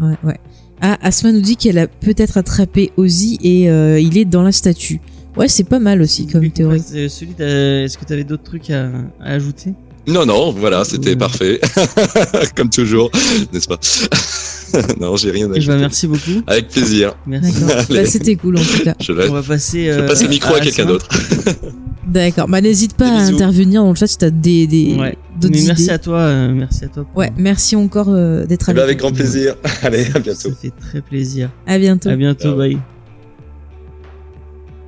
Ouais, ouais. Ah, Asma nous dit qu'elle a peut-être attrapé Ozzy et euh, il est dans la statue. Ouais, c'est pas mal aussi comme théorie. euh, est-ce que tu avais d'autres trucs à, à ajouter? Non, non, voilà, c'était parfait. Comme toujours, n'est-ce pas? Non, j'ai rien à Eh ben, merci beaucoup. Avec plaisir. Merci. D'accord. Allez. Bah, c'était cool en tout cas. Je, On va passer. je euh, passe le micro à quelqu'un d'autre. D'accord. Bah, n'hésite pas Des à intervenir dans le chat si t'as des, des, Ouais. d'autres Mais idées. merci à toi. euh, merci à toi. pour- Ouais, merci encore euh, d'être Eh ben, avec avec grand plaisir. Allez, à bientôt. Ça fait très plaisir. nous. À bientôt. À bientôt. Ciao. Bye.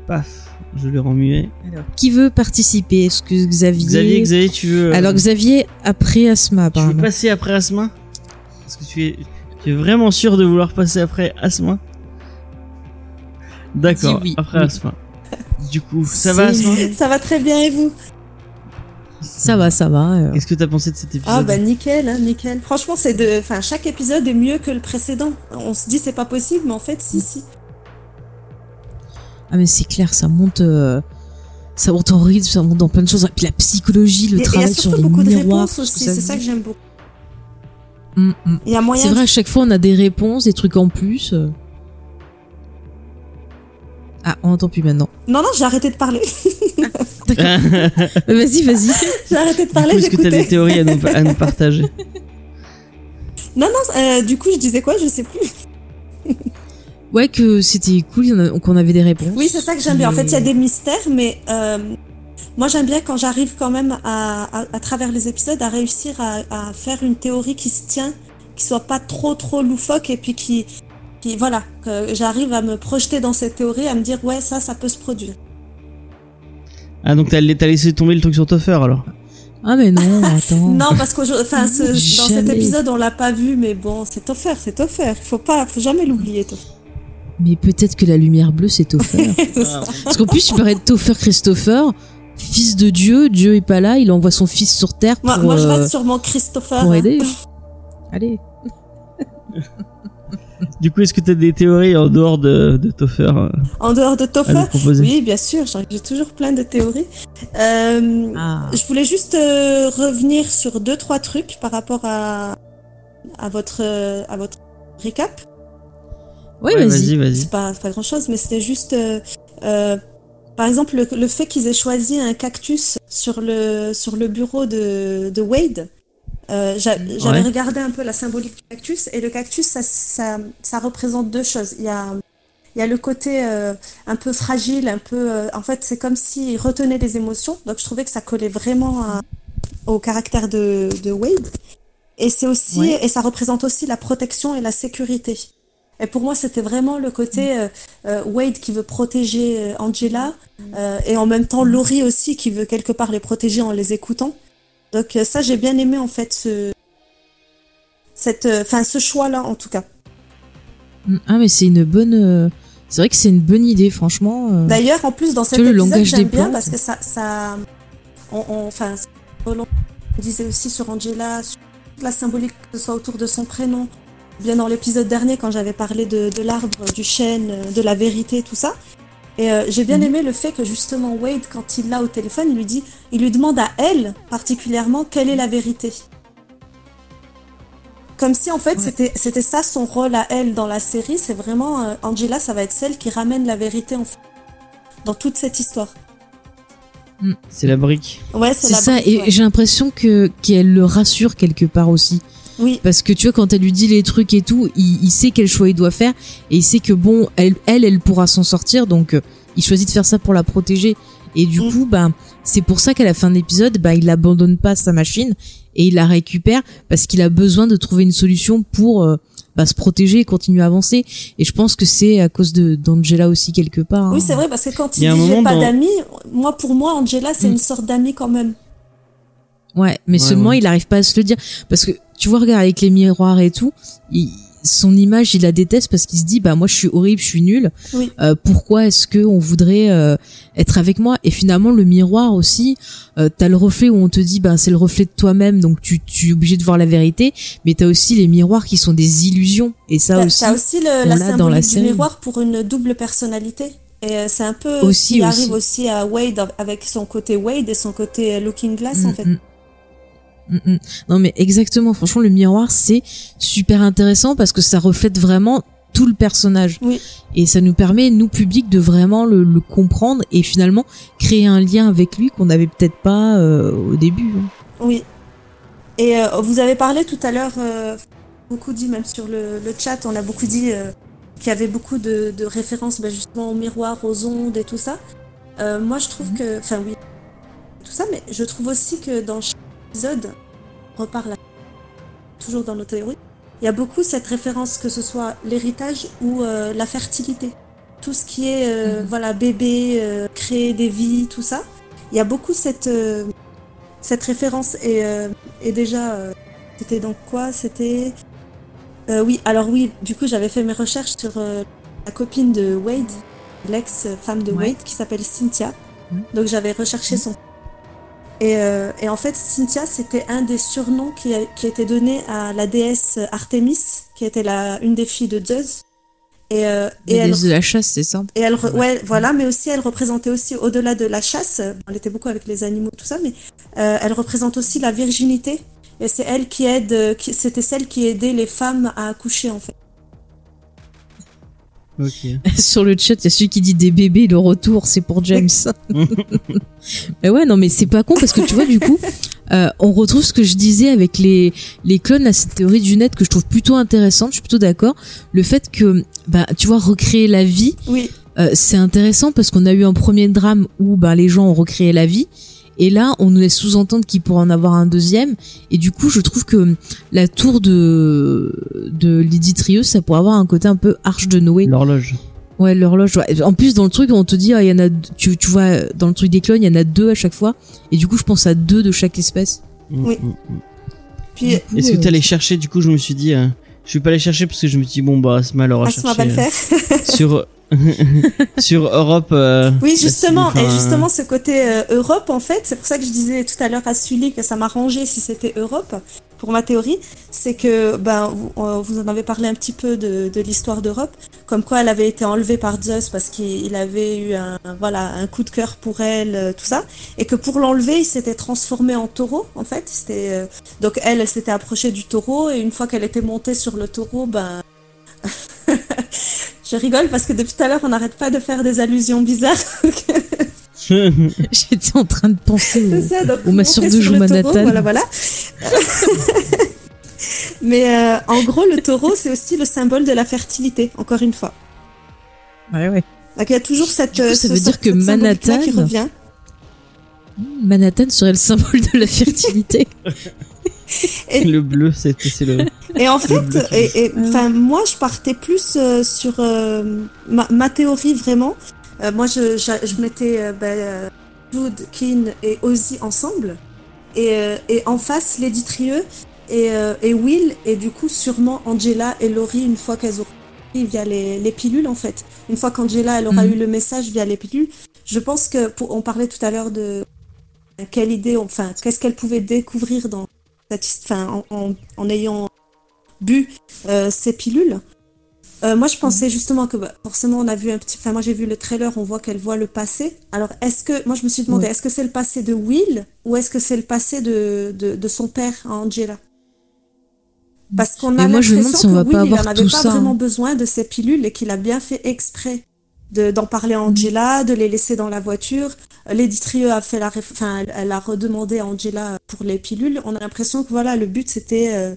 Paf. Je le remuais. Alors, qui veut participer? Est-ce que Xavier? Xavier, Xavier, tu veux. euh, Alors Xavier après Asma tu veux passer après Asma? Est-ce que tu es, tu es vraiment sûr de vouloir passer après Asma? D'accord. Oui, Après oui. Asma. Du coup, ça va Asma? Ça va très bien et vous? Ça va, ça va. euh. Qu'est-ce que t'as pensé de cet épisode? Ah bah nickel, hein, nickel. Franchement, c'est de, enfin chaque épisode est mieux que le précédent. On se dit c'est pas possible, mais en fait si si. Ah mais c'est clair, ça monte, euh, ça monte en rythme, ça monte dans plein de choses. Et puis la psychologie, le Et et il y a travail sur surtout les beaucoup de miroirs, réponses aussi. C'est ça que j'aime beaucoup. Mm, mm. Il y a moyen. C'est vrai, à chaque fois on a des réponses, des trucs en plus. euh. Ah, on entend plus maintenant. Non non, j'ai arrêté de parler. Euh, vas-y, vas-y. j'ai arrêté de parler. Est-ce que t'as des J'écoutais. théories à nous, à nous partager? Non non, euh, du coup je disais quoi, je sais plus. Ouais, que c'était cool, qu'on avait des réponses. Oui, c'est ça que j'aime bien. En fait, il y a des mystères, mais euh, moi j'aime bien quand j'arrive quand même à, à, à travers les épisodes à réussir à, à faire une théorie qui se tient, qui soit pas trop trop loufoque et puis qui, qui voilà, que j'arrive à me projeter dans cette théorie, à me dire ouais ça, ça peut se produire. Ah, donc t'as t'as laissé tomber le truc sur Toffer alors? Ah mais non, attends. Non, parce que je- enfin, ce- dans cet épisode on l'a pas vu, mais bon, c'est offert, c'est offert. Il faut pas, faut jamais l'oublier. Topher. Mais peut-être que la lumière bleue c'est Topher. Parce qu'en plus, il paraît être Topher Christopher, fils de Dieu. Dieu est pas là, il envoie son fils sur terre pour, Moi, moi, je euh, reste sur mon Christopher. pour aider. Allez. Du coup, est-ce que t'as des théories en dehors de, de Toffer euh, En dehors de Topher, Oui, bien sûr, j'ai toujours plein de théories. Euh, Ah. Je voulais juste euh, revenir sur deux, trois trucs par rapport à, à, votre, à votre recap. Ouais, Ouais, vas-y. vas-y. C'est pas, c'est pas grand chose, mais c'était juste. euh, euh, par exemple, le, le fait qu'ils aient choisi un cactus sur le, sur le bureau de, de Wade. Euh, j'a- J'avais Ouais. regardé un peu la symbolique du cactus et le cactus, ça, ça, ça représente deux choses. Il y a, il y a le côté euh, un peu fragile, un peu. euh, en fait, c'est comme s'il retenait les émotions. Donc, je trouvais que ça collait vraiment à- au caractère de, de Wade. Et c'est aussi, Ouais. et ça représente aussi la protection et la sécurité. Et pour moi, c'était vraiment le côté euh, euh, Wade qui veut protéger euh, Angela euh, et en même temps Laurie aussi qui veut quelque part les protéger en les écoutant. Donc ça, j'ai bien aimé en fait ce, cette, enfin ce choix-là en tout cas. Ah mais c'est une bonne. C'est vrai que c'est une bonne idée, franchement. D'ailleurs, en plus dans cet le épisode, langage j'aime des bien parce que ça, ça, on, on- enfin, on disait aussi sur Angela, sur toute la symbolique que ce soit autour de son prénom. Bien dans l'épisode dernier, quand j'avais parlé de, de l'arbre, du chêne, euh, de la vérité, tout ça. Et euh, j'ai Mhm. bien aimé le fait que justement Wade, quand il l'a au téléphone, il lui dit, il lui demande à elle particulièrement quelle est la vérité. Comme si en fait Ouais. c'était c'était ça son rôle à elle dans la série, c'est vraiment euh, Angela, ça va être celle qui ramène la vérité en fait dans toute cette histoire. C'est la brique. Ouais, C'est ça, brique, et ouais. j'ai l'impression que qu'elle le rassure quelque part aussi. Oui, Parce que tu vois, quand elle lui dit les trucs et tout, il, il sait quel choix il doit faire et il sait que bon, elle, elle, elle pourra s'en sortir, donc euh, il choisit de faire ça pour la protéger. Et du Mm. coup, bah, c'est pour ça qu'à la fin de l'épisode, bah, il abandonne pas sa machine et il la récupère parce qu'il a besoin de trouver une solution pour euh, bah, se protéger et continuer à avancer. Et je pense que c'est à cause de d'Angela aussi quelque part. oui hein. c'est vrai parce que quand Il il, dit j'ai pas dans- d'amis, moi pour moi Angela c'est Mm. une sorte d'amie quand même. Ouais, mais Ouais, seulement ouais. il arrive pas à se le dire parce que tu vois regarde avec les miroirs et tout, il- son image il la déteste parce qu'il se dit bah moi je suis horrible, je suis nul. Oui. Euh, pourquoi est-ce que on voudrait euh, être avec moi? Et finalement le miroir aussi, euh, t'as le reflet où on te dit bah c'est le reflet de toi-même donc tu tu es obligé de voir la vérité, mais t'as aussi les miroirs qui sont des illusions et ça aussi. t'as aussi le, on la dans la symbolique du série. miroir pour une double personnalité. Et euh, c'est un peu Aussi, ce qui aussi. arrive aussi à Wade avec son côté Wade et son côté Looking Glass en Mm, fait. mm. Non mais exactement, franchement le miroir c'est super intéressant parce que ça reflète vraiment tout le personnage. Oui. Et ça nous permet, nous public, de vraiment le, le comprendre et finalement créer un lien avec lui qu'on n'avait peut-être pas euh, au début. hein. Oui. Et euh, vous avez parlé tout à l'heure, euh, beaucoup dit même sur le, le chat, on a beaucoup dit qu'il y avait beaucoup de, de références ben, justement au miroir, aux ondes et tout ça. Moi je trouve que, enfin oui, tout ça, mais je trouve aussi que dans chaque épisode, on reparle toujours dans nos théories, il y a beaucoup cette référence que ce soit l'héritage ou euh, la fertilité. Tout ce qui est euh, Mhm. voilà bébé, euh, créer des vies, tout ça. Il y a beaucoup cette cette référence et, et déjà c'était donc quoi C'était? Oui alors oui du coup j'avais fait mes recherches sur la copine de Wade, l'ex-femme de Ouais. Wade qui s'appelle Cynthia. Mhm. Donc j'avais recherché son et, euh, et en fait, Cynthia, c'était un des surnoms qui a, qui été donné à la déesse Artemis, qui était la, une des filles de Zeus. Et, euh, et elle, déesse de la chasse, c'est ça et elle, ouais, voilà, mais aussi elle représentait aussi au-delà de la chasse. Elle était beaucoup avec les animaux, tout ça, mais euh, elle représente aussi la virginité. Et c'est elle qui aide, euh, qui, c'était celle qui aidait les femmes à accoucher en fait. Ok. Sur le chat, il y a celui qui dit des bébés, le retour, c'est pour James. mais ouais, non, mais c'est pas con parce que tu vois, du coup, euh, on retrouve ce que je disais avec les, les clones, là, cette théorie du net que je trouve plutôt intéressante, je suis plutôt d'accord. Le fait que, bah, tu vois, recréer la vie, Oui, euh, c'est intéressant parce qu'on a eu un premier drame où bah, les gens ont recréé la vie. Et là, on nous laisse sous-entendre qu'il pourrait en avoir un deuxième. Et du coup, je trouve que la tour de, de Lydie Trieux, ça pourrait avoir un côté un peu arche de Noé. L'horloge. Ouais, l'horloge. ouais. En plus, dans le truc, on te dit, ah, il y en a, tu, tu vois, dans le truc des clones, il y en a deux à chaque fois. Et du coup, je pense à deux de chaque espèce. Mm, Oui. mm, mm. puis Est-ce que t'es allé chercher Du coup, je me suis dit, euh, je vais pas aller chercher parce que je me suis dit, bon, bah, Asma elle aura Asma cherché va le euh, faire. sur sur Europe. euh, Oui, justement, et justement ce côté euh, Europe, en fait, c'est pour ça que je disais tout à l'heure à Sully que ça m'arrangeait si c'était Europe, pour ma théorie, c'est que, ben, vous, euh, vous en avez parlé un petit peu de, de l'histoire d'Europe, comme quoi elle avait été enlevée par Zeus parce qu'il avait eu un, voilà, un coup de cœur pour elle, tout ça, et que pour l'enlever, il s'était transformé en taureau, en fait. C'était, euh, donc elle, elle s'était approchée du taureau, et une fois qu'elle était montée sur le taureau, ben, je rigole parce que depuis tout à l'heure, on n'arrête pas de faire des allusions bizarres. J'étais en train de penser au, ça, donc au masseur monter de sur joue Manhattan. Voilà, voilà. Mais euh, en gros, le taureau, c'est aussi le symbole de la fertilité, encore une fois. Ouais, ouais. Donc il y a toujours cette. Coup, ça ce- veut dire cette que qui Manhattan- revient. Manhattan serait le symbole de la fertilité. Et- Le bleu, c'est c'est le. Et en fait, bleu et, et, enfin, moi, je partais plus euh, sur euh, ma, ma théorie vraiment. Euh, moi, je, je, je mettais euh, ben, euh, Jude, Keen et Ozzy ensemble, et, euh, et en face Lady Trieux et, euh, et Will, et du coup sûrement Angela et Laurie une fois qu'elles auront pris via les, les pilules en fait. Une fois qu'Angela elle aura Mhm. eu le message via les pilules, je pense que pour, on parlait tout à l'heure de quelle idée, enfin qu'est-ce qu'elle pouvait découvrir dans en, en, en ayant bu euh, ces pilules. Euh, moi, je pensais justement que bah, forcément, on a vu un petit. Enfin, moi, j'ai vu le trailer, on voit qu'elle voit le passé. Alors, est-ce que. Moi, je me suis demandé, est-ce que c'est le passé de Will ou est-ce que c'est le passé de, de, de son père, Angela? Parce qu'on a l'impression si que Will, pas il avoir en avait pas ça, vraiment hein. besoin de ces pilules et qu'il a bien fait exprès de- d'en parler à Angela, de les laisser dans la voiture. Euh, Lady Trieux a fait la, enfin, elle, a redemandé à Angela pour les pilules. On a l'impression que voilà, le but c'était euh,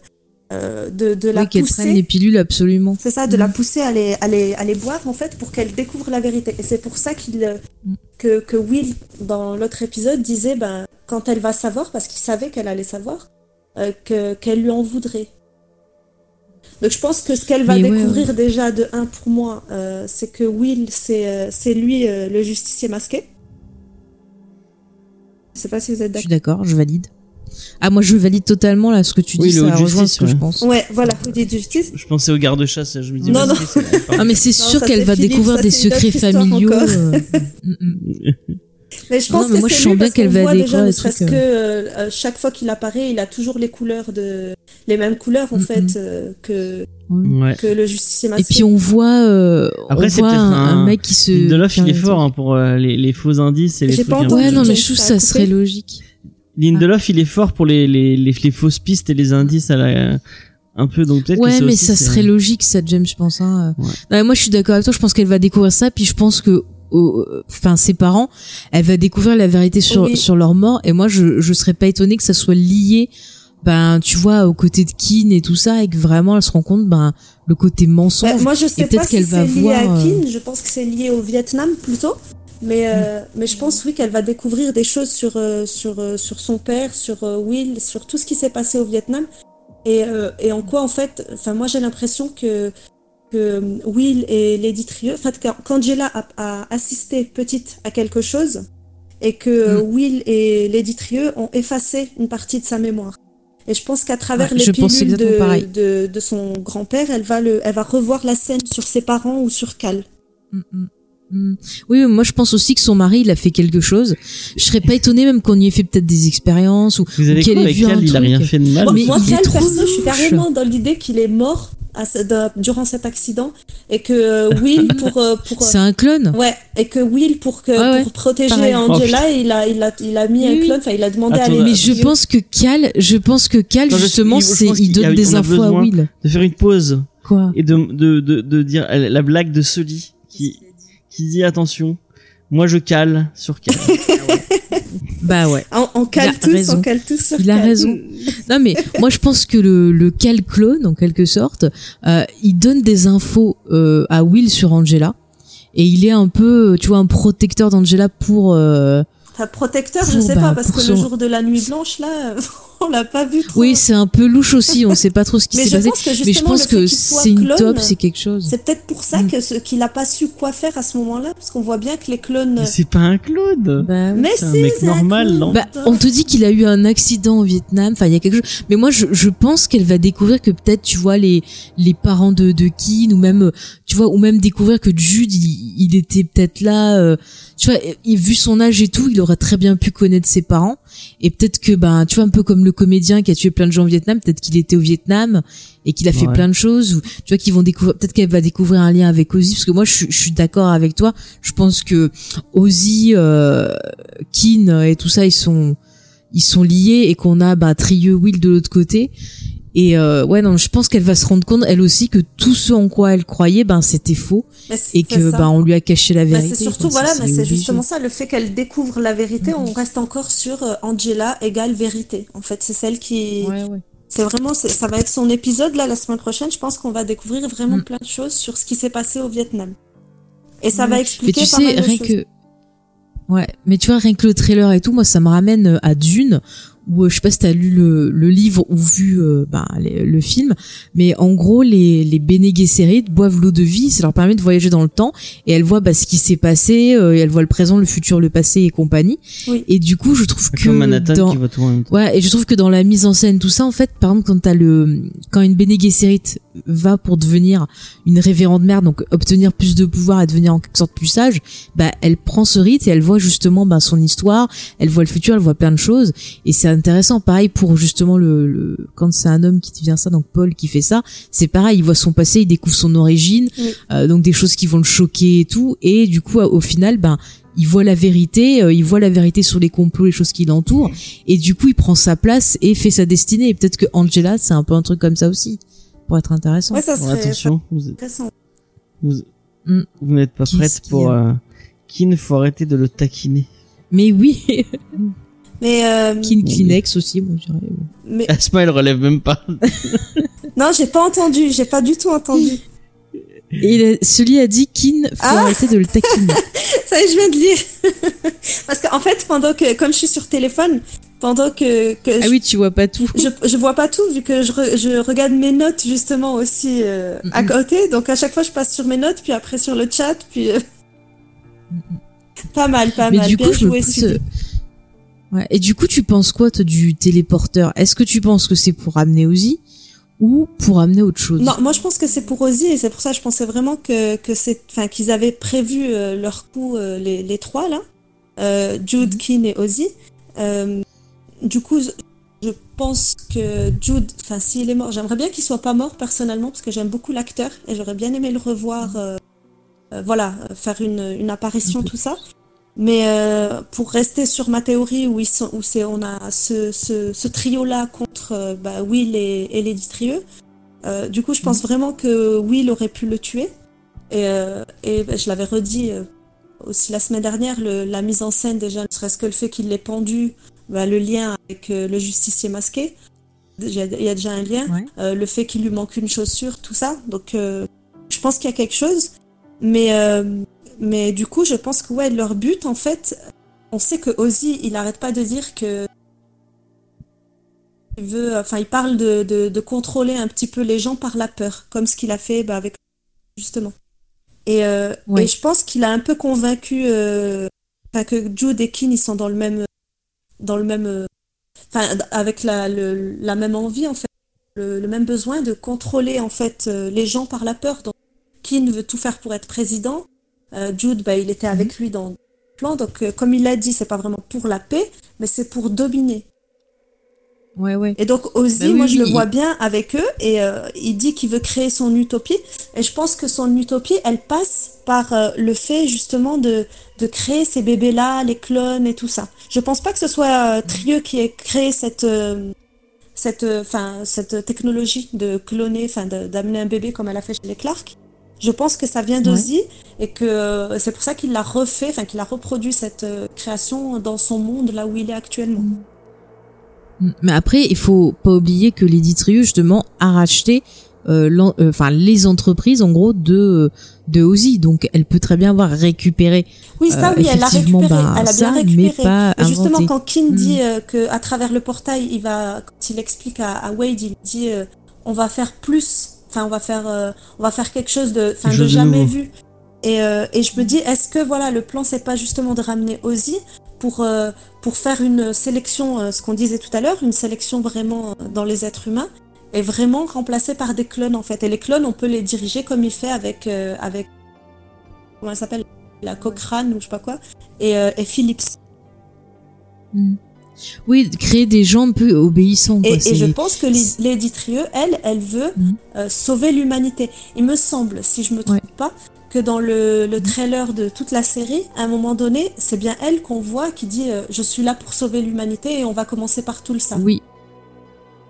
euh, de, de la Oui, qu'elle pousser. prenne les pilules absolument. C'est ça, de la Mhm. pousser à les, à les, à les boire, en fait, pour qu'elle découvre la vérité. Et c'est pour ça qu'il, euh, Mhm. que, que Will, dans l'autre épisode, disait, ben, quand elle va savoir, parce qu'il savait qu'elle allait savoir, euh, que, qu'elle lui en voudrait. Donc je pense que ce qu'elle va Mais ouais, découvrir déjà de un pour moi, euh, c'est que Will, c'est, euh, c'est lui euh, le justicier masqué. Je sais pas si vous êtes Je suis d'accord. d'accord, je valide. Ah, moi, je valide totalement là ce que tu Oui, dis, le ça rejoint justice, ce que je pense. Ouais, voilà, vous dites justice. Je pensais au garde-chasse, je me dis. Non, non. Ah, mais c'est sûr qu'elle va Philippe, découvrir ça, des secrets familiaux. euh. Mais je Non, pense mais que moi, je c'est sens lui bien parce qu'elle qu'on va déjà, ne des serait-ce que euh, chaque fois qu'il apparaît, il a toujours les couleurs de les mêmes couleurs en Mm, fait mm. euh, que Ouais. que le justicier Et masqué. puis on voit, euh, Après, on c'est voit peut-être un, un- mec qui se. Lindelof, il est fort hein, pour euh, les, les faux indices et les trucs pas entendu. Ouais, non, mais je trouve que ça ça serait logique. Lindelof, il est fort pour les, les, les, les fausses pistes et les indices à la, un peu, donc peut-être que Ouais, ça mais aussi, ça serait logique, ça, James, je pense. Hein. Ouais. Non, mais moi, je suis d'accord avec toi. Je pense qu'elle va découvrir ça, puis je pense que, enfin, ses parents, elle va découvrir la vérité sur Oui. sur leur mort. Et moi, je je serais pas étonnée que ça soit lié, ben, tu vois, au côté de Keane et tout ça, et que vraiment, elle se rend compte, ben, le côté mensonge. Bah, moi je sais pas si c'est lié voir, à euh, Kin, je pense que c'est lié au Vietnam plutôt. Mais euh, mais je pense oui qu'elle va découvrir des choses sur euh, sur euh, sur son père, sur Will, sur tout ce qui s'est passé au Vietnam et et en quoi en fait, enfin moi j'ai l'impression que que Will et Lady Trieux, en fait quand- qu'Angela a, a assisté petite à quelque chose et que euh, Will et Lady Trieux ont effacé une partie de sa mémoire. Et je pense qu'à travers Ouais, les pilules de, de, de son grand-père, elle va le, elle va revoir la scène sur ses parents ou sur Cal. Mm, mm, mm. Oui, moi je pense aussi que son mari il a fait quelque chose. Je serais pas étonnée même qu'on y ait fait peut-être des expériences ou, Vous ou avez qu'elle ait avec vu un Cal Il a truc. rien fait de mal. Mais Moi, Cal, perso, je suis carrément dans l'idée qu'il est mort à ce- de- durant cet accident et que euh, Will pour euh, pour C'est un clone? ouais et que Will pour que Ouais, ouais. pour protéger Pareil. Angela, il a il a il a mis Oui, un clone, enfin il a demandé Attends, à là, Mais je pense que Cal, je pense que Cal Non, justement, c'est il a- donne des infos à Will. De faire une pause Quoi? et de, de, de, de dire la blague de Sully qui, qui dit attention, moi je cale sur Cal. Bah ouais. on, on cale tous, on cale tous sur Il a raison. Non mais moi je pense que le, le Cal clone en quelque sorte, euh, il donne des infos euh, à Will sur Angela et il est un peu, tu vois, un protecteur d'Angela pour. euh, Enfin, protecteur, je Pour, sais bah, pas parce pour que son- le jour de la nuit blanche là, on l'a pas vu trop. Oui, c'est un peu louche aussi. On sait pas trop ce qui s'est passé. Mais je pense que soit c'est une clone, top, c'est quelque chose. C'est peut-être pour ça Mm. que ce, qu'il a pas su quoi faire à ce moment-là, parce qu'on voit bien que les clones. Mais c'est pas un Claude. Bah. Mais c'est un mec un normal, clone. non Bah, on te dit qu'il a eu un accident au Vietnam. Enfin, il y a quelque chose. Mais moi, je, je pense qu'elle va découvrir que peut-être, tu vois, les les parents de de Keane ou même, tu vois, ou même découvrir que Jude, il, il était peut-être là. euh, tu vois, et vu son âge et tout, il aurait très bien pu connaître ses parents. Et peut-être que, ben, tu vois, un peu comme le comédien qui a tué plein de gens au Vietnam, peut-être qu'il était au Vietnam et qu'il a fait Ouais. plein de choses. Ou, tu vois, qu'ils vont découvrir. Peut-être qu'elle va découvrir un lien avec Ozzy, parce que moi, je, suis- je suis d'accord avec toi. Je pense que Ozzy, euh, Keane et tout ça, ils sont ils sont liés et qu'on a bah Trieux Will de l'autre côté et euh, ouais non je pense qu'elle va se rendre compte elle aussi que tout ce en quoi elle croyait ben c'était faux Mais c'est- et que ça. ben on lui a caché la Mais vérité c'est surtout voilà, mais c'est justement ça, le fait qu'elle découvre la vérité, on reste encore sur euh, Angela égale vérité. En fait, c'est celle qui, ouais, ouais. c'est vraiment, ça va être son épisode là la semaine prochaine. Je pense qu'on va découvrir vraiment Mm. plein de choses sur ce qui s'est passé au Vietnam. Et ça Ouais. va mais expliquer tu pas sais mal de rien choses. que ouais mais tu vois rien que le trailer et tout moi ça me ramène euh, à Dune où euh, je sais pas si t'as lu le, le livre ou vu euh, bah, les- le film, mais en gros les les Bene Gesserit boivent l'eau de vie, ça leur permet de voyager dans le temps et elles voient bah, ce qui s'est passé, euh, et elles voient le présent, le futur, le passé et compagnie. Oui. Et du coup, je trouve que Comme Manhattan dans qui voit tout en même temps. Ouais, et je trouve que dans la mise en scène, tout ça, en fait, par exemple, quand t'as le, quand une Bene Gesserit va pour devenir une révérende mère, donc obtenir plus de pouvoir et devenir en quelque sorte plus sage, bah, elle prend ce rite et elle voit justement, bah, son histoire, elle voit le futur, elle voit plein de choses, et c'est intéressant. Pareil pour justement le, le- quand c'est un homme qui devient ça, donc Paul qui fait ça, c'est pareil, il voit son passé, il découvre son origine, Oui. euh, donc des choses qui vont le choquer et tout, et du coup, au final, ben, il voit la vérité, euh, il voit la vérité sur les complots, les choses qui l'entourent, et du coup il prend sa place et fait sa destinée. Et peut-être que Angela, c'est un peu un truc comme ça aussi, pour être intéressant. Ouais, ça Bon, serait attention, vous, Mm. vous n'êtes pas prête pour... a Euh, Kin, faut arrêter de le taquiner. Mais oui, Mais, euh, Kin Kleenex aussi, moi je dirais. mais Asma, elle relève même pas. non, j'ai pas entendu, j'ai pas du tout entendu. Et celui a dit Kin, faut Ah arrêter de le taquiner. Ça y est, je viens de lire. Parce qu'en fait, pendant que, comme je suis sur téléphone, pendant que, que ah je, oui, tu vois pas tout. je, je vois pas tout, vu que je, re- je regarde mes notes justement aussi euh, à côté. Donc à chaque fois, je passe sur mes notes, puis après sur le chat, puis. euh, Pas mal, pas Mais mal. du Bien coup, je me joué, euh, Ouais. Et du coup, tu penses quoi toi, du téléporteur? Est-ce que tu penses que c'est pour amener Ozzy ou pour amener autre chose? Non, moi je pense que c'est pour Ozzy et c'est pour ça que je pensais vraiment que, que c'est, enfin qu'ils avaient prévu euh, leur coup euh, les, les trois là, euh, Jude, Mhm. Keane et Ozzy. Euh, du coup, je- pense que Jude, enfin s'il est mort, j'aimerais bien qu'il soit pas mort personnellement parce que j'aime beaucoup l'acteur et j'aurais bien aimé le revoir, voilà, faire une, une apparition tout ça. Mais euh, pour rester sur ma théorie où ils sont, où c'est, on a ce, ce, ce trio là contre euh, bah, Will et, et Lady Trieux. Euh, du coup, je pense vraiment que Will aurait pu le tuer. Et, euh, et ben, je l'avais redit euh, aussi la semaine dernière, le- la mise en scène déjà, ne serait-ce que le fait qu'il l'ait pendu, ben, le lien avec euh, le justicier masqué, il y a déjà un lien. Ouais. Euh, le fait qu'il lui manque une chaussure, tout ça. Donc, euh, je pense qu'il y a quelque chose. Mais, euh, mais du coup, je pense que ouais, leur but, en fait, on sait que Ozzy, il n'arrête pas de dire que il veut, enfin, il parle de, de, de contrôler un petit peu les gens par la peur, comme ce qu'il a fait bah, avec justement. Et, euh, Ouais. et je pense qu'il a un peu convaincu, euh, que Jude et Keane, ils sont dans le même, dans le même, euh, enfin, avec la, le- la même envie en fait, le, le même besoin de contrôler en fait les gens par la peur. Donc, Keane veut tout faire pour être président. Euh, Jude, bah, il était avec lui dans le plan. Donc, euh, comme il l'a dit, c'est pas vraiment pour la paix, mais c'est pour dominer. Ouais, ouais. Et donc Ozzy, Bah oui, moi je le vois bien avec eux et euh, il dit qu'il veut créer son utopie. Et je pense que son utopie, elle passe par euh, le fait justement de, de créer ces bébés-là, les clones et tout ça. Je pense pas que ce soit euh, Trieux qui ait créé cette, cette, enfin, cette technologie de cloner, enfin d'amener un bébé comme elle a fait chez les Clark. Je pense que ça vient d'Ozzy et que euh, c'est pour ça qu'il l'a refait, enfin qu'il a reproduit cette euh, création dans son monde là où il est actuellement. Mm. Mais après, il faut pas oublier que Lady Trieux justement a racheté euh, euh, enfin les entreprises en gros de de Ozzy, donc elle peut très bien avoir récupéré Oui, ça, Euh, oui, elle a récupéré. bah, elle a ça, bien mais récupéré. pas Et justement, inventé. quand Kin Mm. dit euh, que à travers le portail, il va, quand il explique à, à Wade, il dit, on va faire plus. Enfin, on va faire, euh, on va faire quelque chose de, enfin, Quelque de chose jamais vu. Et, euh, et je me dis, est-ce que voilà, le plan, c'est pas justement de ramener Ozzy pour euh, pour faire une sélection, euh, ce qu'on disait tout à l'heure, une sélection vraiment dans les êtres humains, et vraiment remplacée par des clones en fait. Et les clones, on peut les diriger comme il fait avec euh, avec comment elle s'appelle, la Cochrane ou je sais pas quoi, et, euh, et Philips. Mm. Oui, créer des gens un peu obéissants. Quoi. Et, je pense que Lady Trieux, elle, elle veut Mhm. euh, sauver l'humanité. Il me semble, si je me trompe Ouais. pas, que dans le, le trailer de toute la série, à un moment donné, c'est bien elle qu'on voit qui dit euh, Je suis là pour sauver l'humanité et on va commencer par tout le ça. Oui.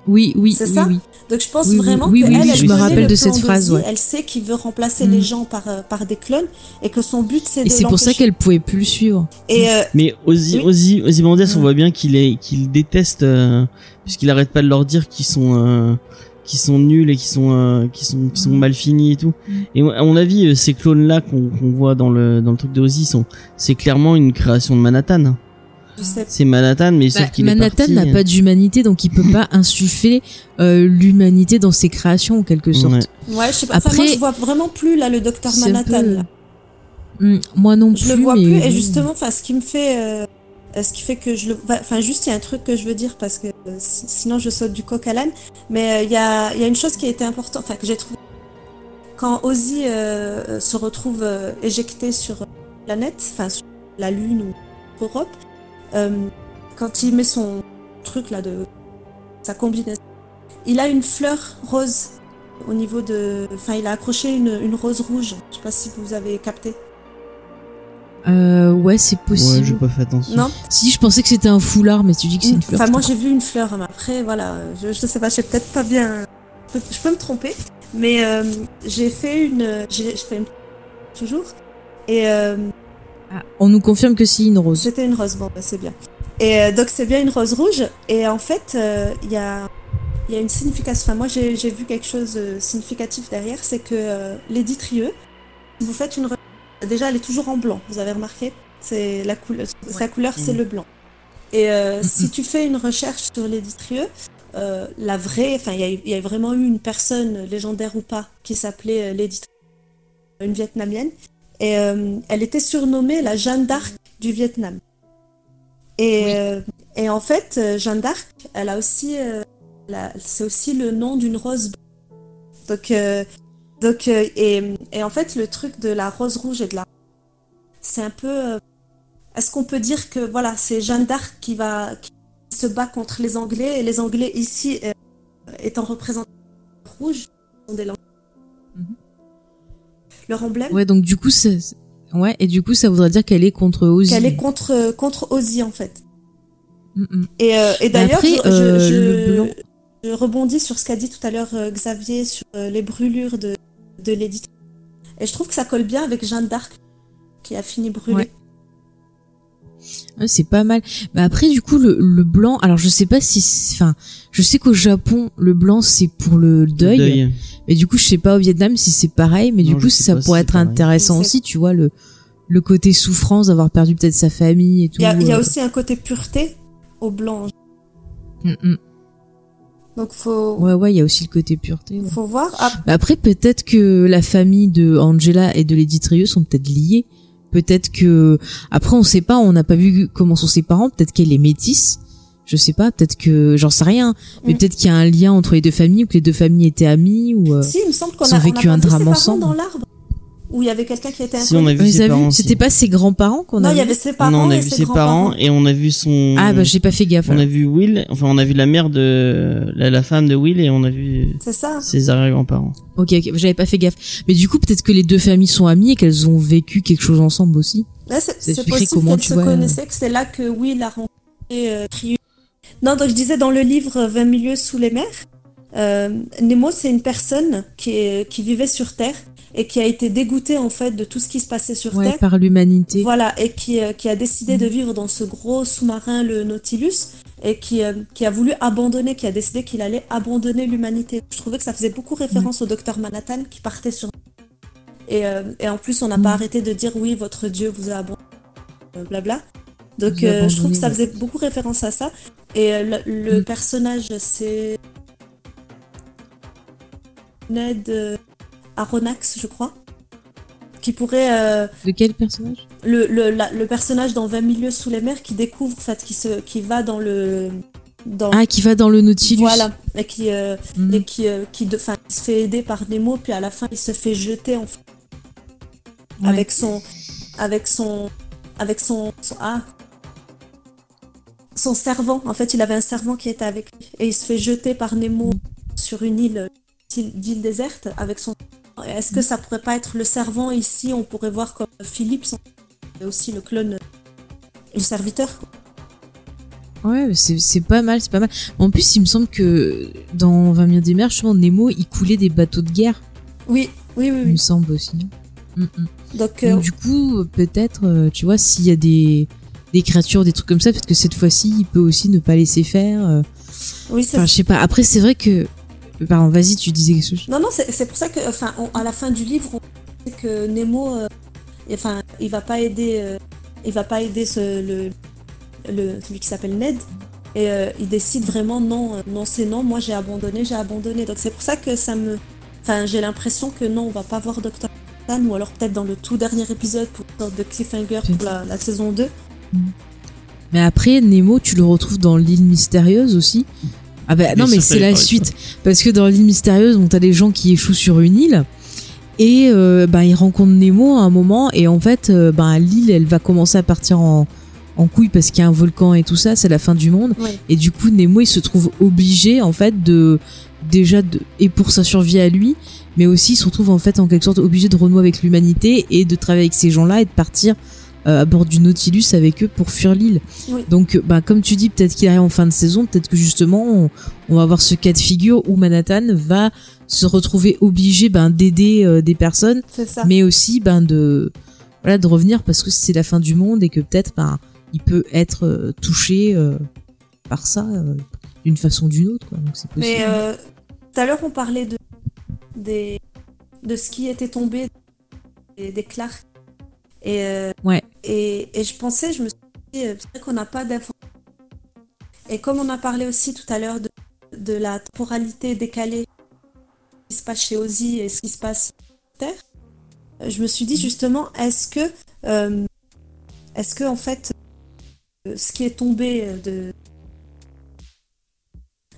Oui, oui, C'est oui, ça oui. Donc je pense Oui, vraiment oui, que oui, elle, oui, elle je me rappelle le de cette phrase, ouais. Elle sait qu'il veut remplacer les gens par, euh, par des clones et que son but c'est de Et c'est pour ça qu'elle pouvait plus le suivre. Et euh, Mais Ozzy, Oui. Ozzy, on voit bien qu'il est, qu'il déteste, euh, puisqu'il arrête pas de leur dire qu'ils sont, euh, qu'ils sont nuls et qu'ils sont, euh, qu'ils sont, qu'ils sont Mm. mal finis et tout. Mm. Et à mon avis, ces clones-là qu'on qu'on voit dans le, dans le truc de Ozzy sont, c'est clairement une création de Manhattan. C'est Manhattan, mais sauf Bah, qu'il est Manhattan n'a pas d'humanité, donc il peut pas insuffler euh, l'humanité dans ses créations en quelque sorte. Ouais. Ouais, je sais pas. Enfin, Après- moi, je vois vraiment plus là le docteur Manhattan. peu- là. Hmm, moi non plus. Je le vois mais plus et justement, enfin, ce qui me fait, euh, euh, ce qui fait que je le, enfin, juste il y a un truc que je veux dire parce que euh, si- sinon je saute du coq à l'âne. Mais euh, il y a, il y a une chose qui a été importante, enfin que j'ai trouvé quand Ozzy euh, se retrouve euh, éjecté sur la planète, enfin sur la Lune ou Europe, euh, quand il met son truc là de sa combinaison, il a une fleur rose au niveau de, enfin il a accroché une, une rose rouge. Je sais pas si vous avez capté. Euh, ouais, c'est Ouais, possible. j'ai pas fait attention. Non? Si, je pensais que c'était un foulard, mais tu dis que c'est une fleur. Enfin, moi j'ai vu une fleur, mais après, voilà, je, je sais pas, je sais peut-être pas bien. Je peux, je peux me tromper, mais euh, j'ai fait une. J'ai je fais une. Toujours. Et euh. Ah, on nous confirme que c'est une rose. c'était une rose, bon, bah, c'est bien. Et euh, donc, c'est bien une rose rouge. Et en fait, euh, il y, a, il y a une signification. Enfin, moi j'ai j'ai vu quelque chose de significatif derrière, c'est que euh, Lady Trieux, vous faites une. Déjà, elle est toujours en blanc, vous avez remarqué? C'est la couleur, Sa couleur, c'est Mhm. le blanc. Et euh, Mhm. si tu fais une recherche sur Lady Trieux, euh, la vraie, enfin, il y, a y vraiment eu une personne, légendaire ou pas, qui s'appelait euh, Lady Trieux, une Vietnamienne. Et euh, elle était surnommée la Jeanne d'Arc du Vietnam. Et, Oui. euh, et en fait, euh, Jeanne d'Arc, elle a aussi, c'est aussi le nom d'une rose. Donc, donc et, et en fait, le truc de la rose rouge et de la, c'est un peu. Est-ce qu'on peut dire que voilà, c'est Jeanne d'Arc qui va qui se bat contre les Anglais et les Anglais ici étant représentés rouge sont des langues. Leur emblème. Ouais, donc du coup, c'est. Ouais, et du coup, ça voudrait dire qu'elle est contre Ozzy. Qu'elle est contre contre Ozzy en fait. Mm, mm. Et, euh, et d'ailleurs, je, euh, je- rebondis sur ce qu'a dit tout à l'heure euh, Xavier sur euh, les brûlures de, de Lady. Et je trouve que ça colle bien avec Jeanne d'Arc qui a fini brûlée. Ouais. C'est pas mal. Mais après, du coup, le, le blanc. Alors, je sais pas si. Enfin, je sais qu'au Japon, le blanc c'est pour le deuil. Deuil. Mais du coup, je sais pas au Vietnam si c'est pareil. Mais Non, du coup, ça si pourrait être intéressant aussi, tu vois, le le côté souffrance d'avoir perdu peut-être sa famille et tout. Il y a, il y a euh. aussi un côté pureté au blanc. Mm, mm. Donc faut, Ouais, ouais, il y a aussi le côté pureté. ouais. faut voir. Après, peut-être que la famille de Angela et de Lady Trieux sont peut-être liées. Peut-être que après, on sait pas, on n'a pas vu comment sont ses parents. Peut-être qu'elle est métisse. Je sais pas. Peut-être que j'en sais rien. Mais Mm. peut-être qu'il y a un lien entre les deux familles ou que les deux familles étaient amies ou. euh, si, il me semble qu'on ils a, ont on a vécu un drame ensemble. dans l'arbre. Où il y avait quelqu'un qui était Si, on a vu ses parents. C'était pas ses grands-parents qu'on Non, a il y avait ses Non, parents non, on a et vu ses ses parents et on a vu son. Ah bah j'ai pas fait gaffe. On a vu Will, enfin on a vu la mère de la, la femme de Will et on a vu C'est ça. ses arrière-grands-parents. Ok, ok, j'avais pas fait gaffe. Mais du coup, peut-être que les deux familles sont amies et qu'elles ont vécu quelque chose ensemble aussi. C'est possible comment qu'elle tu se vois, connaissait, que c'est là que Will a rencontré euh. Non, donc je disais dans le livre 20 milieux sous les mers, euh, Nemo, c'est une personne qui, est, qui vivait sur Terre et qui a été dégoûtée en fait de tout ce qui se passait sur Ouais, Terre. par l'humanité. Voilà, et qui, euh, qui a décidé de vivre dans ce gros sous-marin, le Nautilus, et qui, euh, qui a voulu abandonner, qui a décidé qu'il allait abandonner l'humanité. Je trouvais que ça faisait beaucoup référence au docteur Manhattan qui partait sur. Et, euh, et en plus, on n'a pas arrêté de dire oui, votre Dieu vous a abandonné, blabla. Donc, je trouve que ça faisait beaucoup référence à ça. Et le, le Mhm. personnage, c'est. Ned Aronnax, je crois. Qui pourrait. euh, De quel personnage? le, le, la- le personnage dans 20 milieux sous les mers qui découvre, en fait, qui, se, qui va dans le. Dans, Ah, qui va dans le Nautilus. voilà, et qui, euh, Mhm. et qui, euh, qui, de, fin, il se fait aider par Nemo, puis à la fin, il se fait jeter, en fait, Ouais. avec son. Avec son. Avec son. son- ah Son servant. En fait, il avait un servant qui était avec lui, et il se fait jeter par Nemo sur une île, île, île déserte, avec son. Est-ce que ça pourrait pas être le servant ici? On pourrait voir comme Philippe, aussi le clone, le serviteur. quoi. Ouais, c'est c'est pas mal, c'est pas mal. En plus, il me semble que dans 20 milieux des mers, justement, Nemo, il coulait des bateaux de guerre, Oui, oui, oui. il oui. me semble aussi. Mm, mm. Donc, euh, Donc, du coup, euh, peut-être, euh, tu vois, s'il y a des, des créatures, des trucs comme ça, peut-être que cette fois-ci, il peut aussi ne pas laisser faire. euh. oui, c'est Enfin, je sais pas. Après, c'est vrai que. Pardon, vas-y, tu disais quelque chose. Non, non, c'est pour ça que, enfin, on- à la fin du livre, on sait que Nemo, euh, enfin, il va pas aider, euh, il va pas aider ce, le, le, celui qui s'appelle Ned. Et euh, il décide vraiment non, non c'est non, moi j'ai abandonné, j'ai abandonné. Donc c'est pour ça que ça me. Enfin, j'ai l'impression que non, on va pas voir Dr. Manhattan, ou alors peut-être dans le tout dernier épisode pour une sorte de cliffhanger pour la, la saison 2. Mais après, Nemo, tu le retrouves dans l'île mystérieuse aussi. Ah bah non, mais c'est la suite. Parce que dans l'île mystérieuse, on t'as des gens qui échouent sur une île. Et euh, bah, ils rencontrent Nemo à un moment. Et en fait, euh, bah, l'île, elle va commencer à partir en, en couille parce qu'il y a un volcan et tout ça. C'est la fin du monde. Ouais. Et du coup, Nemo, il se trouve obligé, en fait, de. Déjà, de, et pour sa survie à lui, mais aussi il se retrouve en fait en quelque sorte obligé de renouer avec l'humanité et de travailler avec ces gens-là et de partir à bord du Nautilus avec eux pour fuir l'île. Oui. Donc, euh, bah, comme tu dis, peut-être qu'il arrive en fin de saison, peut-être que justement, on, on va avoir ce cas de figure où Manhattan va se retrouver obligé ben, d'aider euh, des personnes, mais aussi ben, de, voilà, de revenir parce que c'est la fin du monde et que peut-être ben, il peut être euh, touché euh, par ça euh, d'une façon ou d'une autre. Quoi. Donc, c'est possible. Mais euh, tout à l'heure, on parlait de, des, de ce qui était tombé des, des Clark. Et, euh, Ouais. et, et je pensais, je me suis dit, euh, c'est vrai qu'on n'a pas d'infos. Et comme on a parlé aussi tout à l'heure de, de la temporalité décalée, ce qui se passe chez Ozzy et ce qui se passe sur Terre, euh, je me suis dit justement, est-ce que, euh, est-ce que en fait, euh, ce qui est tombé de,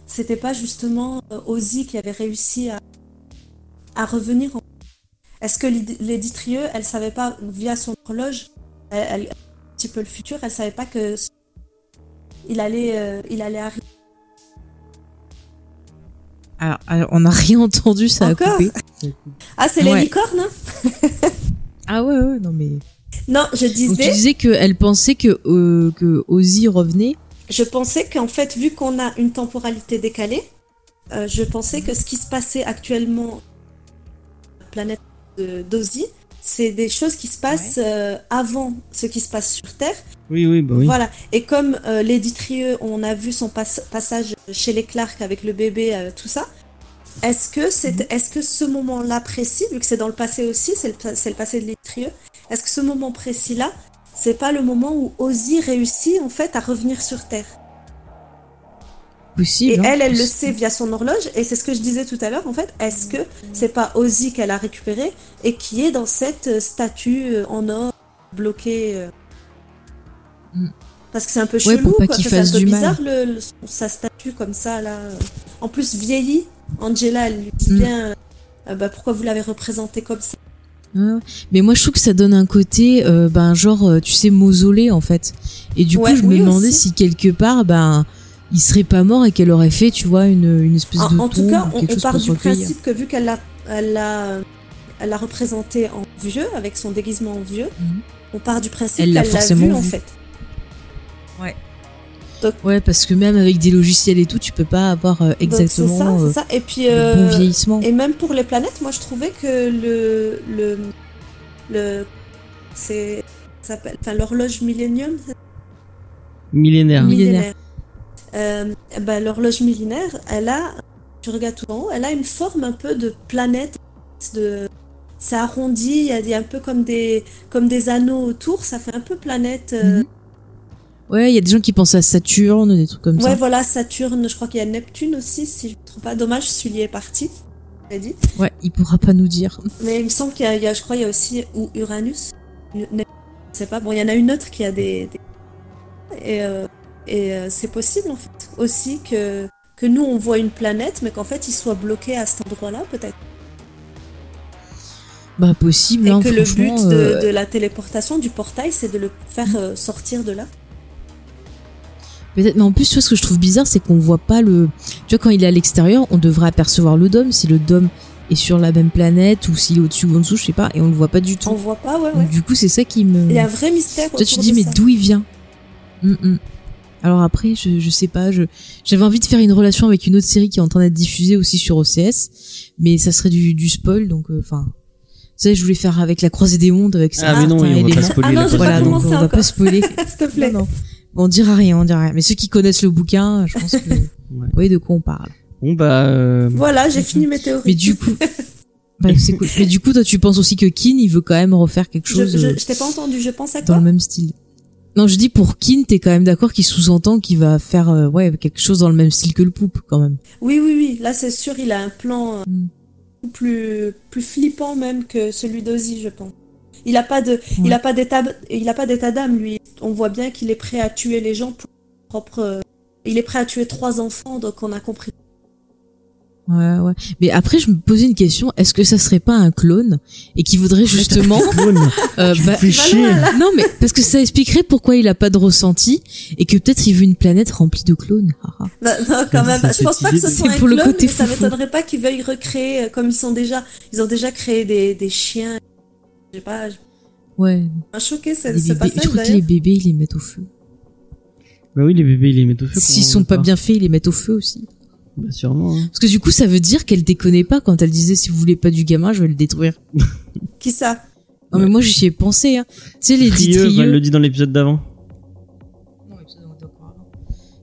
c'était pas justement Ozzy qui avait réussi à, à revenir en... Est-ce que Lady Trieux, elle savait pas, via son horloge, elle, elle- un petit peu le futur, elle savait pas que il allait, euh, il allait arriver. Alors, alors, on n'a rien entendu, ça Encore a coupé. Ah, c'est les Ouais. licornes hein Ah ouais, ouais, non mais. Non, je Donc tu disais, disais qu'elle pensait que, euh, que Ozzy revenait. je pensais qu'en fait, vu qu'on a une temporalité décalée, euh, je pensais que ce qui se passait actuellement sur la planète d'Ozzy, c'est des choses qui se passent euh, avant ce qui se passe sur Terre. Oui, oui, bah oui. Voilà. Et comme euh, Lady Trieux, on a vu son pas- passage chez les Clark avec le bébé, euh, tout ça. Est-ce que c'est, est-ce que ce moment-là précis, vu que c'est dans le passé aussi, c'est le, pa- c'est le passé de Lady Trieux, est-ce que ce moment précis-là, c'est pas le moment où Ozzy réussit en fait à revenir sur Terre? Possible. Et hein, elle, elle le sait via son horloge, et c'est ce que je disais tout à l'heure, en fait. Est-ce que c'est pas Ozzy qu'elle a récupéré et qui est dans cette euh, statue euh, en or bloquée euh, Mm. Parce que c'est un peu chelou, quoi. qu'il C'est un peu bizarre, le, le- sa statue comme ça, là. En plus, vieillie, Angela, elle lui dit Mm. bien euh, bah, pourquoi vous l'avez représentée comme ça? Mais moi, je trouve que ça donne un côté, euh, ben, genre, tu sais, mausolée, en fait. Et du Ouais, coup, je me demandais aussi. si quelque part, ben, il serait pas mort et qu'elle aurait fait, tu vois, une, une espèce En, de en tout cas, on, part du principe que vu qu'elle l'a elle l'a elle l'a représenté en vieux, avec son déguisement en vieux, Mhm. on part du principe Elle qu'elle l'a l'a forcément vu, en fait. Ouais, parce que même avec des logiciels et tout, tu peux pas avoir euh, exactement ça, euh, c'est ça. Et puis, le euh, bon vieillissement. et même pour les planètes, moi je trouvais que le le le c'est ça s'appelle enfin l'horloge Millennium, c'est Millénaire. Millénaire. Euh, bah, l'horloge millénaire, elle a, tu regardes tout en haut, elle a une forme un peu de planète, de, c'est arrondi, il y, a, il y a un peu comme des, comme des anneaux autour, ça fait un peu planète. euh, Mhm. Ouais, il y a des gens qui pensent à Saturne, des trucs comme Ouais, ça. voilà, Saturne, je crois qu'il y a Neptune aussi, si je ne me trompe pas. Dommage, celui est parti, dit. Ouais, il pourra pas nous dire. Mais il me semble qu'il y a, il y a- je crois, il y a aussi ou Uranus. Je sais pas. Bon, il y en a une autre qui a des, des- et, euh, et euh, c'est possible en fait aussi que que nous on voit une planète, mais qu'en fait il soit bloqué à cet endroit-là peut-être. Bah, possible, Et hein, que le but de, euh, de la téléportation du portail, c'est de le faire euh, sortir de là. Peut-être, mais en plus, tu vois, ce que je trouve bizarre, c'est qu'on voit pas le. Tu vois, quand il est à l'extérieur, on devrait apercevoir le dôme, si le dôme est sur la même planète ou s'il est au-dessus ou en dessous, je sais pas, et on le voit pas du tout. On voit pas, ouais, ouais. Donc, du coup, c'est ça qui me. Il y a un vrai mystère. Toi, tu autour dis, mais d'où il vient? Hum, hum. Alors après, je, je sais pas, je j'avais envie de faire une relation avec une autre série qui est en train d'être diffusée aussi sur OCS, mais ça serait du, du spoil, donc euh, enfin. tu sais, je voulais faire avec la croisée des mondes, avec ça. Ah, mais non, oui, on va pas spoiler Ah non, Voilà, donc on va pas spoiler. S'il te plaît. Non, non. Bon, on dira rien, on dira rien. Mais ceux qui connaissent le bouquin, je pense que vous Ouais. voyez de quoi on parle. Bon, bah, euh, Voilà, j'ai fini mes théories. Mais du coup, bah, c'est cool. Mais du coup, toi, tu penses aussi que Keane, il veut quand même refaire quelque je, chose je, euh, je t'ai pas entendu, je pense à dans quoi le même style. Non, je dis pour Kin, t'es quand même d'accord qu'il sous-entend qu'il va faire euh, ouais quelque chose dans le même style que le poupe quand même. Oui, oui, oui. Là, c'est sûr, il a un plan Mm. plus, plus flippant même que celui d'Ozzy, je pense. Il a pas de, il a pas d'état, il a pas d'état d'âme, lui. On voit bien qu'il est prêt à tuer les gens pour propre. euh, Il est prêt à tuer trois enfants, donc on a compris. Ouais, ouais. Mais après, je me posais une question est-ce que ça serait pas un clone et qui voudrait justement Clone, euh, bah, chier. non mais parce que ça expliquerait pourquoi il a pas de ressenti et que peut-être il veut une planète remplie de clones. Haha. Non, non, quand même. C'est Je pense pas que ce soit un Pour le clone, côté mais ça m'étonnerait pas qu'ils veuillent recréer euh, comme ils sont déjà. Ils ont déjà créé des, des chiens. J'ai pas. Je ouais. m'a choqué ce, Les ce bébés, je passage crois que les bébés ils les mettent au feu. Bah oui, les bébés, ils les mettent au feu. S'ils sont pas bien faits, ils les mettent au feu aussi. Bah sûrement. hein. Parce que du coup, ça veut dire qu'elle déconnait pas quand elle disait si vous voulez pas du gamin, je vais le détruire. Qui ça? Non mais moi j'y ai pensé. Hein. Tu sais les Trieux, bah, elle le dit dans l'épisode d'avant.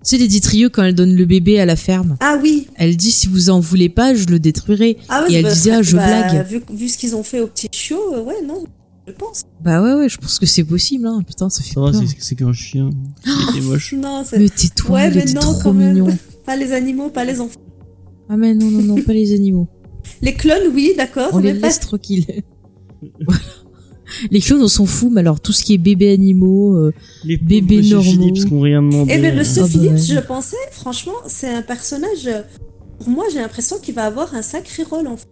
Tu sais les dix trieux quand elle donne le bébé à la ferme. Ah oui. Elle dit si vous en voulez pas, je le détruirai. Ah ouais, Et elle bah, disait, ah, je bah, blague. Vu, vu ce qu'ils ont fait au petit chiot, euh, ouais, non, je pense. Bah ouais ouais, je pense que c'est possible. Hein. Putain, ça fait Ça c'est c'est qu'un chien. Il était moche. Non, c'est Mais tais-toi, Ouais, il mais était non, trop mignon. pas les animaux, pas les enfants. Ah mais non non non, pas les animaux. Les clones, oui, d'accord, On les mais pas. laisse tranquilles. Voilà. Les clones, on s'en fout, mais alors tout ce qui est bébé animaux, euh, Les Bébés Monsieur normaux. Phillips qui ont rien demandé. Eh ben, Monsieur Ah bah Phillips, ouais. je pensais, franchement, c'est un personnage. euh, Pour moi, j'ai l'impression qu'il va avoir un sacré rôle en fait.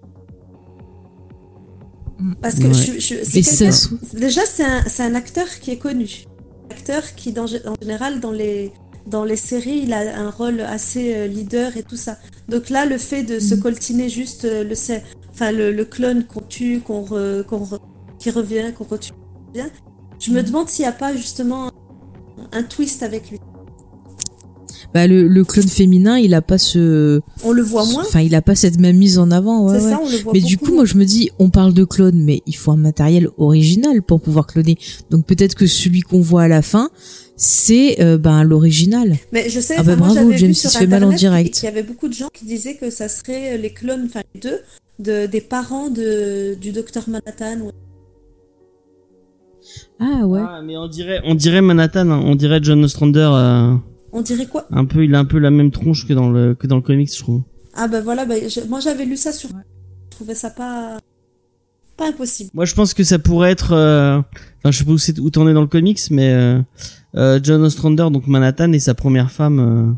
Parce que Ouais. je, je, c'est ça Déjà, c'est un, acteur qui est connu. Un acteur qui, dans, en général, dans les, dans les séries, il a un rôle assez euh, leader et tout ça. Donc là, le fait de se Mhm. coltiner juste euh, le, enfin, le, le clone qu'on tue, qu'on re- qu'on re- qui revient, qu'on retue, je me demande s'il n'y a pas justement un, twist avec lui. bah, le, le clone féminin, il a pas ce, On le voit moins, enfin, il a pas cette même mise en avant. Ouais, c'est ouais. ça, on le voit Mais du coup, moi, je me dis, on parle de clone, mais il faut un matériel original pour pouvoir cloner. Donc peut-être que celui qu'on voit à la fin, c'est euh, ben l'original. Mais je sais, Ah bah moi bravo, j'avais James, vu il sur se fait mal en direct. qu'il y avait beaucoup de gens qui disaient que ça serait euh, les clones, enfin les deux, de, des parents de, du docteur Manhattan. ouais. Ah ouais. Ah, mais on dirait, on dirait Manhattan, hein. on dirait John Ostrander. euh, On dirait quoi? un peu, il a un peu la même tronche que dans le que dans le comics, je trouve. Ah bah voilà, bah, je- moi j'avais lu ça sur... Je trouvais ça pas... Pas impossible. Moi, je pense que ça pourrait être. euh, Enfin, je sais pas où c'est où t'en es dans le comics, mais John Ostrander, donc Manhattan, et sa première femme, euh,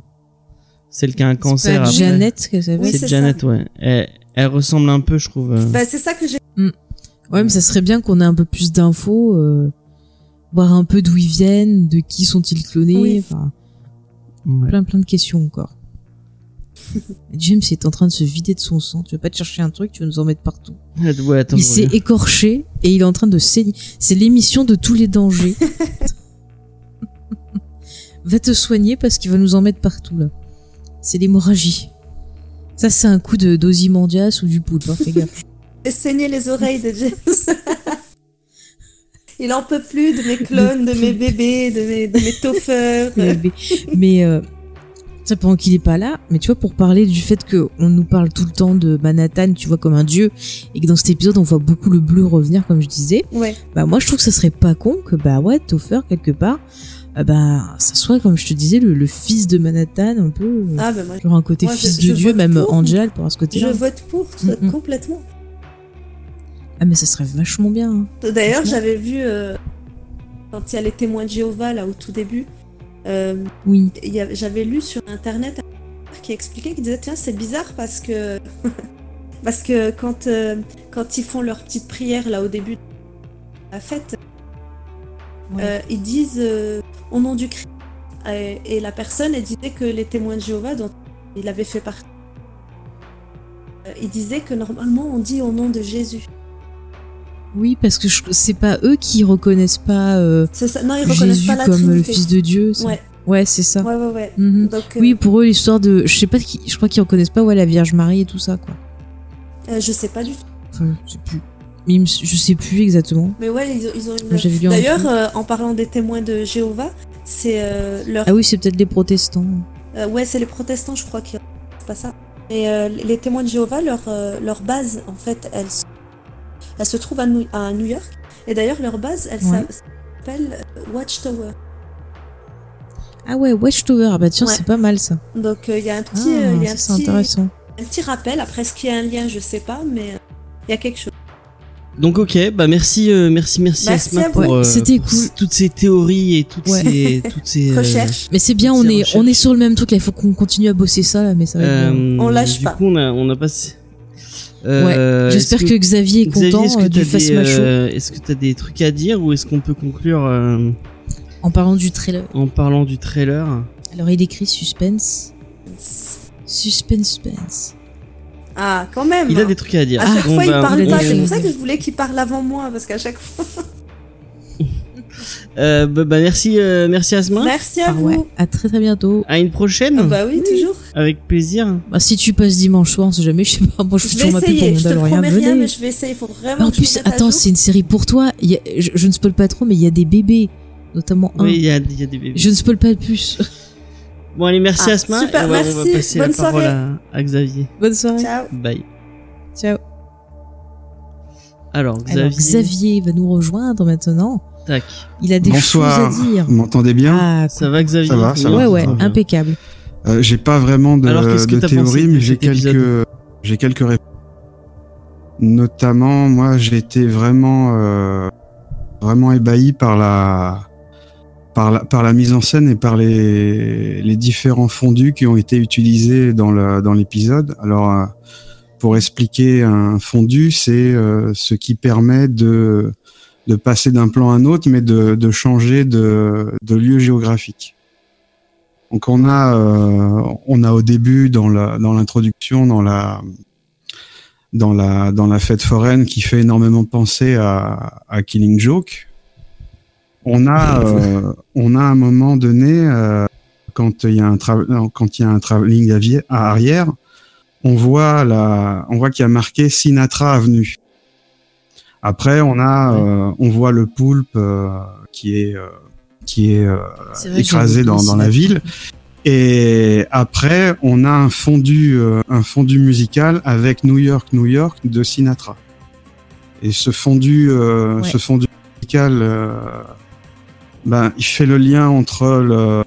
celle qui a un C'est cancer. après. Jeannette que ça Oui, c'est c'est Janet, ouais. Elle, elle ressemble un peu, je trouve. euh. Bah c'est ça que j'ai... Ouais, mais ça serait bien qu'on ait un peu plus d'infos, euh, voir un peu d'où ils viennent, de qui sont-ils clonés, Oui. enfin, Ouais. plein plein de questions encore. James est en train de se vider de son sang. Tu veux pas te chercher un truc, tu veux nous en mettre partout. Ouais, attends, il s'est écorché et il est en train de saigner. C'est l'émission de tous les dangers. va te soigner parce qu'il va nous en mettre partout là. C'est l'hémorragie. Ça c'est un coup de d'Ozymandias ou du poulpe, hein, fais gaffe. J'ai saigné les oreilles de James. Il en peut plus de mes clones, de mes bébés, de mes, de mes toffeurs. mais euh, ça pendant qu'il est pas là, mais tu vois pour parler du fait que on nous parle tout le temps de Manhattan, tu vois comme un dieu et que dans cet épisode on voit beaucoup le bleu revenir comme je disais. Ouais. Bah moi je trouve que ça serait pas con que bah ouais Topher quelque part euh, bah ça soit comme je te disais le, le fils de Manhattan un peu euh, Ah bah moi, genre un côté moi, je- fils je de dieu même pour. Angela elle pourra ce je côté-là. vote pour, Mm, mm. complètement. Ah mais ça serait vachement bien. hein. D'ailleurs, j'avais vu, euh, quand il y a les témoins de Jéhovah, là, au tout début, euh, Oui. j'avais lu sur Internet un qui expliquait, qui disait, tiens, c'est bizarre parce que... parce que quand, euh, quand ils font leur petite prière, là, au début de la fête, Euh, ils disent euh, au nom du Christ. Et, et la personne, elle disait que les témoins de Jéhovah, dont il avait fait partie, euh, il disait que normalement, on dit au nom de Jésus. Oui parce que c'est pas eux qui reconnaissent pas euh, ça. Non, ils reconnaissent Jésus pas la comme le fils de Dieu. ça. Ouais, Ouais c'est ça. ouais, ouais. ouais. Mhm. Donc, euh, Oui, pour eux, l'histoire de. Je sais pas, je crois qu'ils reconnaissent pas ouais, la Vierge Marie et tout ça, quoi. je sais pas du tout. Enfin, je sais plus. Je sais plus exactement. Mais ouais, ils, ont- ils ont une. D'ailleurs, euh, en parlant des témoins de Jéhovah, c'est euh, leur. Ah oui, c'est peut-être les protestants. euh, ouais, c'est les protestants, je crois, qui. C'est pas ça. Mais les témoins de Jéhovah, leur, leur base, en fait, elle, se- elle se trouve à New, à New York. Et d'ailleurs, leur base, elle s'appelle Watchtower. Ah ouais, Watchtower. Ah bah tiens, Ouais. c'est pas mal ça. Donc il y a un Ah, petit, il y a un petit, intéressant. un petit rappel. Après, ce qu'il y a un lien, je sais pas, mais il y a quelque chose. Donc ok, bah merci, euh, merci, merci, Merci Asma pour, euh, C'était pour cool. toutes ces théories et toutes Ouais. ces, toutes ces euh, Recherche. Mais c'est bien, on est, recherches. on est sur le même truc là. Il faut qu'on continue à bosser ça là, mais ça va être bien. On lâche du pas. coup, on a, on a passé. Euh, J'espère que, Xavier est Xavier, content que euh, du t'as Face Macho euh, Est-ce que tu as des trucs à dire ou est-ce qu'on peut conclure euh, en parlant du trailer. en parlant du trailer? Alors il écrit suspense. Suspense, suspense. Ah, quand même. Il a des trucs à dire. À chaque Bon, fois, il bah, parle pas. C'est pour ça que je voulais qu'il parle avant moi, parce qu'à chaque fois. euh, bah, bah, merci, euh, merci Asma. Merci à Ah vous. ouais, à très très bientôt. À une prochaine. Ah bah oui, toujours. Avec plaisir. Bah, si tu passes dimanche soir, on sait jamais, je sais pas, moi je Je vais essayer. Je te promets rien, mais je vais essayer. Il faut vraiment. Ah, en plus, attends, c'est une série pour toi. Il y a- je, je ne spoil pas trop, mais il y a des bébés, notamment un. Oui, il y a, il y a des bébés. Je ne spoil pas plus. Bon, allez, merci Ah, Asma. super, et on va- on merci. va passer Bonne la parole soirée. à, à Xavier. Bonne soirée. Ciao. Bye. Ciao. Alors, Xavier. Alors, Xavier va nous rejoindre maintenant. Tac. Il a des Bonsoir. choses à dire. Vous m'entendez bien Ah, Ça va, Xavier Ça va, ça ouais, va. ouais, Très bien. impeccable. Euh, J'ai pas vraiment de, Alors, qu'est-ce que de théorie, mais j'ai quelques, j'ai quelques réponses. Notamment, moi, j'ai été vraiment, euh, vraiment ébahi par la, par la, par la mise en scène et par les, les différents fondus qui ont été utilisés dans le, dans l'épisode. Alors, euh, pour expliquer un fondu, c'est euh, ce qui permet de, de passer d'un plan à un autre, mais de, de changer de, de lieu géographique. Donc on a, euh, on a au début dans la, dans l'introduction, dans la, dans la, dans la fête foraine qui fait énormément penser à, à Killing Joke. On a, euh, on a à un moment donné, euh, quand il y a un quand il y a un travelling à arrière, on voit la, on voit qu'il y a marqué Sinatra Avenue. Après, on a, euh, on voit le poulpe euh, qui est, euh, qui est euh, écrasé dans, dans la ville. Et après, on a un fondu, euh, un fondu musical avec New York, New York de Sinatra. Et ce fondu, euh, Ouais. ce fondu musical, euh, ben, il fait le lien entre le,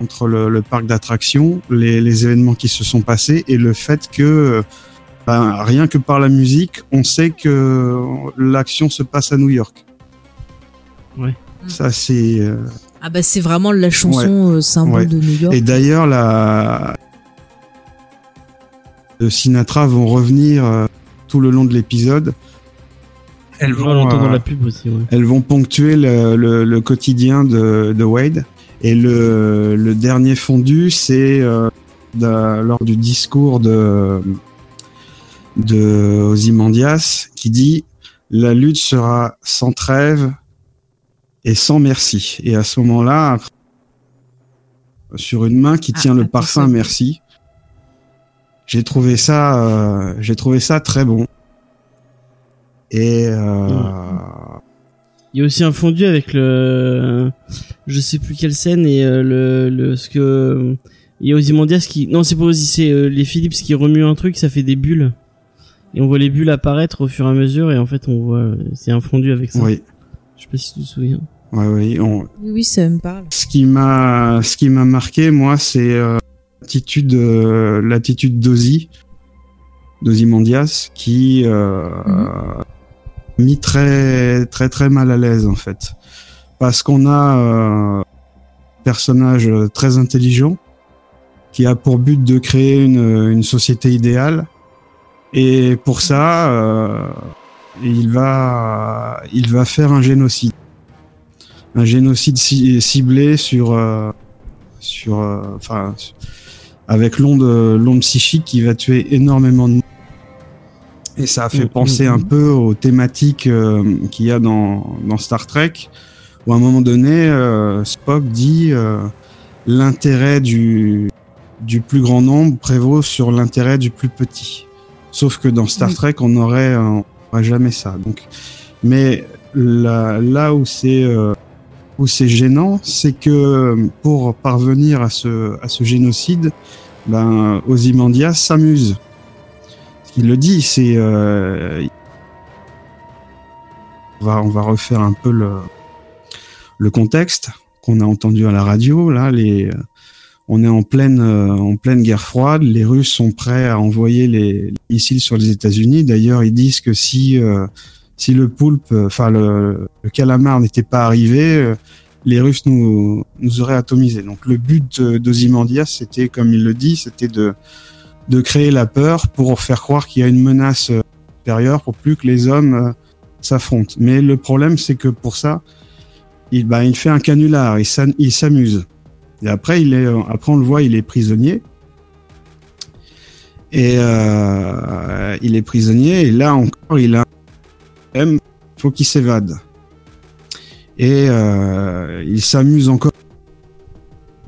entre le, le parc d'attractions, les, les événements qui se sont passés et le fait que, ben, rien que par la musique, on sait que l'action se passe à New York. Ouais. Ça, c'est, euh, Ah bah c'est vraiment la chanson euh, symbole Ouais. de New York. Et d'ailleurs, la de Sinatra vont revenir euh, tout le long de l'épisode. Elles On vont, dans euh, la pub aussi, ouais. elles vont ponctuer le, le- le quotidien de, de Wade. Et le, le dernier fondu, c'est euh, lors du discours de, de Ozymandias qui dit la lutte sera sans trêve et sans merci. Et à ce moment-là, sur une main qui Ah, tient le parfum merci, j'ai trouvé ça, euh, j'ai trouvé ça très bon. Et euh, Il y a aussi un fondu avec le, je sais plus quelle scène et euh, le, le, ce que, il y a Ozymandias qui, non c'est pas Ozy, c'est euh, les Philips qui remuent un truc, ça fait des bulles. Et on voit les bulles apparaître au fur et à mesure et en fait on voit, c'est un fondu avec ça. oui, Je sais pas si tu te souviens. ouais, oui, on, Oui, oui, ça me parle. ce qui m'a ce qui m'a marqué moi c'est euh, l'attitude euh, l'attitude d'Ozzy d'Ozymandias qui euh, Mhm. Mis très très très mal à l'aise en fait. Parce qu'on a euh, un personnage très intelligent qui a pour but de créer une, une société idéale. Et pour ça euh, il va il va faire un génocide. Un génocide ci- ciblé sur euh, sur enfin avec l'onde l'onde psychique qui va tuer énormément de monde. Et ça a fait Mhm. penser un peu aux thématiques euh, qu'il y a dans dans Star Trek où à un moment donné euh, Spock dit euh, l'intérêt du du plus grand nombre prévaut sur l'intérêt du plus petit sauf que dans Star. Trek on aurait on aurait jamais ça donc mais là, là où c'est euh, où c'est gênant, c'est que pour parvenir à ce, à ce génocide, ben, Ozymandias s'amuse. Il le dit, c'est. euh, on, va, refaire un peu le, contexte. qu'on a entendu à la radio. Là, les, on est en pleine, en pleine guerre froide. Les Russes sont prêts à envoyer les, missiles sur les États-Unis. D'ailleurs, ils disent que si le poulpe, enfin le, le calamar n'était pas arrivé, les Russes nous, nous auraient atomisés. Donc le but d'Ozymandias, c'était, comme il le dit, c'était de, de créer la peur pour faire croire qu'il y a une menace supérieure pour plus que les hommes euh, s'affrontent. Mais le problème, c'est que pour ça, il, bah, il fait un canular, il s'amuse. Et après, il est, après, on le voit, il est prisonnier. Et euh, il est prisonnier. Et là encore, il a il faut qu'il s'évade et euh, il s'amuse encore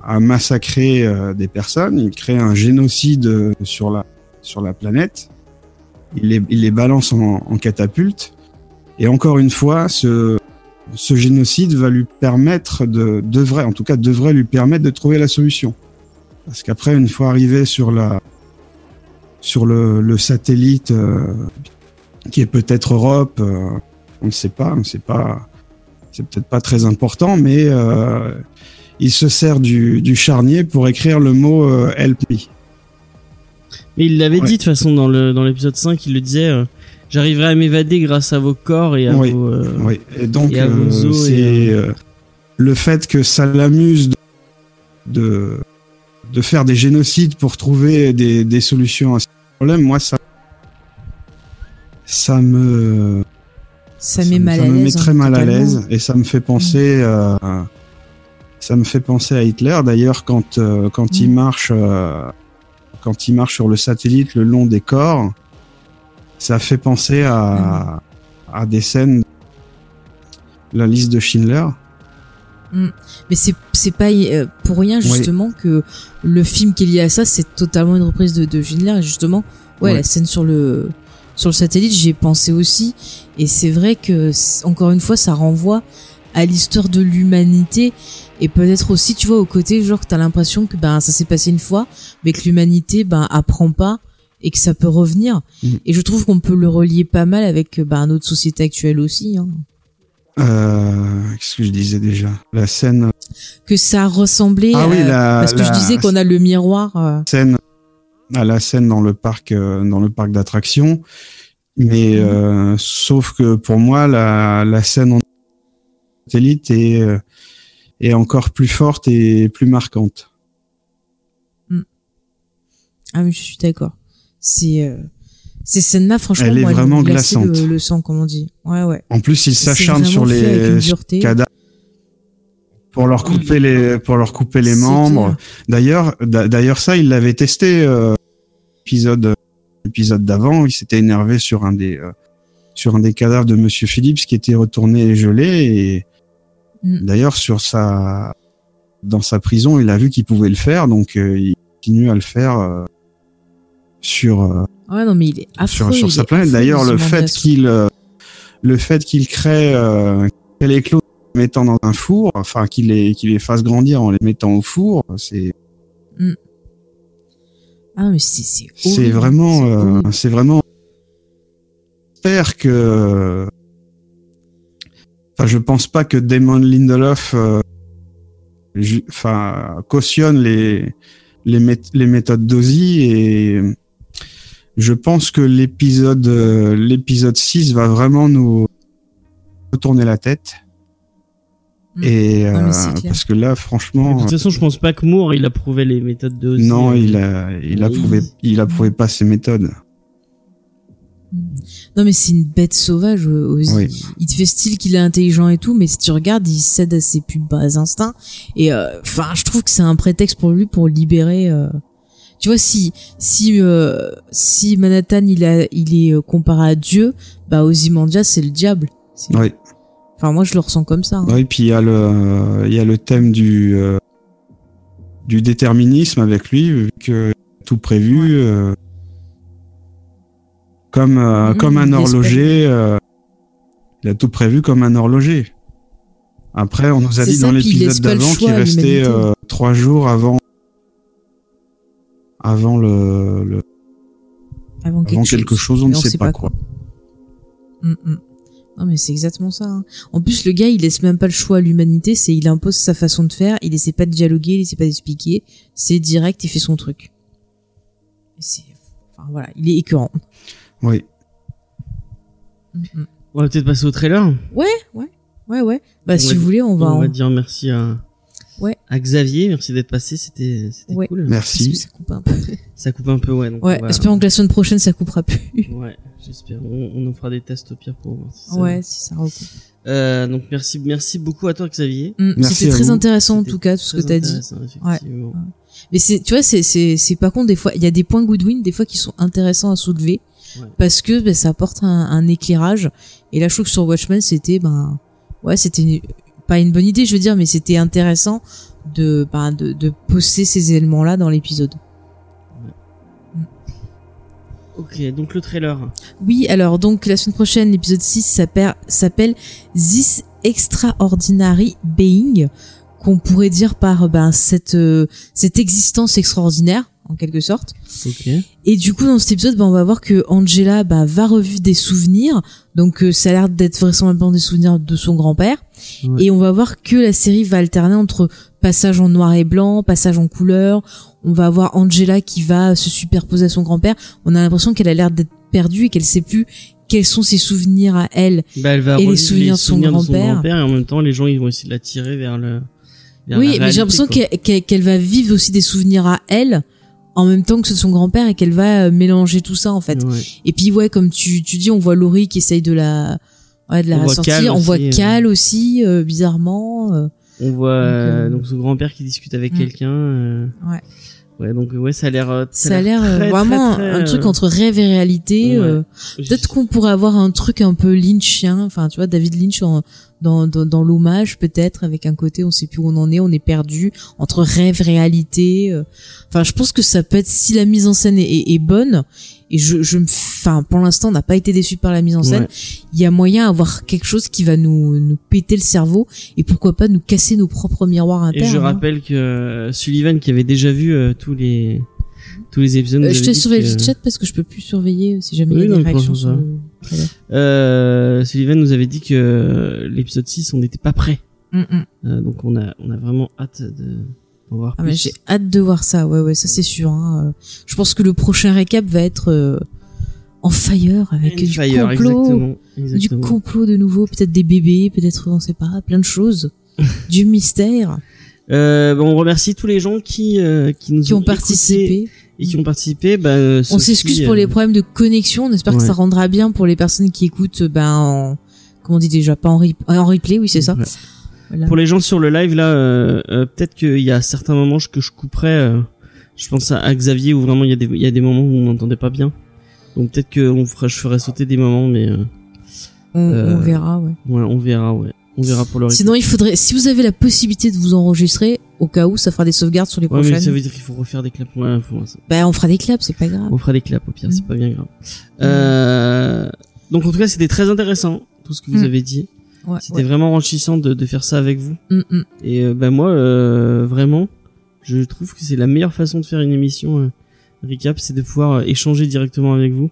à massacrer euh, des personnes. Il crée un génocide sur la sur la planète. Il les, il balance en, en catapulte. Et encore une fois, ce, ce génocide va lui permettre de devrait, en tout cas, devrait lui permettre de trouver la solution. Parce qu'après, une fois arrivé sur la sur le, le satellite euh, qui est peut-être Europe, euh, on ne sait pas, on ne sait pas c'est peut-être pas très important, mais euh, il se sert du, du, charnier pour écrire le mot euh, help me. Mais il l'avait dit de toute façon dans le dans l'épisode 5, il le disait euh, j'arriverai à m'évader grâce à vos corps et à oui, vos euh, oui. Et donc et à vos euh, os c'est et, euh, le fait que ça l'amuse de, de de faire des génocides pour trouver des, des solutions à ce problème, moi ça ça me Ça met me- mal ça à me met très hein, mal à l'aise et ça me fait penser euh, ça me fait penser à Hitler. D'ailleurs quand euh, quand il Mm. marche euh, quand il marche sur le satellite le long des corps ça fait penser à à des scènes la liste de Schindler. Mais c'est c'est pas euh, pour rien justement que le film qui est lié à ça, c'est totalement une reprise de, de Schindler. Et justement, ouais, Ouais. la scène sur le sur le satellite, j'y ai pensé aussi. Et c'est vrai que encore une fois, ça renvoie à l'histoire de l'humanité et peut-être aussi, tu vois, au côté genre que t'as l'impression que ben ça s'est passé une fois, mais que l'humanité ben apprend pas et que ça peut revenir. Mhm. Et je trouve qu'on peut le relier pas mal avec ben notre société actuelle aussi. Hein. euh, qu'est-ce que je disais déjà? La scène Que ça ressemblait ah oui euh, la, parce que je disais qu'on a le miroir. euh, scène à la scène dans le parc euh, dans le parc d'attractions mais euh, sauf que pour moi la, la scène en satellite est euh, est encore plus forte et plus marquante Ah oui, je suis d'accord. C'est euh, ces scènes-là, franchement, Elle est moi, vraiment glacé glaçante. Le, le sang, comme on dit. Ouais, ouais. en plus il C'est s'acharne sur les cadavres pour leur couper les pour leur couper les membres. D'ailleurs, d'a- d'ailleurs ça, il l'avait testé euh, épisode épisode d'avant. Il s'était énervé sur un des euh, sur un des cadavres de Monsieur Phillips qui était retourné et gelé. Et Mm. d'ailleurs, sur sa dans sa prison, il a vu qu'il pouvait le faire, donc euh, il continue à le faire euh, sur euh, Ouais, non, mais il est affreux. sur, sur il sa est planète. D'ailleurs, le fait qu'il euh, le fait qu'il crée euh, qu'il les clous en les mettant dans un four, enfin qu'il les qu'il les fasse grandir en les mettant au four, c'est Ah, mais c'est c'est vraiment, c'est euh, c'est vraiment. J'espère que. Enfin, je pense pas que Damon Lindelof, euh, enfin, cautionne les les, les méthodes d'Ozzy et je pense que l'épisode euh, l'épisode 6 va vraiment nous retourner la tête. Mm. Et euh, parce que là, De franchement, toute façon, je pense pas que Moore il a prouvé les méthodes de Ozzy. non, il a il a Oui. prouvé il a prouvé pas ses méthodes. Non, mais c'est une bête sauvage euh, aussi. Oui. Il te fait style qu'il est intelligent et tout, mais si tu regardes, il cède à ses plus bas instincts. Et euh, enfin, je trouve que c'est un prétexte pour lui pour libérer. euh, Tu vois, si si euh, si Manhattan il a il est comparé à Dieu, bah Ozymandias c'est le diable. Oui. Enfin, moi je le ressens comme ça. hein. Oui, puis il y a le, il y a le thème du, du déterminisme avec lui, vu que tout prévu, comme, euh, Mhm, comme un horloger, euh, il a tout prévu comme un horloger. Après, on nous a dit ça, dans l'épisode d'avant qu'il restait euh, trois jours avant, avant le, le- Avant quelque, avant quelque chose, on ne sait pas quoi. Mm, mm. Non mais c'est exactement ça. hein. En plus le gars il laisse même pas le choix à l'humanité, c'est il impose sa façon de faire, il essaie pas de dialoguer, il essaie pas d'expliquer, c'est direct, il fait son truc. C'est enfin voilà, il est écœurant. Oui. Mm, mm. On va peut-être passer au trailer. Ouais, ouais. Ouais ouais. Bah On si va vous voulez, on va On en- va dire merci à, Ouais. à Xavier. Merci d'être passé. C'était c'était Ouais. cool. parce que Merci. ça coupe un peu. Ça coupe un peu, ouais. Donc Ouais, va- espérons que la semaine prochaine ça coupera plus. Ouais, j'espère. On, on en fera des tests au pire pour voir si ça- Ouais, si ça recoupe. Euh, donc merci, merci beaucoup à toi Xavier. Mm, Merci C'était à très vous. intéressant en tout cas tout ce que t'as dit. intéressant, effectivement. Mais c'est, tu vois, c'est, c'est, c'est par contre des fois, il y a des points Goodwin, des fois qui sont intéressants à soulever Ouais. parce que ben, ça apporte un, un éclairage. Et là, je trouve que sur Watchmen, c'était ben, ouais, c'était pas une bonne idée, je veux dire, mais c'était intéressant de, ben, de, de poster ces éléments-là dans l'épisode. Ok, donc le trailer. Oui, alors donc la semaine prochaine, l'épisode 6 s'appelle, s'appelle This Extraordinary Being, qu'on pourrait dire par ben, cette, euh, cette existence extraordinaire, en quelque sorte. Ok. Et du coup, dans cet épisode, bah, on va voir que Angela bah, va revivre des souvenirs. Donc, euh, ça a l'air d'être vraisemblablement des souvenirs de son grand-père. Ouais. Et on va voir que la série va alterner entre passage en noir et blanc, passage en couleur. On va avoir Angela qui va se superposer à son grand-père. On a l'impression qu'elle a l'air d'être perdue et qu'elle sait plus quels sont ses souvenirs à elle. Bah, elle va Et les souvenirs de son grand-père. et en même temps les gens ils vont essayer de la tirer vers le. vers oui, la mais j'ai l'impression qu'elle va vivre aussi des souvenirs à elle en même temps que son grand-père et qu'elle va euh, mélanger tout ça en fait. Ouais. Et puis ouais, comme tu, tu dis, on voit Laurie qui essaye de la, ouais, de la On ressortir. On voit aussi, euh. Cal aussi, euh, bizarrement. euh. On voit donc son grand-père qui discute avec Mm. quelqu'un. Ouais. Ouais, donc ouais, ça a l'air. Ça a l'air très, vraiment très, un truc entre rêve et réalité. ouais. Peut-être qu'on pourrait avoir un truc un peu Lynchien, enfin tu vois David Lynch en- dans dans, dans l'hommage peut-être avec un côté on sait plus où on en est, on est perdu entre rêve réalité. euh. Enfin je pense que ça peut être si la mise en scène est, est, est bonne et je je me enfin pour l'instant on n'a pas été déçu par la mise en scène. Ouais. Il y a moyen d'avoir quelque chose qui va nous nous péter le cerveau et pourquoi pas nous casser nos propres miroirs Et internes. je hein. rappelle que euh, Sullivan qui avait déjà vu euh, tous les tous les épisodes. Euh, je te surveille le chat parce que je peux plus surveiller si jamais Oui, il y a des réactions Euh, Sullivan nous avait dit que l'épisode 6 on n'était pas prêt. Mm, mm. Euh, donc on a on a vraiment hâte de voir Ah, j'ai hâte de voir ça, ouais, ouais, ça c'est sûr. Hein. Je pense que le prochain récap va être euh, en fire avec du Fire, complot, exactement, du complot de nouveau, peut-être des bébés, peut-être on sait pas, plein de choses, du mystère Euh, bon, on remercie tous les gens qui euh, qui nous qui ont participé. et qui ont participé. Bah, euh, On s'excuse pour euh, les problèmes de connexion. On espère que ça rendra bien pour les personnes qui écoutent, ben, en, comment on dit déjà, pas en, rep- en replay, oui c'est ça. ouais. Voilà. Pour les gens sur le live là, euh, euh, peut-être qu'il y a certains moments que je couperai. euh, je pense à, à Xavier où vraiment il y a des il y a des moments où on n'entendait pas bien. Donc peut-être que on fera, je ferai sauter des moments, mais euh, On, euh, on verra, ouais. ouais, on verra, ouais, on verra pour le replay. Sinon, il faudrait, si vous avez la possibilité de vous enregistrer, au cas où, ça fera des sauvegardes sur les Ouais, mais prochaines. ça veut dire qu'il faut refaire des claps. Ouais, faut- Ben, on fera des claps, c'est pas grave. on fera des claps au pire, Mm. c'est pas bien grave. Euh, donc en tout cas, c'était très intéressant tout ce que vous Mm. avez dit. Ouais, C'était ouais. vraiment enrichissant de, de faire ça avec vous. Mm, mm. Et euh, bah moi, euh, vraiment, je trouve que c'est la meilleure façon de faire une émission euh, recap, c'est de pouvoir euh, échanger directement avec vous.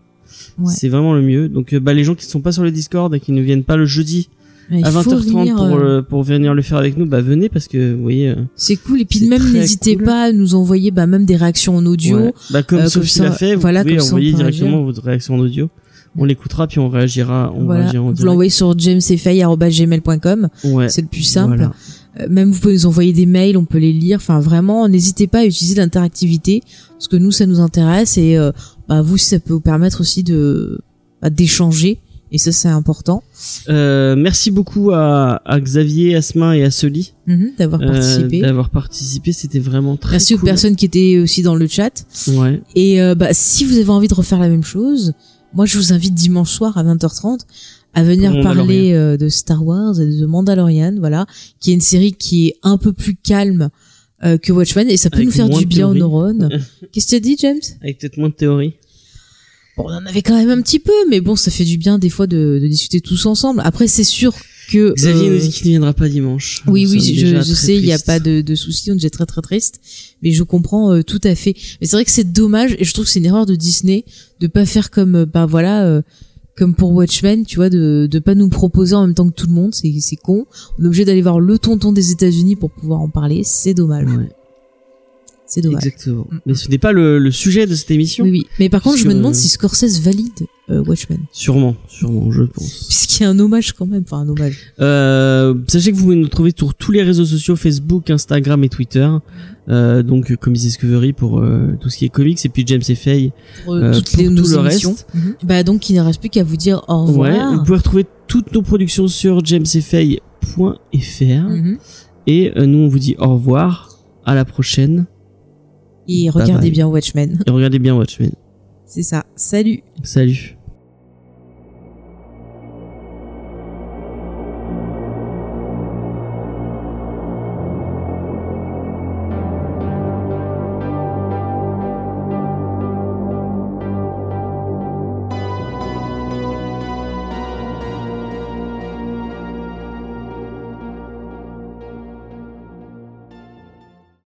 Ouais. C'est vraiment le mieux. Donc euh, bah les gens qui sont pas sur le Discord et qui ne viennent pas le jeudi Mais à faut 20h30 venir, pour euh, le- pour venir le faire avec nous, bah venez parce que vous voyez. euh, C'est cool. Et puis même n'hésitez cool. pas à nous envoyer bah, même des réactions en audio. ouais. Bah comme euh, Sophie l'a fait, vous voilà, pouvez envoyer directement votre réaction en audio. On l'écoutera puis on réagira. On voilà. réagira en Vous l'envoyez sur jamesfay.gmail.com. Ouais. C'est le plus simple. Voilà. Euh, Même vous pouvez nous envoyer des mails, on peut les lire. Enfin, vraiment, n'hésitez pas à utiliser l'interactivité parce que nous, ça nous intéresse et euh, bah, vous, ça peut vous permettre aussi de bah, d'échanger. Et ça, c'est important Euh, merci beaucoup à, à Xavier, Asma et à Soli Mhm, d'avoir euh, participé. d'avoir participé. C'était vraiment très Merci aux personnes qui étaient aussi dans le chat. Ouais. Et euh, bah, si vous avez envie de refaire la même chose, moi je vous invite dimanche soir à 20h30 à venir parler euh, de Star Wars et de Mandalorian, voilà, qui est une série qui est un peu plus calme que Watchmen et ça peut Avec nous faire du bien aux neurones. Qu'est-ce que tu as dit, James? Avec peut-être moins de théorie. Bon, on en avait quand même un petit peu, mais bon, ça fait du bien des fois de, de discuter tous ensemble. Après, c'est sûr que Xavier euh, nous dit qu'il ne viendra pas dimanche. Oui, Nous oui, je, je sais, il n'y a pas de, de souci, on est déjà très très triste, mais je comprends euh, tout à fait. Mais c'est vrai que c'est dommage et je trouve que c'est une erreur de Disney de pas faire comme, euh, bah voilà, euh, comme pour Watchmen, tu vois, de de pas nous proposer en même temps que tout le monde, c'est c'est con. On est obligé d'aller voir le tonton des États-Unis pour pouvoir en parler, c'est dommage. Ouais, C'est dommage. exactement. Mm. Mais ce n'est pas le, le sujet de cette émission. Oui, oui. Mais par contre, je me demande euh, si Scorsese valide euh, Watchmen, Sûrement, sûrement, je pense. puisqu'il y a un hommage quand même, enfin un hommage. Euh, sachez que vous pouvez nous trouver sur tous les réseaux sociaux Facebook, Instagram et Twitter. Euh, donc Comics Discovery pour euh, tout ce qui est comics et puis James et Faye Pour toutes pour les tout nos le émissions. reste. Mhm. Bah donc, il ne reste plus qu'à vous dire au Ouais, revoir. vous pouvez retrouver toutes nos productions sur jamesfay.fr Mhm. et euh, nous on vous dit au revoir, à la prochaine Et regardez bien Watchmen. et regardez bien Watchmen. C'est ça. Salut. Salut.